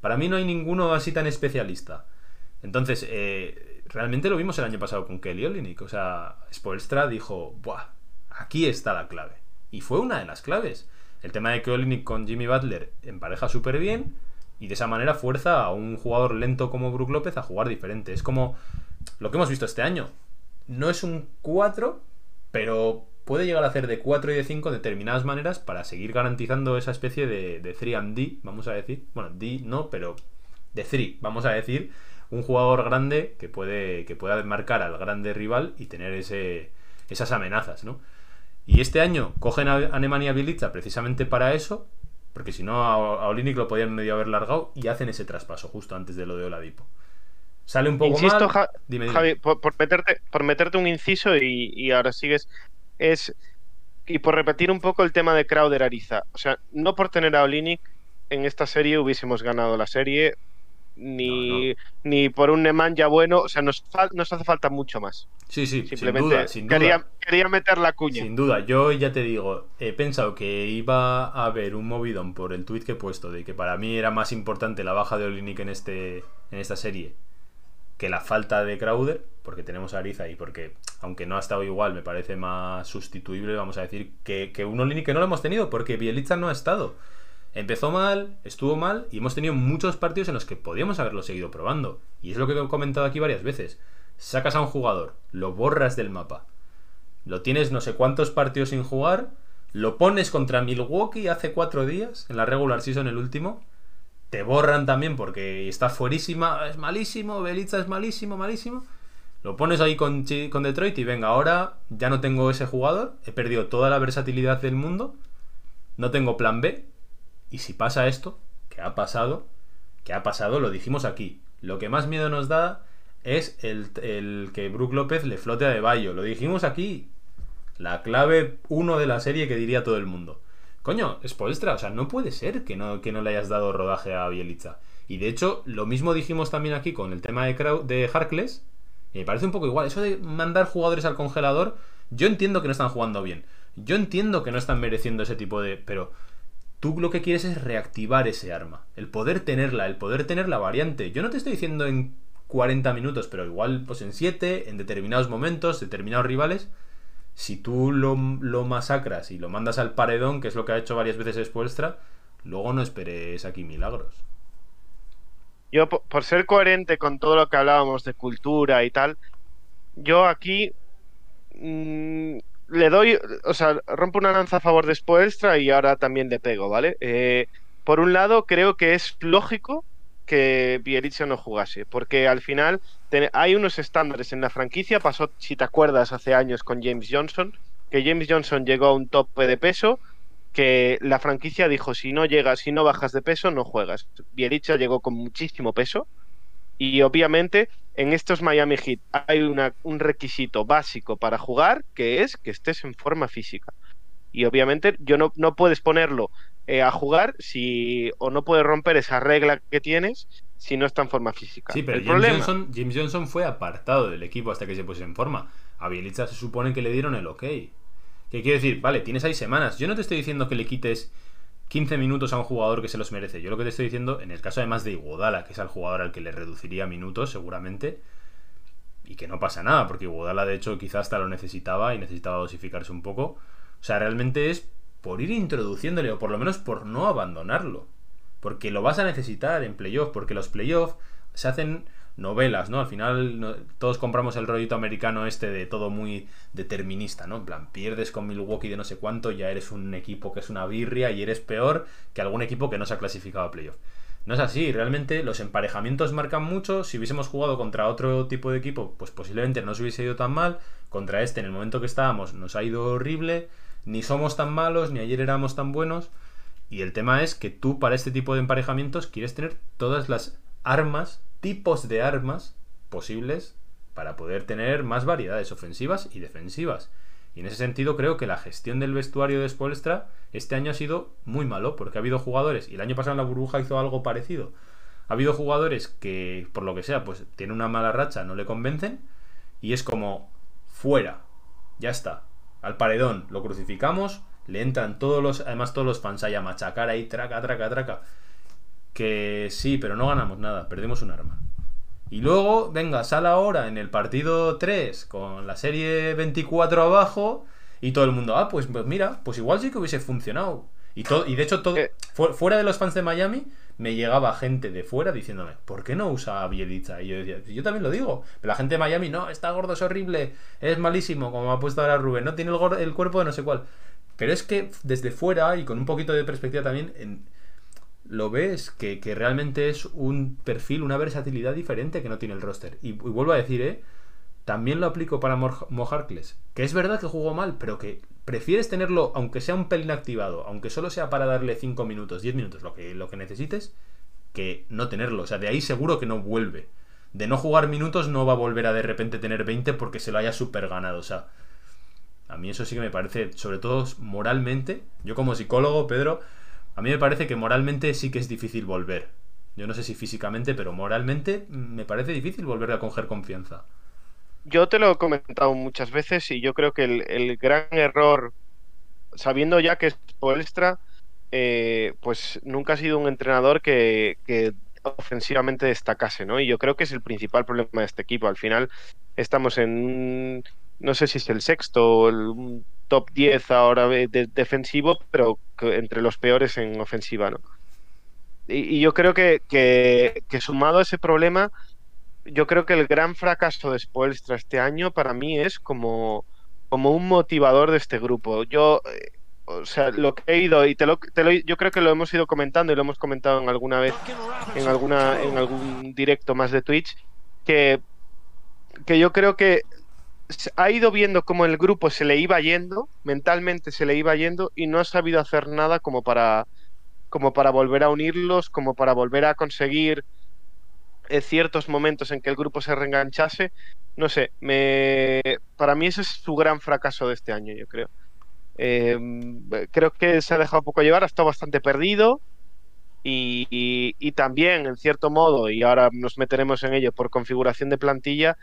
Para mí no hay ninguno así tan especialista. Entonces, eh, realmente lo vimos el año pasado con Kelly Olynyk. O sea, Spoelstra dijo, ¡buah! Aquí está la clave. Y fue una de las claves. El tema de que Olynyk con Jimmy Butler empareja súper bien y de esa manera fuerza a un jugador lento como Brook López a jugar diferente. Es como lo que hemos visto este año. No es un 4, pero puede llegar a hacer de 4 y de 5 determinadas maneras para seguir garantizando esa especie de, de 3 and D, vamos a decir. Bueno, D no, pero de 3, vamos a decir. Un jugador grande que puede que pueda marcar al grande rival y tener ese, esas amenazas, ¿no? Y este año cogen a, Alemania Bilica precisamente para eso, porque si no a, a lo podían medio haber largado y hacen ese traspaso justo antes de lo de Oladipo. Sale un poco Insisto, Javi, por, meterte, por meterte un inciso y, y ahora sigues es, y por repetir un poco el tema de Crowder Ariza, o sea, no por tener a Olinic en esta serie hubiésemos ganado la serie, ni, ni por un Nemanja bueno, o sea, nos, nos hace falta mucho más. Sí, sí, Simplemente sin duda, Quería, quería, meter la cuña. Sin duda, yo ya te digo, he pensado que iba a haber un movidón por el tweet que he puesto de que para mí era más importante la baja de Olinic en, este, en esta serie que la falta de Crowder, porque tenemos a Ariza y porque, aunque no ha estado igual, me parece más sustituible, vamos a decir, que, que un Olini que no lo hemos tenido, porque Bielitsa no ha estado. Empezó mal, estuvo mal y hemos tenido muchos partidos en los que podíamos haberlo seguido probando. Y es lo que he comentado aquí varias veces. Sacas a un jugador, lo borras del mapa, lo tienes no sé cuántos partidos sin jugar, lo pones contra Milwaukee hace cuatro días, en la regular season el último, te borran también porque está fuerísima, es malísimo, Belitza es malísimo, malísimo. Lo pones ahí con, con Detroit y venga, ahora ya no tengo ese jugador, he perdido toda la versatilidad del mundo, no tengo plan B. Y si pasa esto, que ha pasado, que ha pasado, lo dijimos aquí. Lo que más miedo nos da es el, el que Brook López le flote a De Bayo. Lo dijimos aquí. La clave uno de la serie que diría todo el mundo. Coño, Spoelstra, o sea, no puede ser que no, que no le hayas dado rodaje a Bielitza. Y de hecho, lo mismo dijimos también aquí con el tema de, de Harkless. Y me parece un poco igual. Eso de mandar jugadores al congelador, yo entiendo que no están jugando bien. Yo entiendo que no están mereciendo ese tipo de. Pero tú lo que quieres es reactivar ese arma. El poder tenerla, el poder tener la variante. Yo no te estoy diciendo en 40 minutos, pero igual pues en 7, en determinados momentos, determinados rivales si tú lo, masacras y lo mandas al paredón, que es lo que ha hecho varias veces Spoelstra, luego no esperes aquí milagros. Yo, por ser coherente con todo lo que hablábamos de cultura y tal, yo aquí mm, le doy, o sea, rompo una lanza a favor de Spoelstra y ahora también le pego, ¿vale? Eh, por un lado, creo que es lógico que Bielitsa no jugase, porque al final hay unos estándares en la franquicia, pasó, si te acuerdas, hace años con James Johnson, que James Johnson llegó a un tope de peso, que la franquicia dijo, si no llegas, si no bajas de peso, no juegas. Bielitsa llegó con muchísimo peso, y obviamente en estos Miami Heat hay un requisito básico para jugar, que es que estés en forma física. Y obviamente yo no, no puedes ponerlo eh, a jugar si o no puedes romper esa regla que tienes si no está en forma física. Sí, pero James, Johnson, James, Johnson, fue apartado del equipo hasta que se puso en forma. A Bielitsa se supone que le dieron el ok. ¿Qué quiere decir? Vale, tienes ahí semanas. Yo no te estoy diciendo que le quites 15 minutos a un jugador que se los merece. Yo lo que te estoy diciendo, en el caso además de Iguodala, que es el jugador al que le reduciría minutos seguramente, y que no pasa nada, porque Iguodala de hecho quizás hasta lo necesitaba y necesitaba dosificarse un poco. O sea, realmente es por ir introduciéndole, o por lo menos por no abandonarlo. Porque lo vas a necesitar en playoff, porque los playoffs se hacen novelas, ¿no? Al final todos compramos el rollito americano este de todo muy determinista, ¿no? En plan, pierdes con Milwaukee de no sé cuánto, ya eres un equipo que es una birria y eres peor que algún equipo que no se ha clasificado a playoff. No es así, realmente los emparejamientos marcan mucho. Si hubiésemos jugado contra otro tipo de equipo, pues posiblemente no se hubiese ido tan mal. Contra este, en el momento que estábamos, nos ha ido horrible. Ni somos tan malos, ni ayer éramos tan buenos. Y el tema es que tú, para este tipo de emparejamientos, quieres tener todas las armas tipos de armas posibles para poder tener más variedades ofensivas y defensivas. Y en ese sentido creo que la gestión del vestuario de Spolstra este año ha sido muy malo, porque ha habido jugadores, y el año pasado en la burbuja hizo algo parecido, ha habido jugadores que, por lo que sea, pues tienen una mala racha, no le convencen, y es como, fuera, ya está, al paredón, lo crucificamos, le entran todos los, además todos los fans ahí a machacar ahí, traca, traca, traca que sí, pero no ganamos nada, perdemos un arma. Y luego, venga, sal ahora en el partido 3 con la serie 24 abajo y todo el mundo, ah, pues, pues, mira, pues igual sí que hubiese funcionado. Y, todo, y de hecho, todo, eh. fuera de los fans de Miami, me llegaba gente de fuera diciéndome, ¿por qué no usa Bielitsa? Y yo decía, yo también lo digo, pero la gente de Miami, no, está gordo, es horrible, es malísimo, como ha puesto ahora Rubén, no tiene el, el cuerpo de no sé cuál. Pero es que desde fuera y con un poquito de perspectiva también, en, lo ves que, realmente es un perfil, una versatilidad diferente que no tiene el roster. Y, vuelvo a decir, ¿eh? También lo aplico para Mojarkles. Que es verdad que jugó mal, pero que prefieres tenerlo, aunque sea un pelín activado, aunque solo sea para darle 5 minutos, 10 minutos, lo que, lo que necesites, que no tenerlo. O sea, de ahí seguro que no vuelve. De no jugar minutos no va a volver a de repente tener 20 porque se lo haya super ganado. O sea, a mí eso sí que me parece, sobre todo moralmente, yo como psicólogo, Pedro, a mí me parece que moralmente sí que es difícil volver. Yo no sé si físicamente, pero moralmente me parece difícil volver a coger confianza. Yo te lo he comentado muchas veces y yo creo que el, gran error, sabiendo ya que es Poelstra, eh, pues nunca ha sido un entrenador que, que, ofensivamente destacase, ¿no? Y yo creo que es el principal problema de este equipo. Al final estamos en, no sé si es el sexto o el top 10 ahora de, defensivo, pero entre los peores en ofensiva, ¿no? Y, yo creo que, sumado a ese problema, yo creo que el gran fracaso de Spoelstra este año para mí es como, como un motivador de este grupo. Yo, eh, o sea, lo que he ido, y te lo, te lo, yo creo que lo hemos ido comentando y lo hemos comentado en alguna vez, en, alguna, en algún directo más de Twitch, que, que yo creo que ha ido viendo cómo el grupo se le iba yendo, mentalmente se le iba yendo y no ha sabido hacer nada como para, como para volver a unirlos, como para volver a conseguir eh, ciertos momentos en que el grupo se reenganchase. No sé, me, para mí ese es su gran fracaso de este año, yo creo. Eh, creo que se ha dejado poco llevar, ha estado bastante perdido. y, también, en cierto modo, y ahora nos meteremos en ello por configuración de plantilla,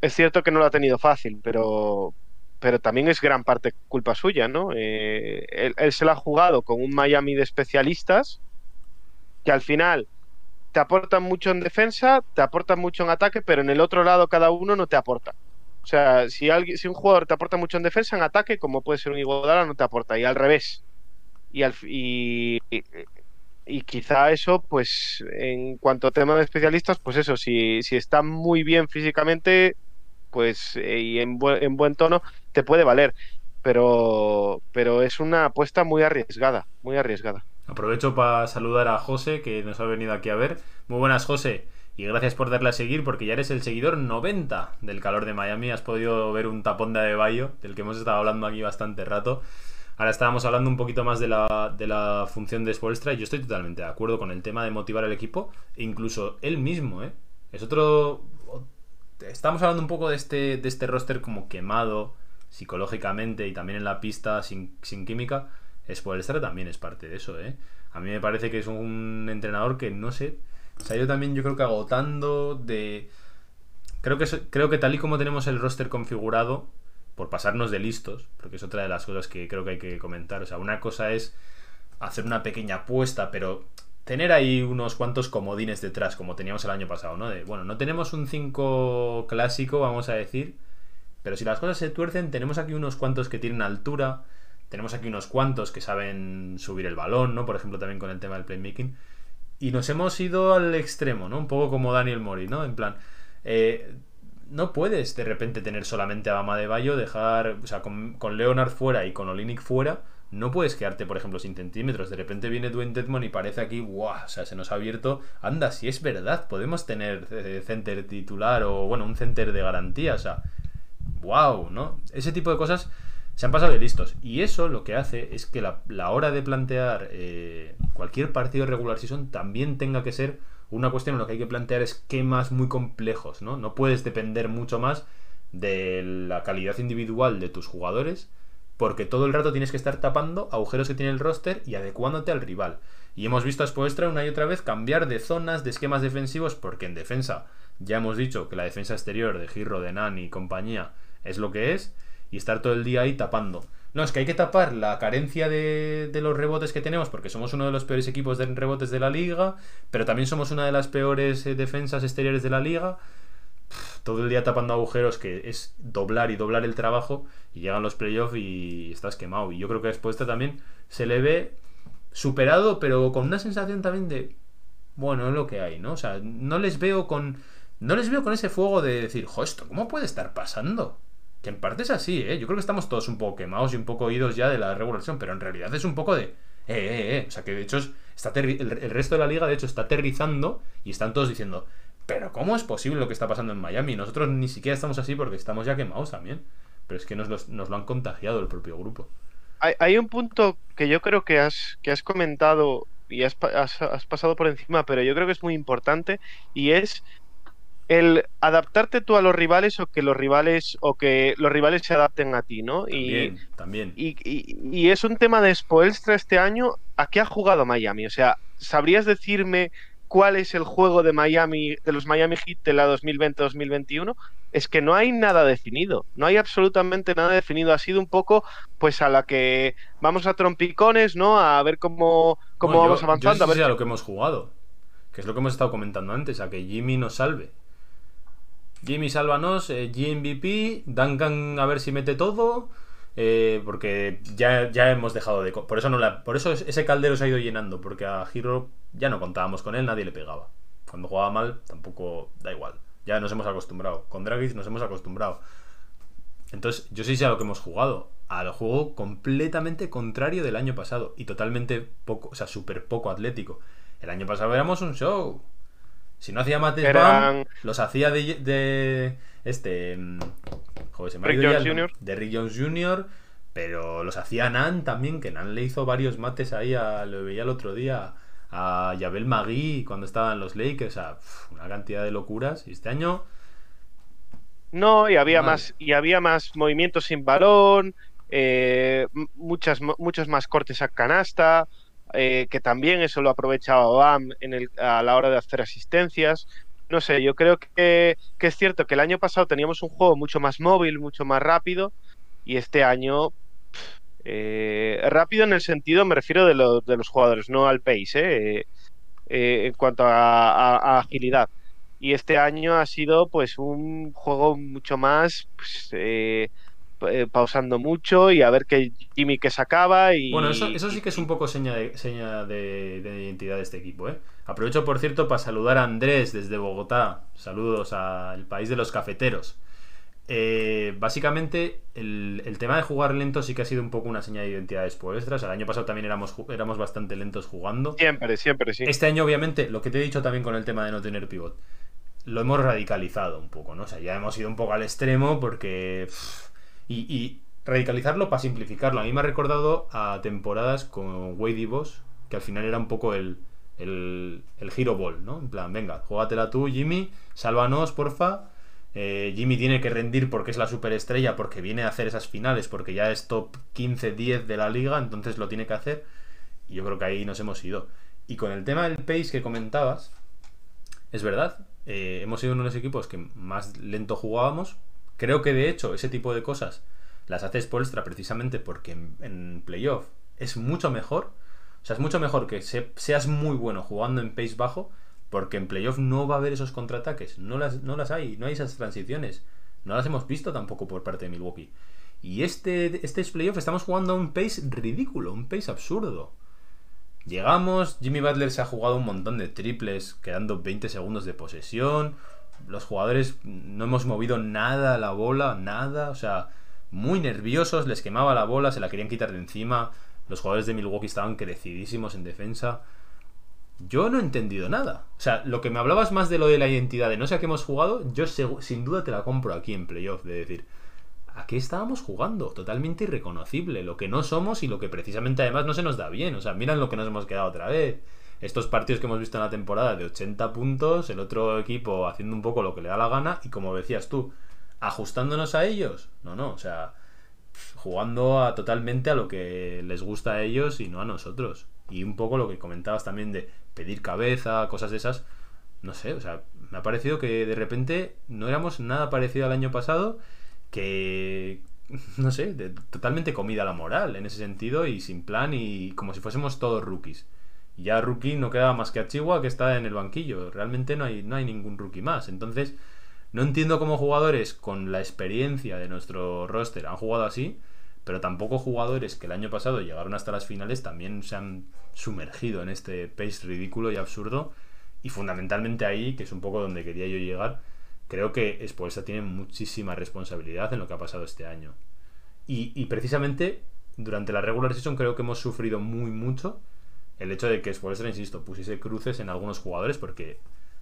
es cierto que no lo ha tenido fácil, pero, pero también es gran parte culpa suya, ¿no? Eh, él, se lo ha jugado con un Miami de especialistas que al final te aportan mucho en defensa, te aportan mucho en ataque, pero en el otro lado cada uno no te aporta. O sea, si, alguien, si un jugador te aporta mucho en defensa, en ataque, como puede ser un Iguodala, no te aporta. Y al revés. Y, al, y, y, quizá eso, pues, en cuanto a tema de especialistas, pues eso, si, si está muy bien físicamente, pues eh, y en, buen, en buen tono te puede valer. pero, pero es una apuesta muy arriesgada, muy arriesgada. Aprovecho para saludar a José, que nos ha venido aquí a ver. Muy buenas, José. Y gracias por darle a seguir, porque ya eres el seguidor 90 del calor de Miami. Has podido ver un tapón de Bayo, del que hemos estado hablando aquí bastante rato. Ahora estábamos hablando un poquito más de la, de la función de Spolstra y yo estoy totalmente de acuerdo con el tema de motivar al equipo, e incluso él mismo, ¿eh? Es otro... Estamos hablando un poco de este, de este roster como quemado psicológicamente y también en la pista sin, sin química. Spolstra también es parte de eso, ¿eh? A mí me parece que es un entrenador que, no sé, se ha ido también yo creo que agotando de... Creo que, creo que tal y como tenemos el roster configurado, por pasarnos de listos, porque es otra de las cosas que creo que hay que comentar. O sea, una cosa es hacer una pequeña apuesta, pero tener ahí unos cuantos comodines detrás, como teníamos el año pasado, ¿no? Bueno, no tenemos un 5 clásico, vamos a decir, pero si las cosas se tuercen, tenemos aquí unos cuantos que tienen altura, tenemos aquí unos cuantos que saben subir el balón, ¿no? Por ejemplo, también con el tema del playmaking. Y nos hemos ido al extremo, ¿no? Un poco como Daniel Mori, ¿no? En plan, eh, no puedes de repente tener solamente a Bama de Bayo, dejar, o sea, con, Leonard fuera y con Olinic fuera, no puedes quedarte, por ejemplo, sin centímetros. De repente viene Dwayne Dedmon y parece aquí, ¡guau! O sea, se nos ha abierto. Anda, si es verdad, podemos tener eh, center titular o, bueno, un center de garantía, o sea, ¡wow! ¿No? Ese tipo de cosas se han pasado de listos. Y eso lo que hace es que la, hora de plantear eh, cualquier partido regular season también tenga que ser una cuestión en lo que hay que plantear esquemas muy complejos, ¿no? No puedes depender mucho más de la calidad individual de tus jugadores, porque todo el rato tienes que estar tapando agujeros que tiene el roster y adecuándote al rival. Y hemos visto a Spoestra una y otra vez cambiar de zonas, de esquemas defensivos, porque en defensa ya hemos dicho que la defensa exterior de Giro, de Nani y compañía es lo que es, y estar todo el día ahí tapando. No, es que hay que tapar la carencia de, los rebotes que tenemos, porque somos uno de los peores equipos de rebotes de la liga, pero también somos una de las peores eh, defensas exteriores de la liga. Todo el día tapando agujeros, que es doblar y doblar el trabajo, y llegan los playoffs y estás quemado. Y yo creo que después también se le ve superado, pero con una sensación también de, bueno, es lo que hay, ¿no? O sea, no les veo con, no les veo con ese fuego de decir, jo, esto, ¿cómo puede estar pasando? Que en parte es así, ¿eh? Yo creo que estamos todos un poco quemados y un poco oídos ya de la regulación, pero en realidad es un poco de... Eh, eh, eh. O sea, que de hecho está el, resto de la liga, de hecho, está aterrizando y están todos diciendo, pero ¿cómo es posible lo que está pasando en Miami? Nosotros ni siquiera estamos así porque estamos ya quemados también. Pero es que nos, lo han contagiado el propio grupo. Hay, un punto que yo creo que has, que has comentado y has, has, pasado por encima, pero yo creo que es muy importante y es el adaptarte tú a los rivales o que los rivales o que los rivales se adapten a ti, ¿no? También, y, también. Y, es un tema de Spoelstra este año. ¿A qué ha jugado Miami? O sea, ¿sabrías decirme cuál es el juego de Miami, de los Miami Heat de la 2020-2021? Es que no hay nada definido, no hay absolutamente nada definido. Ha sido un poco, pues, a la que vamos a trompicones, ¿no? A ver cómo, cómo vamos avanzando. a ver lo que hemos jugado, que es lo que hemos estado comentando antes, a que Jimmy nos salve. Jimmy sálvanos, eh, GMVP, Duncan a ver si mete todo. Eh, porque ya, ya hemos dejado de. Por eso, no la, por eso ese caldero se ha ido llenando. Porque a Hero ya no contábamos con él, nadie le pegaba. Cuando jugaba mal, tampoco da igual. Ya nos hemos acostumbrado. Con Dragic nos hemos acostumbrado. Entonces, yo sí sé a lo que hemos jugado. Al juego completamente contrario del año pasado. Y totalmente poco, o sea, súper poco atlético. El año pasado éramos un show. Si no hacía Mates los hacía de, este. Joder, se me Rick Jones Jr. De Rick Jones Jr. Pero los hacía Nan también, que Nan le hizo varios mates ahí, a, lo veía el otro día, a Yabel Magui cuando estaban los Lakers. O sea, una cantidad de locuras. Y este año. No, y había más, y había más movimientos sin balón, eh, muchas, muchos más cortes a canasta. Eh, que también eso lo aprovechaba Bam en el, a la hora de hacer asistencias. No sé, yo creo que, es cierto que el año pasado teníamos un juego mucho más móvil, mucho más rápido, y este año eh, rápido en el sentido, me refiero de, de los jugadores, no al pace, eh, en cuanto a, agilidad. Y este año ha sido pues un juego mucho más pues, eh, pausando mucho y a ver qué Jimmy que sacaba. Y, bueno, eso, sí que es un poco seña de, de, identidad de este equipo. ¿eh? Aprovecho, por cierto, para saludar a Andrés desde Bogotá. Saludos al país de los cafeteros. eh, básicamente el, el, tema de jugar lento sí que ha sido un poco una señal de identidad después. El año pasado también éramos, éramos bastante lentos jugando. Siempre, siempre, sí. Este año, obviamente, lo que te he dicho también con el tema de no tener pivot, lo hemos radicalizado un poco, ¿no? O sea, ya hemos ido un poco al extremo porque... y, y, radicalizarlo para simplificarlo. A mí me ha recordado a temporadas con Wade y Boss, que al final era un poco el, el, el Hero Ball, ¿no? En plan, venga, jugatela tú, Jimmy, sálvanos, porfa eh, Jimmy tiene que rendir porque es la superestrella, porque viene a hacer esas finales, porque ya es top 15-10 de la liga, entonces lo tiene que hacer. Y yo creo que ahí nos hemos ido. Y con el tema del pace que comentabas, es verdad, eh, hemos sido uno de los equipos que más lento jugábamos. Creo que de hecho ese tipo de cosas las hace Spolstra precisamente porque en, en playoff es mucho mejor. O sea, es mucho mejor que seas muy bueno jugando en pace bajo porque en playoff no va a haber esos contraataques. No las, no las hay. No hay esas transiciones. No las hemos visto tampoco por parte de Milwaukee. Y este, este playoff estamos jugando a un pace ridículo, un pace absurdo. Llegamos, Jimmy Butler se ha jugado un montón de triples, quedando 20 segundos de posesión. Los jugadores no hemos movido nada la bola, nada. O sea, muy nerviosos, les quemaba la bola, se la querían quitar de encima. Los jugadores de Milwaukee estaban crecidísimos en defensa. Yo no he entendido nada. O sea, lo que me hablabas más de lo de la identidad de no sé a qué hemos jugado, yo sin duda te la compro aquí en playoff, de decir, ¿a qué estábamos jugando? Totalmente irreconocible, lo que no somos y lo que precisamente además no se nos da bien. O sea, miran lo que nos hemos quedado otra vez. Estos partidos que hemos visto en la temporada de 80 puntos, el otro equipo haciendo un poco lo que le da la gana y como decías tú, ajustándonos a ellos. No, no, o sea, jugando a, totalmente a lo que les gusta a ellos y no a nosotros. Y un poco lo que comentabas también de pedir cabeza, cosas de esas. No sé, o sea, me ha parecido que de repente no éramos nada parecido al año pasado, que, (laughs) no sé, de, totalmente comida la moral en ese sentido y sin plan y como si fuésemos todos rookies. Ya rookie no queda más que a Chihuahua que está en el banquillo. Realmente no hay, no hay ningún rookie más. Entonces, no entiendo cómo jugadores con la experiencia de nuestro roster han jugado así pero tampoco jugadores que el año pasado llegaron hasta las finales también se han sumergido en este pace ridículo y absurdo. Y fundamentalmente ahí, que es un poco donde quería yo llegar, creo que Spolstra tiene muchísima responsabilidad en lo que ha pasado este año. Y, precisamente durante la regular season creo que hemos sufrido muy mucho el hecho de que Spolstra, insisto, pusiese cruces en algunos jugadores porque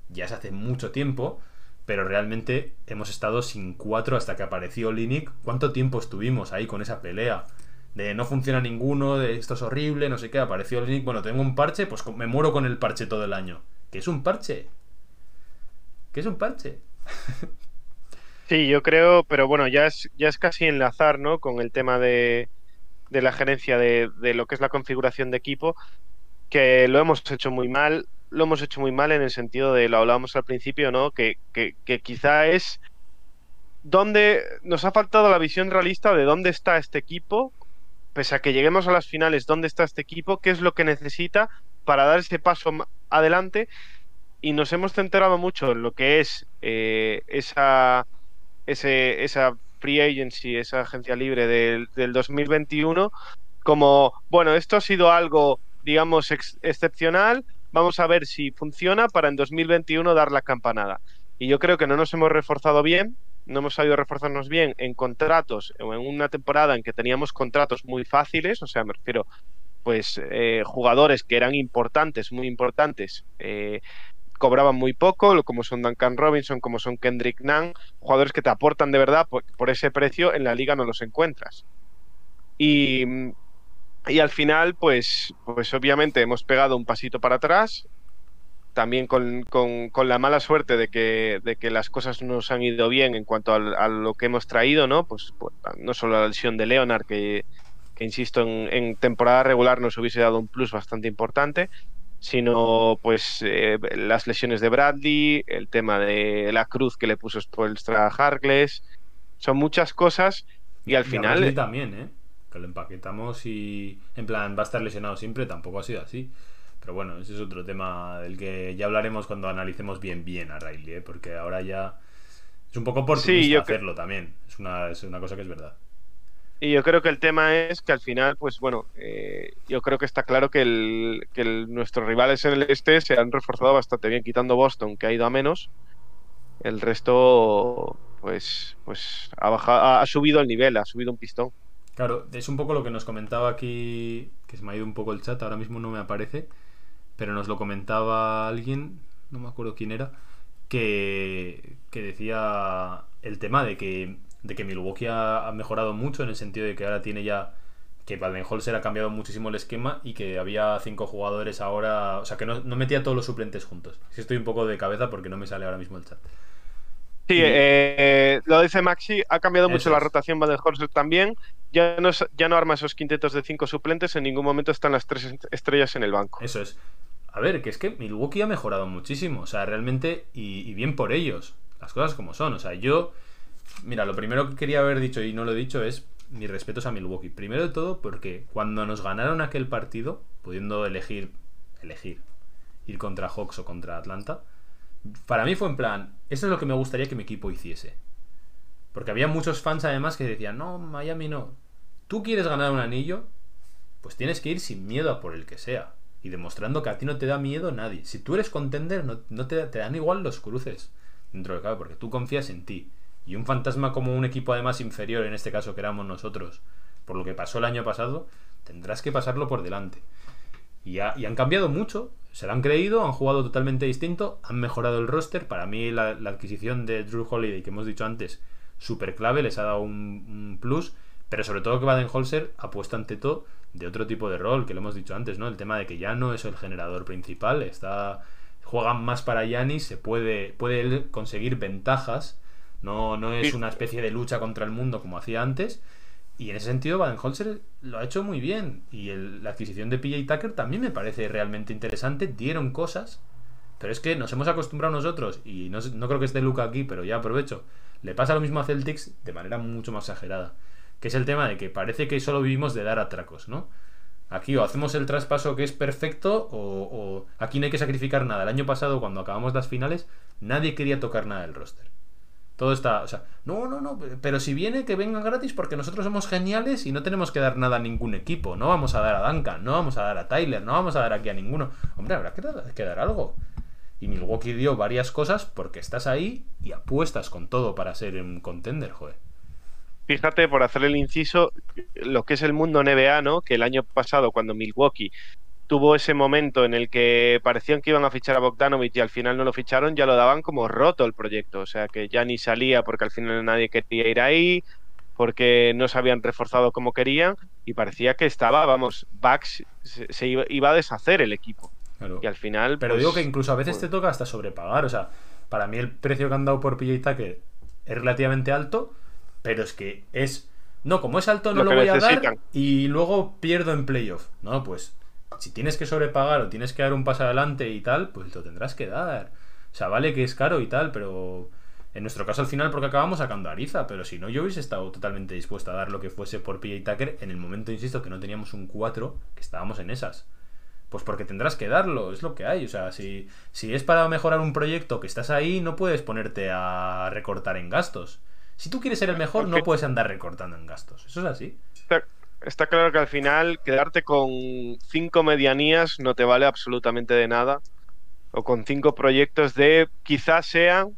ya se hace mucho tiempo pero realmente hemos estado sin cuatro hasta que apareció Linic. ¿Cuánto tiempo estuvimos ahí con esa pelea? De no funciona ninguno, de esto es horrible, no sé qué, apareció Linic, bueno, tengo un parche, pues me muero con el parche todo el año. ¿Qué es un parche? ¿Qué es un parche? sí, yo creo, pero bueno, ya es, ya es casi enlazar, ¿no? Con el tema de, de la gerencia de, de lo que es la configuración de equipo, que lo hemos hecho muy mal lo hemos hecho muy mal en el sentido de, lo hablábamos al principio, ¿no? Que, que, quizá es donde nos ha faltado la visión realista de dónde está este equipo, pese a que lleguemos a las finales, dónde está este equipo, qué es lo que necesita para dar ese paso adelante. Y nos hemos centrado mucho en lo que es eh, esa, esa free agency, esa agencia libre del, del 2021, como, bueno, esto ha sido algo, digamos, excepcional, Vamos a ver si funciona para en 2021 dar la campanada. Y yo creo que no nos hemos reforzado bien, no hemos sabido reforzarnos bien en contratos o en una temporada en que teníamos contratos muy fáciles, o sea, me refiero, pues eh, jugadores que eran importantes, muy importantes, eh, cobraban muy poco, como son Duncan Robinson, como son Kendrick Nunn, jugadores que te aportan de verdad por, por ese precio en la liga no los encuentras. Y y al final, pues, pues obviamente hemos pegado un pasito para atrás, también con, la mala suerte de que, de que, las cosas nos han ido bien en cuanto a, lo que hemos traído, ¿no? Pues, pues, no solo la lesión de Leonard, que, insisto, en, temporada regular nos hubiese dado un plus bastante importante, sino pues eh, las lesiones de Bradley, el tema de la cruz que le puso Spoelstra a Harkless, son muchas cosas y al final... también, ¿eh? Que lo empaquetamos y en plan va a estar lesionado siempre, tampoco ha sido así. Pero bueno, ese es otro tema del que ya hablaremos cuando analicemos bien bien a Riley, ¿eh? porque ahora ya es un poco por sí, hacerlo también. Es una, es una cosa que es verdad. Y yo creo que el tema es que al final, pues bueno, eh, yo creo que está claro que, el, que nuestros rivales en el este se han reforzado bastante bien, quitando Boston, que ha ido a menos. El resto, pues, pues ha, bajado, ha subido el nivel, ha subido un pistón. Claro, es un poco lo que nos comentaba aquí, que se me ha ido un poco el chat, ahora mismo no me aparece, pero nos lo comentaba alguien, no me acuerdo quién era, que, que decía el tema de que, de que Milwaukee ha, mejorado mucho en el sentido de que ahora tiene ya que Baden-Holzer ha cambiado muchísimo el esquema y que había cinco jugadores ahora, o sea, que no, no metía todos los suplentes juntos. Estoy un poco de cabeza porque no me sale ahora mismo el chat. Sí, eh, lo dice Maxi, ha cambiado mucho la rotación Baden-Holzer también. Ya no, es- ya no arma esos quintetos de cinco suplentes, en ningún momento están las tres est- estrellas en el banco. Eso es. A ver, que es que Milwaukee ha mejorado muchísimo. O sea, realmente, y, y bien por ellos. Las cosas como son. O sea, yo. Mira, lo primero que quería haber dicho y no lo he dicho es mis respetos a Milwaukee. Primero de todo, porque cuando nos ganaron aquel partido, pudiendo elegir. Elegir. Ir contra Hawks o contra Atlanta. Para mí fue en plan. Eso es lo que me gustaría que mi equipo hiciese. Porque había muchos fans además que decían, no, Miami no. Tú quieres ganar un anillo, pues tienes que ir sin miedo a por el que sea. Y demostrando que a ti no te da miedo nadie. Si tú eres contender, no, te, dan igual los cruces. Dentro de cabe, porque tú confías en ti. Y un fantasma como un equipo además inferior, en este caso que éramos nosotros, por lo que pasó el año pasado, tendrás que pasarlo por delante. Y han cambiado mucho, se lo han creído, han jugado totalmente distinto, han mejorado el roster. Para mí la, la adquisición de Drew Holiday, que hemos dicho antes, súper clave, les ha dado un, un plus. Pero sobre todo que Baden-Holzer ha puesto ante todo de otro tipo de rol, que lo hemos dicho antes, ¿no? El tema de que ya no es el generador principal, está juegan más para Yanis, se puede, puede conseguir ventajas, no, no es una especie de lucha contra el mundo como hacía antes. Y en ese sentido, Baden-Holzer lo ha hecho muy bien. Y la adquisición de PJ Tucker también me parece realmente interesante. Dieron cosas, pero es que nos hemos acostumbrado nosotros, y no, no creo que esté Luca aquí, pero ya aprovecho. Le pasa lo mismo a Celtics de manera mucho más exagerada. Que es el tema de que parece que solo vivimos de dar atracos, ¿no? Aquí o hacemos el traspaso que es perfecto, o, o aquí no hay que sacrificar nada. El año pasado, cuando acabamos las finales, nadie quería tocar nada del roster. Todo está, o sea, no, no, no, pero si viene que vengan gratis porque nosotros somos geniales y no tenemos que dar nada a ningún equipo. No vamos a dar a Duncan, no vamos a dar a Tyler, no vamos a dar aquí a ninguno. Hombre, habrá que dar, que dar algo. Y Milwaukee dio varias cosas porque estás ahí y apuestas con todo para ser un contender, joder. Fíjate, por hacer el inciso, lo que es el mundo NBA, ¿no? Que el año pasado, cuando Milwaukee tuvo ese momento en el que parecían que iban a fichar a Bogdanovich y al final no lo ficharon, ya lo daban como roto el proyecto. O sea, que ya ni salía porque al final nadie quería ir ahí, porque no se habían reforzado como querían y parecía que estaba, vamos, Bucks se, se iba, iba a deshacer el equipo. Claro. Y al final. Pero pues, digo que incluso a veces pues, te toca hasta sobrepagar. O sea, para mí el precio que han dado por PJ Tucker es relativamente alto, pero es que es. No, como es alto no Lo voy a dar y luego pierdo en playoff. No, pues si tienes que sobrepagar o tienes que dar un paso adelante y tal, pues lo tendrás que dar. O sea, vale que es caro y tal, pero en nuestro caso al final porque acabamos sacando a Ariza, pero si no yo hubiese estado totalmente dispuesto a dar lo que fuese por PJ Tucker en el momento, insisto, que no teníamos un 4, que estábamos en esas. Pues porque tendrás que darlo, es lo que hay. O sea, si, si es para mejorar un proyecto que estás ahí, no puedes ponerte a recortar en gastos. Si tú quieres ser el mejor, no puedes andar recortando en gastos. Eso es así. Está, claro que al final quedarte con cinco medianías no te vale absolutamente de nada. O con cinco proyectos de quizás sean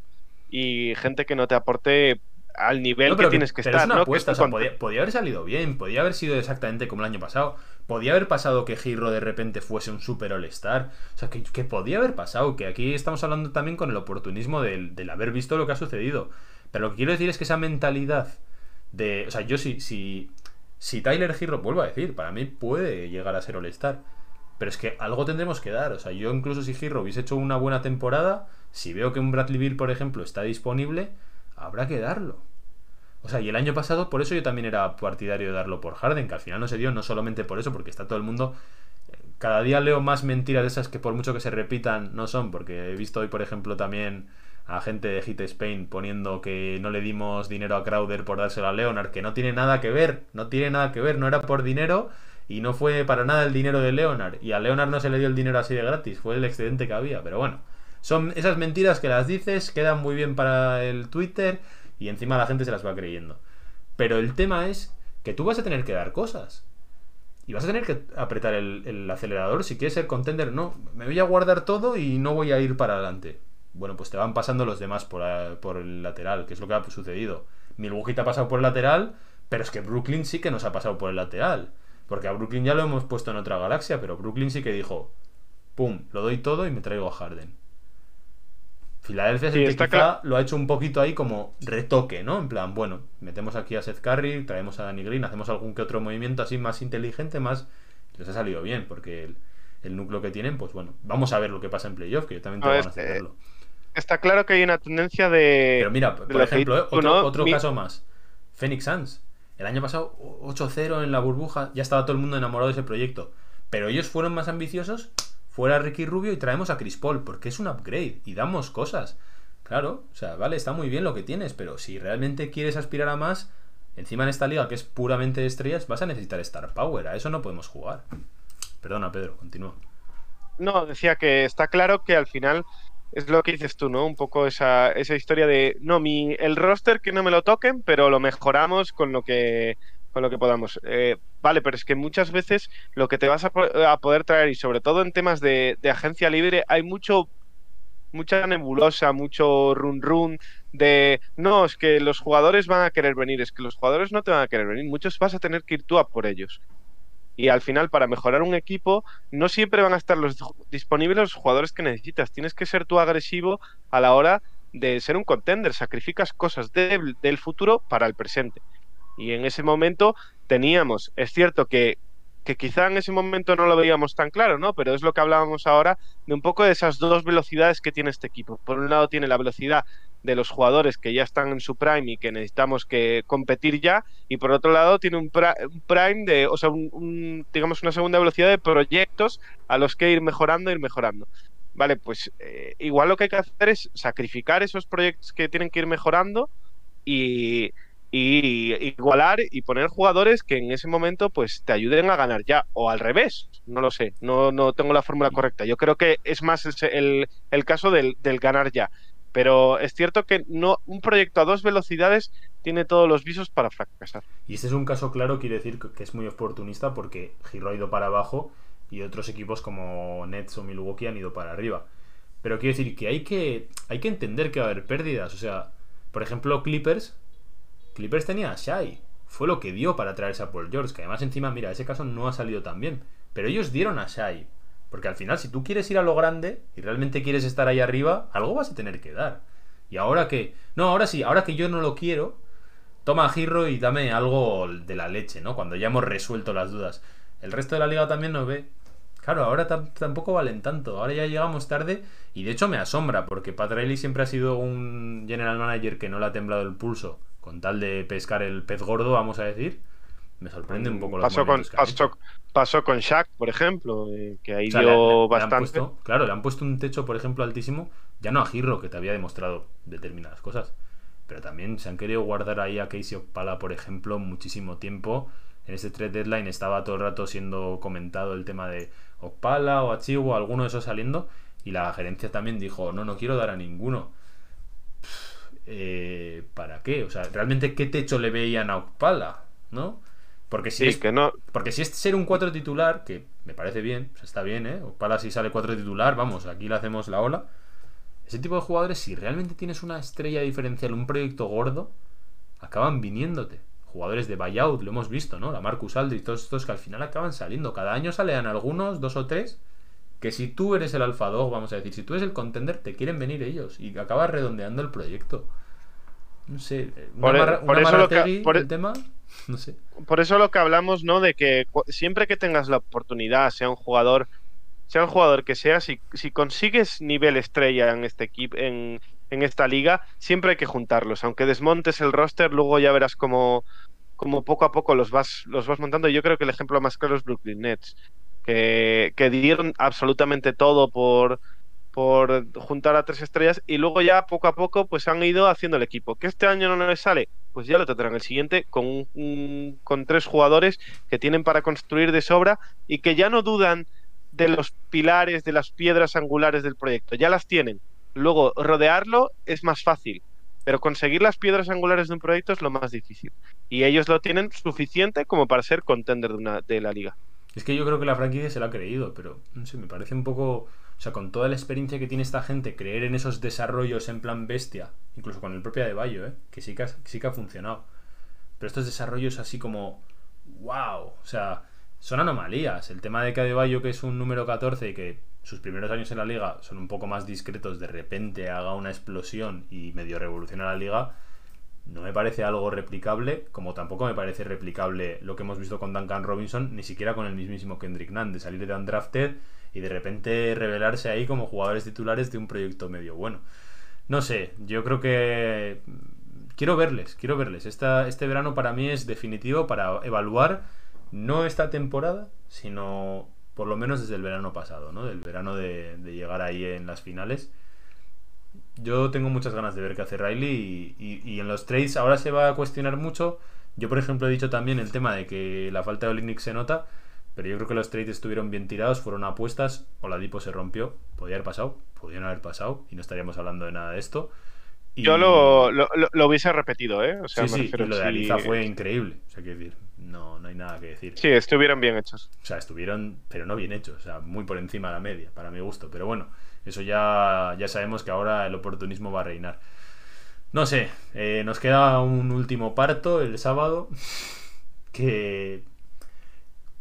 y gente que no te aporte al nivel No, que tienes que pero estar. es una ¿no? apuesta, o sea, podía, podía haber salido bien, podía haber sido exactamente como el año pasado. Podía haber pasado que Giro de repente fuese un super all-star. O sea, que, que podía haber pasado. Que aquí estamos hablando también con el oportunismo del, del haber visto lo que ha sucedido. Pero lo que quiero decir es que esa mentalidad de. O sea, yo si, si, si Tyler Giro, vuelvo a decir, para mí puede llegar a ser all-star. Pero es que algo tendremos que dar. O sea, yo incluso si Giro hubiese hecho una buena temporada, si veo que un Bradley Bill, por ejemplo, está disponible, habrá que darlo. O sea, y el año pasado, por eso yo también era partidario de darlo por Harden, que al final no se dio, no solamente por eso, porque está todo el mundo. Cada día leo más mentiras de esas que por mucho que se repitan, no son, porque he visto hoy, por ejemplo, también a gente de Hit Spain poniendo que no le dimos dinero a Crowder por dárselo a Leonard, que no tiene nada que ver, no tiene nada que ver, no era por dinero y no fue para nada el dinero de Leonard. Y a Leonard no se le dio el dinero así de gratis, fue el excedente que había, pero bueno. Son esas mentiras que las dices, quedan muy bien para el Twitter y encima la gente se las va creyendo. Pero el tema es que tú vas a tener que dar cosas. Y vas a tener que apretar el, el acelerador si quieres ser contender. No, me voy a guardar todo y no voy a ir para adelante. Bueno, pues te van pasando los demás por, por el lateral, que es lo que ha sucedido. Milwaukee te ha pasado por el lateral, pero es que Brooklyn sí que nos ha pasado por el lateral. Porque a Brooklyn ya lo hemos puesto en otra galaxia, pero Brooklyn sí que dijo, pum, lo doy todo y me traigo a Harden. Filadelfia sí, quizá lo ha hecho un poquito ahí como retoque, ¿no? En plan, bueno, metemos aquí a Seth Curry, traemos a Danny Green, hacemos algún que otro movimiento así más inteligente, más... Les ha salido bien, porque el, núcleo que tienen, pues bueno, vamos a ver lo que pasa en playoff, que yo también tengo ganas de eh. Está claro que hay una tendencia de... Pero mira, por ejemplo, eh, otro, caso más. Phoenix Suns. El año pasado 8-0 en la burbuja, ya estaba todo el mundo enamorado de ese proyecto. Pero ellos fueron más ambiciosos fuera Ricky Rubio y traemos a Chris Paul, porque es un upgrade y damos cosas. Claro, o sea, vale, está muy bien lo que tienes, pero si realmente quieres aspirar a más, encima en esta liga que es puramente de estrellas, vas a necesitar Star Power, a eso no podemos jugar. Perdona, Pedro, continúa. No, decía que está claro que al final es lo que dices tú, ¿no? Un poco esa, esa historia de, no, mi, el roster que no me lo toquen, pero lo mejoramos con lo que con lo que podamos. Eh, vale, pero es que muchas veces lo que te vas a, poder traer, y sobre todo en temas de, agencia libre, hay mucho mucha nebulosa, mucho run run de no, es que los jugadores van a querer venir, es que los jugadores no te van a querer venir, muchos vas a tener que ir tú a por ellos. Y al final, para mejorar un equipo, no siempre van a estar los disponibles los jugadores que necesitas. Tienes que ser tú agresivo a la hora de ser un contender. Sacrificas cosas del futuro para el presente. Y en ese momento teníamos, es cierto que, que quizá en ese momento no lo veíamos tan claro, ¿no? Pero es lo que hablábamos ahora de un poco de esas dos velocidades que tiene este equipo. Por un lado tiene la velocidad de los jugadores que ya están en su prime y que necesitamos que competir ya, y por otro lado tiene un, prime de, o sea, un, digamos una segunda velocidad de proyectos a los que ir mejorando, ir mejorando. Vale, pues eh, igual lo que hay que hacer es sacrificar esos proyectos que tienen que ir mejorando y, y igualar y poner jugadores que en ese momento pues te ayuden a ganar ya o al revés no lo sé no, no tengo la fórmula correcta. Yo creo que es más el, el caso del, del, ganar ya. Pero es cierto que no un proyecto a dos velocidades tiene todos los visos para fracasar. Y este es un caso claro quiere decir que es muy oportunista porque Giro ha ido para abajo y otros equipos como Nets o Milwaukee han ido para arriba. Pero quiere decir que hay que hay que entender que va a haber pérdidas. O sea por ejemplo Clippers Clippers tenía a Shai. Fue lo que dio para traerse a Paul George, que además encima, mira, ese caso no ha salido tan bien. Pero ellos dieron a Shai. Porque al final, si tú quieres ir a lo grande y realmente quieres estar ahí arriba, algo vas a tener que dar. Y ahora que... No, ahora sí, ahora que yo no lo quiero, toma a Girro y dame algo de la leche, ¿no? Cuando ya hemos resuelto las dudas. El resto de la liga también nos ve. Claro, ahora tampoco valen tanto. Ahora ya llegamos tarde y de hecho me asombra porque Pat siempre ha sido un general manager que no le ha temblado el pulso con tal de pescar el pez gordo, vamos a decir, me sorprende un poco la pasó con pasó, con Shaq, por ejemplo, eh, que ahí dio bastante. claro, le han puesto un techo, por ejemplo, altísimo, ya no a Girro, que te había demostrado determinadas cosas, pero también se han querido guardar ahí a Casey Opala, por ejemplo, muchísimo tiempo. En ese trade deadline estaba todo el rato siendo comentado el tema de Opala o Achivo, alguno de esos saliendo, y la gerencia también dijo, no, no quiero dar a ninguno. Eh, ¿para qué? O sea, ¿realmente qué techo le veían a Ocpala? ¿No? Porque si, es, que no. porque si es ser un 4 titular, que me parece bien, está bien, ¿eh? Ocpala si sale 4 titular, vamos, aquí le hacemos la ola. Ese tipo de jugadores, si realmente tienes una estrella diferencial, un proyecto gordo, acaban viniéndote. Jugadores de buyout, lo hemos visto, ¿no? La Marcus Aldridge, todos estos que al final acaban saliendo. Cada año salen algunos, dos o tres, que si tú eres el alfa dog, vamos a decir, si tú eres el contender, te quieren venir ellos y acabas redondeando el proyecto no sé, por, e- eso lo que, por, el tema, no sé. Por eso lo que hablamos, ¿no? De que siempre que tengas la oportunidad, sea un jugador, sea un jugador que sea, si, si consigues nivel estrella en este equipo, en, en, esta liga, siempre hay que juntarlos. Aunque desmontes el roster, luego ya verás cómo, como poco a poco los vas, los vas montando. Yo creo que el ejemplo más claro es Brooklyn Nets, que, que dieron absolutamente todo por por juntar a tres estrellas y luego ya poco a poco pues han ido haciendo el equipo. Que este año no les sale, pues ya lo tendrán el siguiente con, con tres jugadores que tienen para construir de sobra y que ya no dudan de los pilares, de las piedras angulares del proyecto, ya las tienen. Luego rodearlo es más fácil, pero conseguir las piedras angulares de un proyecto es lo más difícil. Y ellos lo tienen suficiente como para ser contender de, una, de la liga. Es que yo creo que la franquicia se la ha creído, pero no sé, me parece un poco. O sea, con toda la experiencia que tiene esta gente, creer en esos desarrollos en plan bestia, incluso con el propio de Bayo, ¿eh? que sí que, ha, sí que ha funcionado. Pero estos desarrollos así como. ¡Wow! O sea, son anomalías. El tema de que Adebayo, que es un número 14 y que sus primeros años en la liga son un poco más discretos, de repente haga una explosión y medio revoluciona la liga no me parece algo replicable, como tampoco me parece replicable lo que hemos visto con Duncan Robinson, ni siquiera con el mismísimo Kendrick Nunn, de salir de undrafted y de repente revelarse ahí como jugadores titulares de un proyecto medio bueno. No sé, yo creo que quiero verles, quiero verles. Esta, este verano para mí es definitivo para evaluar no esta temporada, sino por lo menos desde el verano pasado, ¿no? Del verano de, de llegar ahí en las finales yo tengo muchas ganas de ver qué hace Riley y, en los trades ahora se va a cuestionar mucho. Yo, por ejemplo, he dicho también el tema de que la falta de Olinick se nota, pero yo creo que los trades estuvieron bien tirados, fueron apuestas, o la Dipo se rompió, podía haber pasado, podían haber pasado y no estaríamos hablando de nada de esto. Yo lo, lo, hubiese repetido, ¿eh? O sea, sí, sí, lo de Aliza fue increíble. O sea, decir, no, no hay nada que decir. Sí, estuvieron bien hechos. O sea, estuvieron, pero no bien hechos, o sea, muy por encima de la media, para mi gusto. Pero bueno, eso ya, ya sabemos que ahora el oportunismo va a reinar. No sé, eh, nos queda un último parto el sábado (laughs) que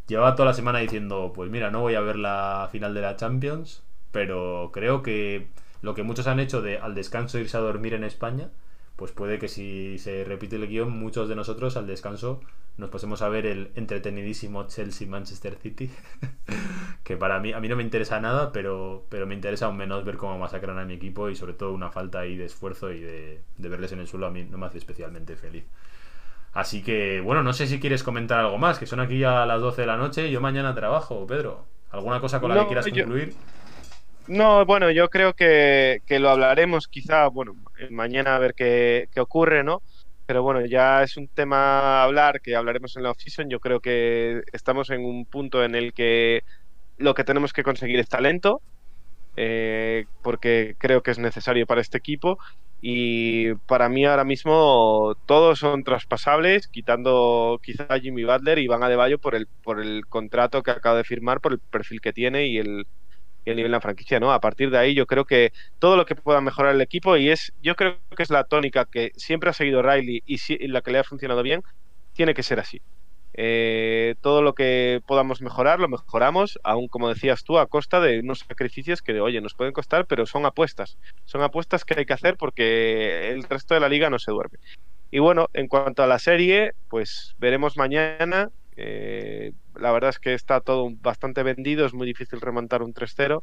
lleva toda la semana diciendo, pues mira, no voy a ver la final de la Champions, pero creo que lo que muchos han hecho de al descanso irse a dormir en España, pues puede que si se repite el guion, muchos de nosotros al descanso nos pasemos a ver el entretenidísimo Chelsea-Manchester City, (laughs) que para mí, a mí no me interesa nada, pero, pero me interesa aún menos ver cómo masacran a mi equipo y sobre todo una falta ahí de esfuerzo y de, de verles en el suelo a mí no me hace especialmente feliz. Así que, bueno, no sé si quieres comentar algo más, que son aquí a las 12 de la noche y yo mañana trabajo, Pedro. ¿Alguna cosa con la que quieras concluir? No, bueno, yo creo que, lo hablaremos quizá, bueno, mañana a ver qué, ocurre, ¿no? Pero bueno, ya es un tema a hablar que hablaremos en la off-season. Yo creo que estamos en un punto en el que lo que tenemos que conseguir es talento, eh, porque creo que es necesario para este equipo. Y para mí ahora mismo todos son traspasables, quitando quizá a Jimmy Butler y Van Adebayo por el, por el contrato que acaba de firmar, por el perfil que tiene y el, el nivel de la franquicia, ¿no? A partir de ahí yo creo que todo lo que pueda mejorar el equipo y es, yo creo que es la tónica que siempre ha seguido Riley y, la que le ha funcionado bien, tiene que ser así. Eh, todo lo que podamos mejorar lo mejoramos, aún como decías tú, a costa de unos sacrificios que, oye, nos pueden costar, pero son apuestas. Son apuestas que hay que hacer porque el resto de la liga no se duerme. Y bueno, en cuanto a la serie, pues veremos mañana. Eh, la verdad es que está todo bastante vendido, es muy difícil remontar un 3-0.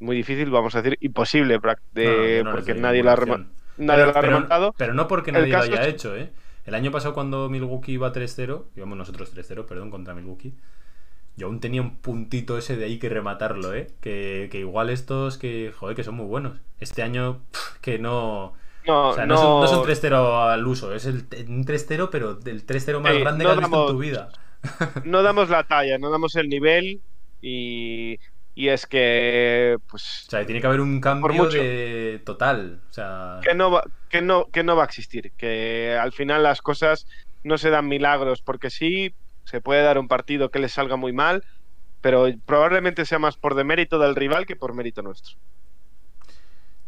Muy difícil, vamos a decir, imposible, de, porque nadie, la, nadie ha remontado. Pero no porque nadie lo haya hecho, ¿eh? El año pasado cuando Milwaukee iba 3-0, íbamos nosotros 3-0, perdón, contra Milwaukee, yo aún tenía un puntito ese de ahí que rematarlo, ¿eh? Que, igual estos que, joder, que son muy buenos. Este año, que no... No, o sea, no, es un 3-0 al uso, es el, un 3-0, pero el 3-0 más grande que has visto en tu vida (laughs) no damos la talla, no damos el nivel y, es que pues o sea tiene que haber un cambio de total o sea que no va, que no que no va a existir que al final las cosas no se dan milagros porque sí se puede dar un partido que le salga muy mal pero probablemente sea más por demérito del rival que por mérito nuestro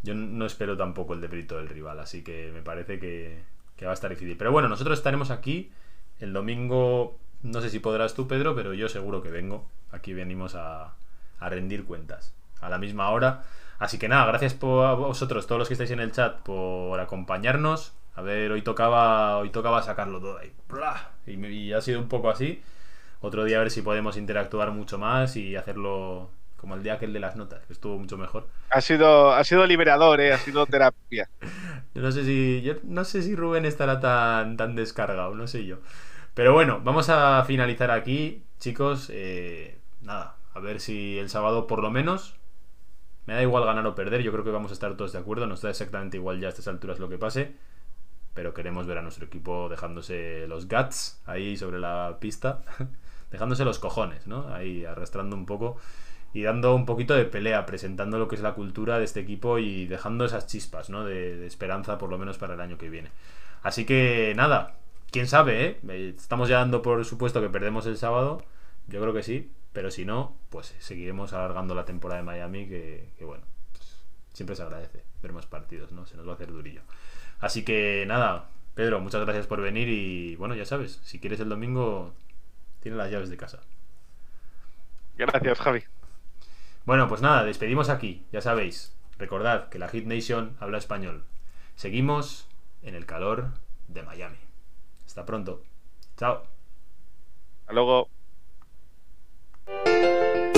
yo no espero tampoco el demérito del rival así que me parece que, que va a estar difícil pero bueno nosotros estaremos aquí el domingo no sé si podrás tú, Pedro, pero yo seguro que vengo. Aquí venimos a, rendir cuentas a la misma hora. Así que nada, gracias por, a vosotros, todos los que estáis en el chat, por acompañarnos. A ver, hoy tocaba, hoy tocaba sacarlo todo ahí. Y, ha sido un poco así. Otro día a ver si podemos interactuar mucho más y hacerlo como el día aquel de las notas, que estuvo mucho mejor. Ha sido, ha sido liberador, ¿eh? ha sido (laughs) terapia. no sé si, yo no sé si Rubén estará tan, tan descargado, no sé yo. Pero bueno, vamos a finalizar aquí, chicos. Eh, nada, a ver si el sábado por lo menos me da igual ganar o perder. Yo creo que vamos a estar todos de acuerdo. Nos da exactamente igual ya a estas alturas lo que pase. Pero queremos ver a nuestro equipo dejándose los guts ahí sobre la pista. (laughs) dejándose los cojones, ¿no? Ahí arrastrando un poco y dando un poquito de pelea, presentando lo que es la cultura de este equipo y dejando esas chispas, ¿no? De, de esperanza por lo menos para el año que viene. Así que nada, quién sabe, ¿eh? ¿eh? Estamos ya dando por supuesto que perdemos el sábado, Yo creo que sí, pero si no, pues seguiremos alargando la temporada de Miami, que, que bueno, pues siempre se agradece ver más partidos, ¿no? Se nos va a hacer durillo. Así que nada, Pedro, muchas gracias por venir y bueno, ya sabes, si quieres el domingo, tienes las llaves de casa. Gracias, Javi. Bueno, pues nada, despedimos aquí, ya sabéis. Recordad que la Hit Nation habla español. Seguimos en el calor de Miami. Hasta pronto. Chao. Hasta luego. Thank you.